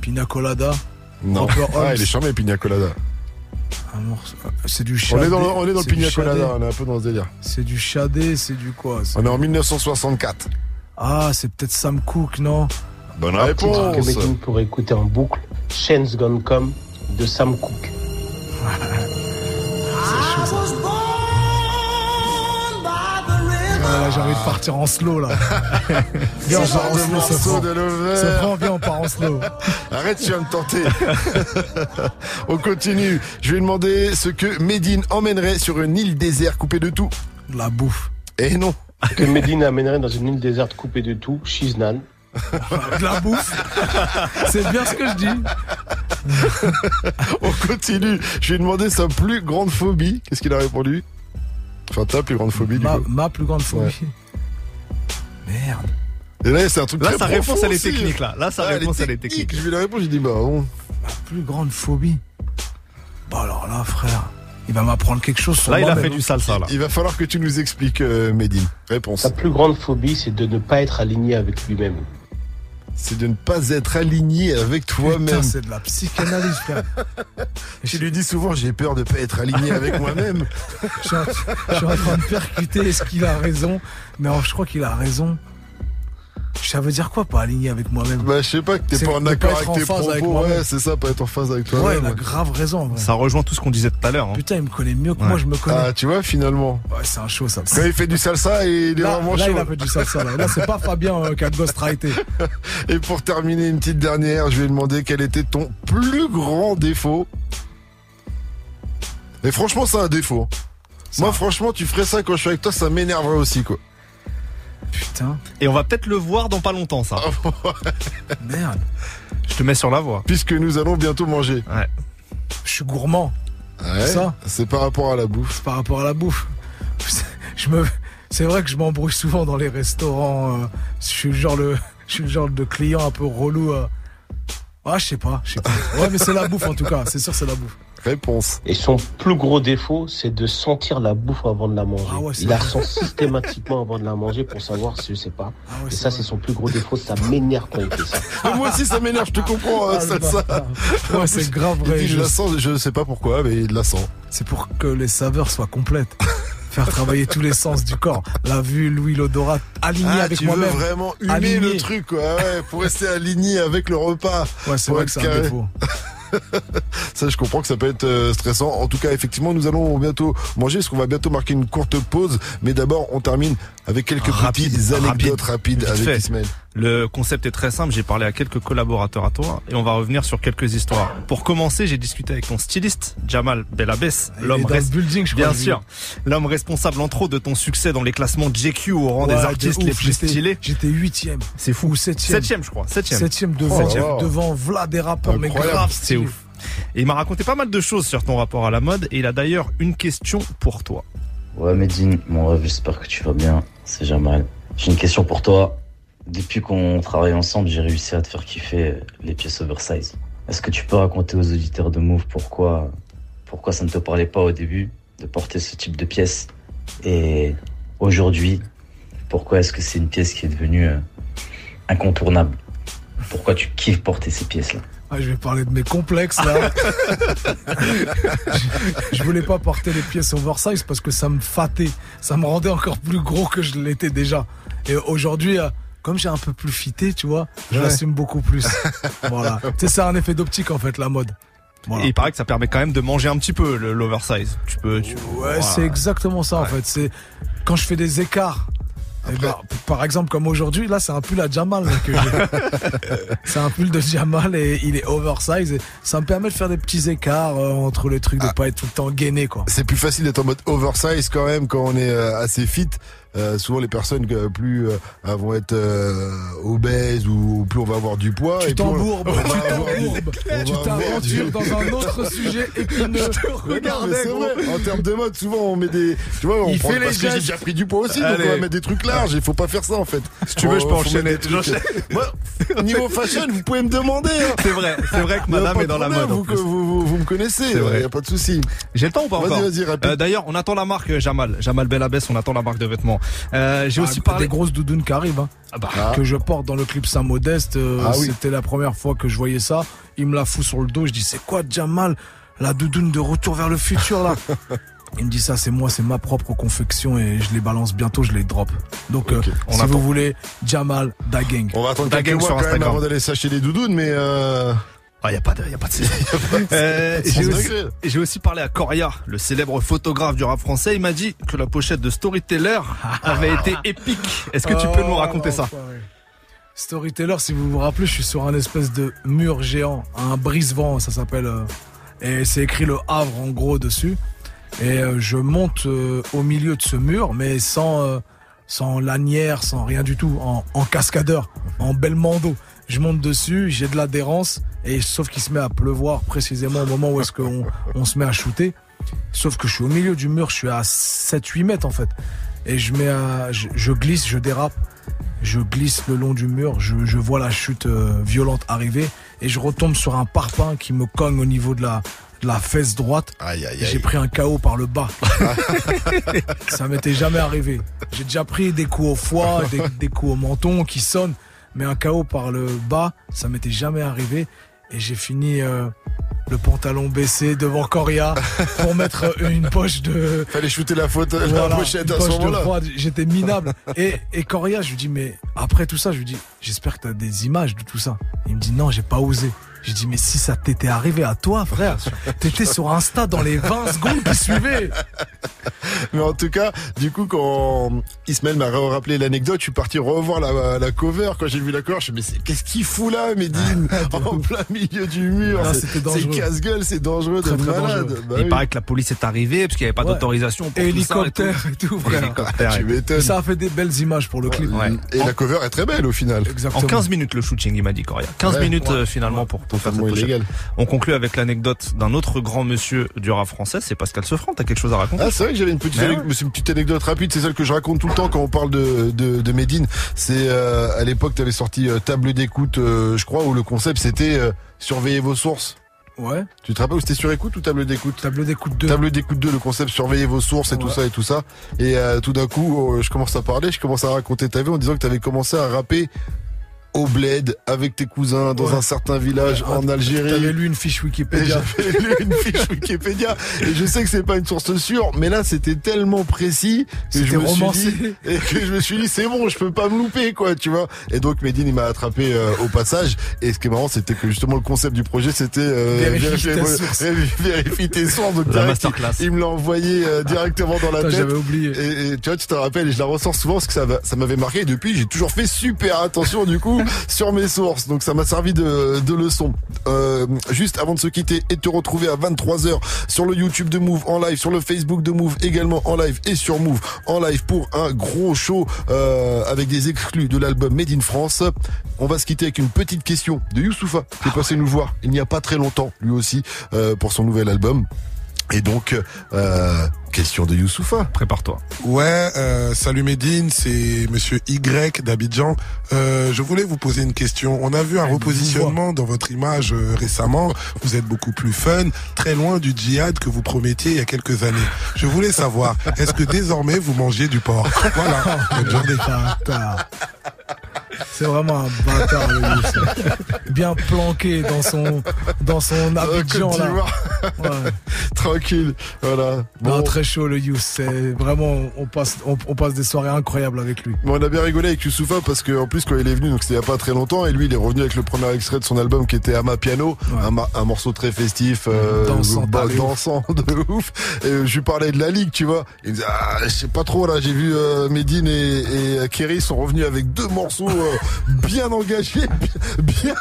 Pina Colada. Non. Ah, il est charmé, Pina Colada. C'est du On chadé. est dans le, on est dans le pina colada, on est un peu dans ce délire. C'est du chadé, c'est du quoi On est en 1964. Ah, c'est peut-être Sam Cooke, non Bonne Un titre que réponse. Pourrait écouter en boucle. Shane's Gone Come de Sam Cooke. Ah, là, J'ai envie de partir en slow là. Viens, on part en de slow, morceau Sofran. de Lovers. Sofran, viens, on part en slow. Arrête, tu vas me tenter. On continue. Je vais demander ce que Medine emmènerait sur une île déserte coupée de tout. De la bouffe. Eh non. Que Medine amènerait dans une île déserte coupée de tout. Shiznan. De la bouffe. C'est bien ce que je dis. On continue. Je vais demander sa plus grande phobie. Qu'est-ce qu'il a répondu? Enfin, ta plus grande phobie, du Ma, coup. ma plus grande phobie. Merde. Et là, c'est un truc Là, très sa réponse, profond elle est technique, là. Là, sa réponse, elle est technique. technique. Je lui ai répondu, j'ai dit, bah bon. Ma plus grande phobie. Bah alors là, frère, il va m'apprendre quelque chose sur Là, il a fait du salsa, là. Il va falloir que tu nous expliques, euh, Medine. Réponse. Sa plus grande phobie, c'est de ne pas être aligné avec lui-même. C'est de ne pas être aligné avec toi-même. c'est de la psychanalyse, frère. Tu lui dis souvent, j'ai peur de pas être aligné avec moi-même. Je suis, en, je suis en train de percuter, est-ce qu'il a raison? Mais alors, je crois qu'il a raison. Ça veut dire quoi, pas aligné avec moi-même Bah, je sais pas, que t'es C'est pas en accord être avec en tes phase propos. ouais, c'est ça, pas être en phase avec toi. Ouais, il a grave raison, en vrai. Ça rejoint tout ce qu'on disait tout à l'heure. hein. Putain, il me connaît mieux que moi, je me connais. Ah, tu vois, finalement. Ouais, c'est un show, ça. Quand il fait du salsa, il est Là, vraiment là, chaud. il a fait du salsa. Là, Là, c'est pas Fabien euh, qui a ghostwrité. Et pour terminer, une petite dernière, je vais demander quel était ton plus grand défaut. Et franchement, c'est un défaut. Moi, franchement, tu ferais ça quand je suis avec toi, ça m'énerverait aussi, quoi. Putain, Et on va peut-être le voir dans pas longtemps, ça. merde. Je te mets sur la voie. Puisque nous allons bientôt manger. Ouais. Je suis gourmand Ouais, Ça C'est par rapport à la bouffe. par rapport à la bouffe. Je me, c'est vrai que je m'embrouille souvent dans les restaurants. euh, je suis le genre le, je suis le genre de client un peu relou. euh. Ah, je sais pas, je sais pas. Ouais, mais c'est la bouffe en tout cas. C'est sûr, c'est la bouffe. Réponse. Et son plus gros défaut, c'est de sentir la bouffe avant de la manger. Ah ouais, il la sent systématiquement avant de la manger pour savoir si je sais pas. Ah ouais, Et c'est ça, c'est son plus gros défaut. Ça m'énerve quand il fait ça. Mais moi aussi, ça m'énerve, je te comprends, euh, Ah, bâtard. Ouais, c'est grave vrai. dit, je la sens, je sais pas pourquoi, mais il la sent. C'est pour que les saveurs soient complètes. Faire travailler tous les sens du corps. La vue, l'ouïe, l'odorat, aligné Ah, avec tu veux moi-même. vraiment humer Aligné. le truc, quoi. Ouais, pour rester aligné avec le repas. Ouais, c'est vrai que c'est un défaut. Ça, je comprends que ça peut être euh, stressant. En tout cas, effectivement, nous allons bientôt manger, parce qu'on va bientôt marquer une courte pause. Mais d'abord, on termine avec quelques Rapide, petites anecdotes rapide, rapides avec. Ismaël. Le concept est très simple. J'ai parlé à quelques collaborateurs à toi et on va revenir sur quelques histoires. Pour commencer, j'ai discuté avec ton styliste, Jamal Belabès, l'homme building, je crois. Bien sûr. L'homme responsable entre autres de ton succès dans les classements JQ au rang des Ouais, artistes ouf, les plus stylés. J'étais huitième. C'est fou. Ou septième. Septième, je crois. Septième. Septième devant, Oh là. devant Vlad des rappeurs, mais grave C'est ouf. Et il m'a raconté pas mal de choses sur ton rapport à la mode et il a d'ailleurs une question pour toi. Ouais, Medine, mon rêve, j'espère que tu vas bien. C'est Jamal. J'ai une question pour toi. Depuis qu'on travaille ensemble, j'ai réussi à te faire kiffer les pièces oversize. Est-ce que tu peux raconter aux auditeurs de Move pourquoi, pourquoi ça ne te parlait pas au début de porter ce type de pièce? Et aujourd'hui, pourquoi est-ce que c'est une pièce qui est devenue euh, incontournable? Pourquoi tu kiffes porter ces pièces-là? Ah, je vais parler de mes complexes là. je, je voulais pas porter les pièces oversize parce que ça me fatait. Ça me rendait encore plus gros que je l'étais déjà. Et aujourd'hui, euh, comme j'ai un peu plus fité, tu vois, je Ouais. l'assume beaucoup plus. voilà. Tu sais, c'est un effet d'optique en fait, la mode. Voilà. Et il paraît que ça permet quand même de manger un petit peu l'oversize. Tu peux. Tu... Ouais, Voilà. c'est exactement ça en Ouais. fait. C'est quand je fais des écarts. Eh ben, par exemple, comme aujourd'hui, là, c'est un pull à Jamal j'ai. c'est un pull de Jamal et il est oversize. Et ça me permet de faire des petits écarts euh, entre les trucs, de pas être tout le temps gainé, quoi. C'est plus facile d'être en mode oversize quand même quand on est euh, assez fit. Euh, souvent les personnes euh, plus euh, vont être euh, obèses ou plus on va avoir du poids. Tu t'embourbes, tu t'aventures dans un autre sujet épineux. Vrai. En termes de mode, souvent on met des. Tu vois, on Il prend fait les parce que j'ai déjà pris du poids aussi, donc Allez. on va mettre des trucs larges. Il faut pas faire ça en fait. Si tu veux, je peux enchaîner. Moi, niveau fashion, vous pouvez me demander. hein. C'est vrai, c'est vrai que madame est dans la mode. Vous, vous, vous, vous me connaissez, C'est vrai. il y a pas de souci. J'ai le temps ou pas Vas-y, encore vas-y, rapide. Euh, D'ailleurs, on attend la marque euh, Jamal. Jamal Belabès, on attend la marque de vêtements. Euh, J'ai Ah, aussi parlé. des grosses doudounes qui arrivent, hein, Ah bah, Ah. que je porte dans le clip Saint-Modeste. euh, Ah oui. C'était la première fois que je voyais ça. Il me la fout sur le dos. Je dis, c'est quoi Jamal la doudoune de retour vers le futur là? Il me dit ça, c'est moi, c'est ma propre confection et je les balance bientôt, je les drop. Donc, euh, on si attend. vous voulez, Jamal Dagang. On va attendre mois sur quand même Instagram. avant d'aller s'acheter des doudounes, mais euh... Ah, y a pas de, y a pas de. Euh, j'ai aussi, parlé à Coria, le célèbre photographe du rap français. Il m'a dit que la pochette de Storyteller avait été épique. Est-ce que tu peux nous raconter ça Storyteller, si vous vous rappelez, je suis sur un espèce de mur géant, un brise-vent, ça s'appelle. euh, et c'est écrit le Havre en gros dessus. Et euh, je monte euh, au milieu de ce mur, mais sans, sans lanière, sans rien du tout, en, en cascadeur, en Belmondo. Je monte dessus, j'ai de l'adhérence, et sauf qu'il se met à pleuvoir précisément au moment où est-ce qu'on on se met à shooter. Sauf que je suis au milieu du mur, je suis à 7-8 mètres en fait. Et je mets à, je, je glisse, je dérape, je glisse le long du mur, je, je vois la chute euh, violente arriver et je retombe sur un parpaing qui me cogne au niveau de la, de la fesse droite. J'ai pris un KO par le bas. Ça m'était jamais arrivé. J'ai déjà pris des coups au foie, des, des coups au menton qui sonnent, mais un KO par le bas, ça m'était jamais arrivé. Et j'ai fini euh, le pantalon baissé devant Coria pour mettre une poche de. Fallait shooter la faute, la Voilà, pochette une à ce poche moment-là. J'étais minable. Et, et Coria, je lui dis, mais après tout ça, je lui dis, j'espère que t'as des images de tout ça. Il me dit, non, j'ai pas osé. J'ai dit, mais si ça t'était arrivé à toi, frère, t'étais sur Insta dans les 20 secondes qui suivaient. Mais en tout cas, du coup, quand Ismaël m'a rappelé l'anecdote, je suis parti revoir la, la cover. Quand j'ai vu la cover, je me suis dit, mais qu'est-ce qu'il fout là, Medine En plein milieu du mur. Ah, C'est- casse-gueule, c'est dangereux Très, très malade. dangereux. Bah Il oui. paraît que la police est arrivée parce qu'il n'y avait pas Ouais. d'autorisation pour tout ça Hélicoptère et et tout, frère. Hélicoptère Tu. Ça a fait des belles images pour le clip. Et la cover est très belle au final. En Exactement. 15 minutes le shooting, il m'a dit Coria. 15 Ouais. minutes Ouais. euh, finalement pour, pour faire cette Totalement pochette. illégal. On conclut avec l'anecdote d'un autre grand monsieur du rap français, c'est Pascal Sefranc. T'as quelque chose à raconter Ah, c'est vrai que j'avais une petite, anecdote- mais c'est une petite anecdote rapide, c'est celle que je raconte tout le temps quand on parle de, de, de Medine. C'est euh, à l'époque, tu avais sorti euh, Table d'écoute, euh, je crois, où le concept c'était euh, surveiller vos sources. Ouais. Tu te rappelles où c'était sur écoute ou table d'écoute? Table d'écoute 2. Table d'écoute 2, le concept surveiller vos sources et tout ça et tout ça. Et euh, tout d'un coup, euh, je commence à parler, je commence à raconter ta vie en disant que tu avais commencé à rapper au bled avec tes cousins dans Ouais. un certain village en Algérie. T'avais lu une fiche Wikipédia. j'avais lu une fiche Wikipédia et je sais que c'est pas une source sûre, mais là c'était tellement précis que je C'était me suis romancé. dit et que je me suis dit c'est bon, je peux pas me louper quoi, tu vois. Et donc Medine il m'a attrapé euh, au passage et ce qui est marrant c'était que justement le concept du projet c'était euh, Vérifie vérifier- tes sources. vérifie- vérifie tes sources donc La direct, masterclass. il, il me l'a envoyé euh, directement dans la tête. J'avais oublié. Et, et tu vois, tu te rappelles, et je la ressors souvent parce que ça, ça m'avait marqué. Et depuis, j'ai toujours fait super attention du coup sur mes sources. Donc ça m'a servi de, de leçon. Euh, juste avant de se quitter et de te retrouver à 23h sur le YouTube de Move en live, sur le Facebook de Move également en live et sur Move en live pour un gros show euh, avec des exclus de l'album Made in France. On va se quitter avec une petite question de Youssoufa qui est passé nous voir il n'y a pas très longtemps, lui aussi, euh, pour son nouvel album. Et donc, euh, question de Youssoufa. Prépare-toi. Ouais, euh, salut Medine, c'est Monsieur Y d'Abidjan. Euh, je voulais vous poser une question. On a vu un repositionnement dans votre image euh, récemment. Vous êtes beaucoup plus fun, très loin du djihad que vous promettiez il y a quelques années. Je voulais savoir, est-ce que désormais vous mangez du porc? Voilà. Bonne journée. C'est vraiment un bâtard, le Youssef. Bien planqué dans son, dans son Abidjan, là. Ouais. Tranquille, voilà. Non, Bon, très chaud, le Youssef. C'est vraiment, on passe, on, on passe des soirées incroyables avec lui. mais on a bien rigolé avec Youssoufa parce que en plus quand il est venu, donc c'était il y a pas très longtemps, et lui il est revenu avec le premier extrait de son album qui était Ama Piano, un, morceau très festif, euh, Dansant, bah, dansant de ouf. Et euh, je lui parlais de la ligue, tu vois. Il me disait ah je sais pas trop là, j'ai vu euh, Medine et, et Kerry sont revenus avec deux morceaux bien engagés, bien, bien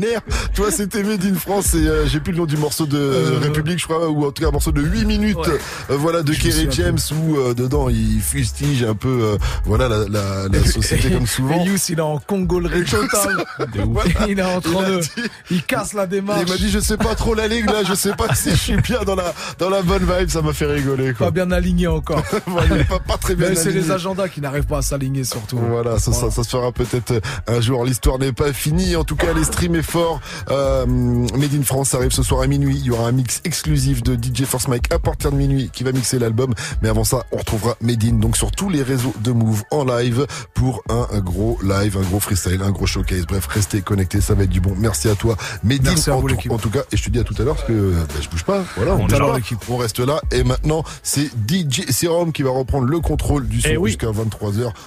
vénères. Tu vois, c'était Medine France et euh, j'ai plus le nom du morceau de Euh, République, je crois, ou en tout cas un morceau de 8 minutes, Ouais. euh, voilà, de Kerry James où euh, dedans il fustige un peu, euh, voilà la, la, la société comme souvent. Et il est en congolerie totale. Il est en train de, dit- il casse la démarche. Il m'a dit je sais pas trop la ligue là, je sais pas si je suis bien dans la dans la bonne vibe, ça m'a fait rigoler quoi. Pas bien aligné encore. Voilà, pas, pas très bien. Mais c'est les agendas qui n'arrivent pas à s'aligner surtout. Voilà, ça, ça, ça se fera peut-être un jour. L'histoire n'est pas finie. En tout cas, les streams est fort. Euh, Made in France arrive ce soir à minuit. Il y aura un mix exclusif de DJ Force Mike à partir de minuit qui va mixer l'album. Mais avant ça, on retrouvera Medine donc sur tous les réseaux de Move en live pour un, gros live, un gros freestyle, un gros showcase. Bref, restez connectés, ça va être du bon. Merci à toi, Medine. Merci à en, en tout cas, et je te dis à tout à l'heure parce que bah, je bouge pas. Voilà, On bouge pas. On reste là. Et maintenant, c'est DJ Serum qui va reprendre le contrôle du son Eh oui. jusqu'à 23h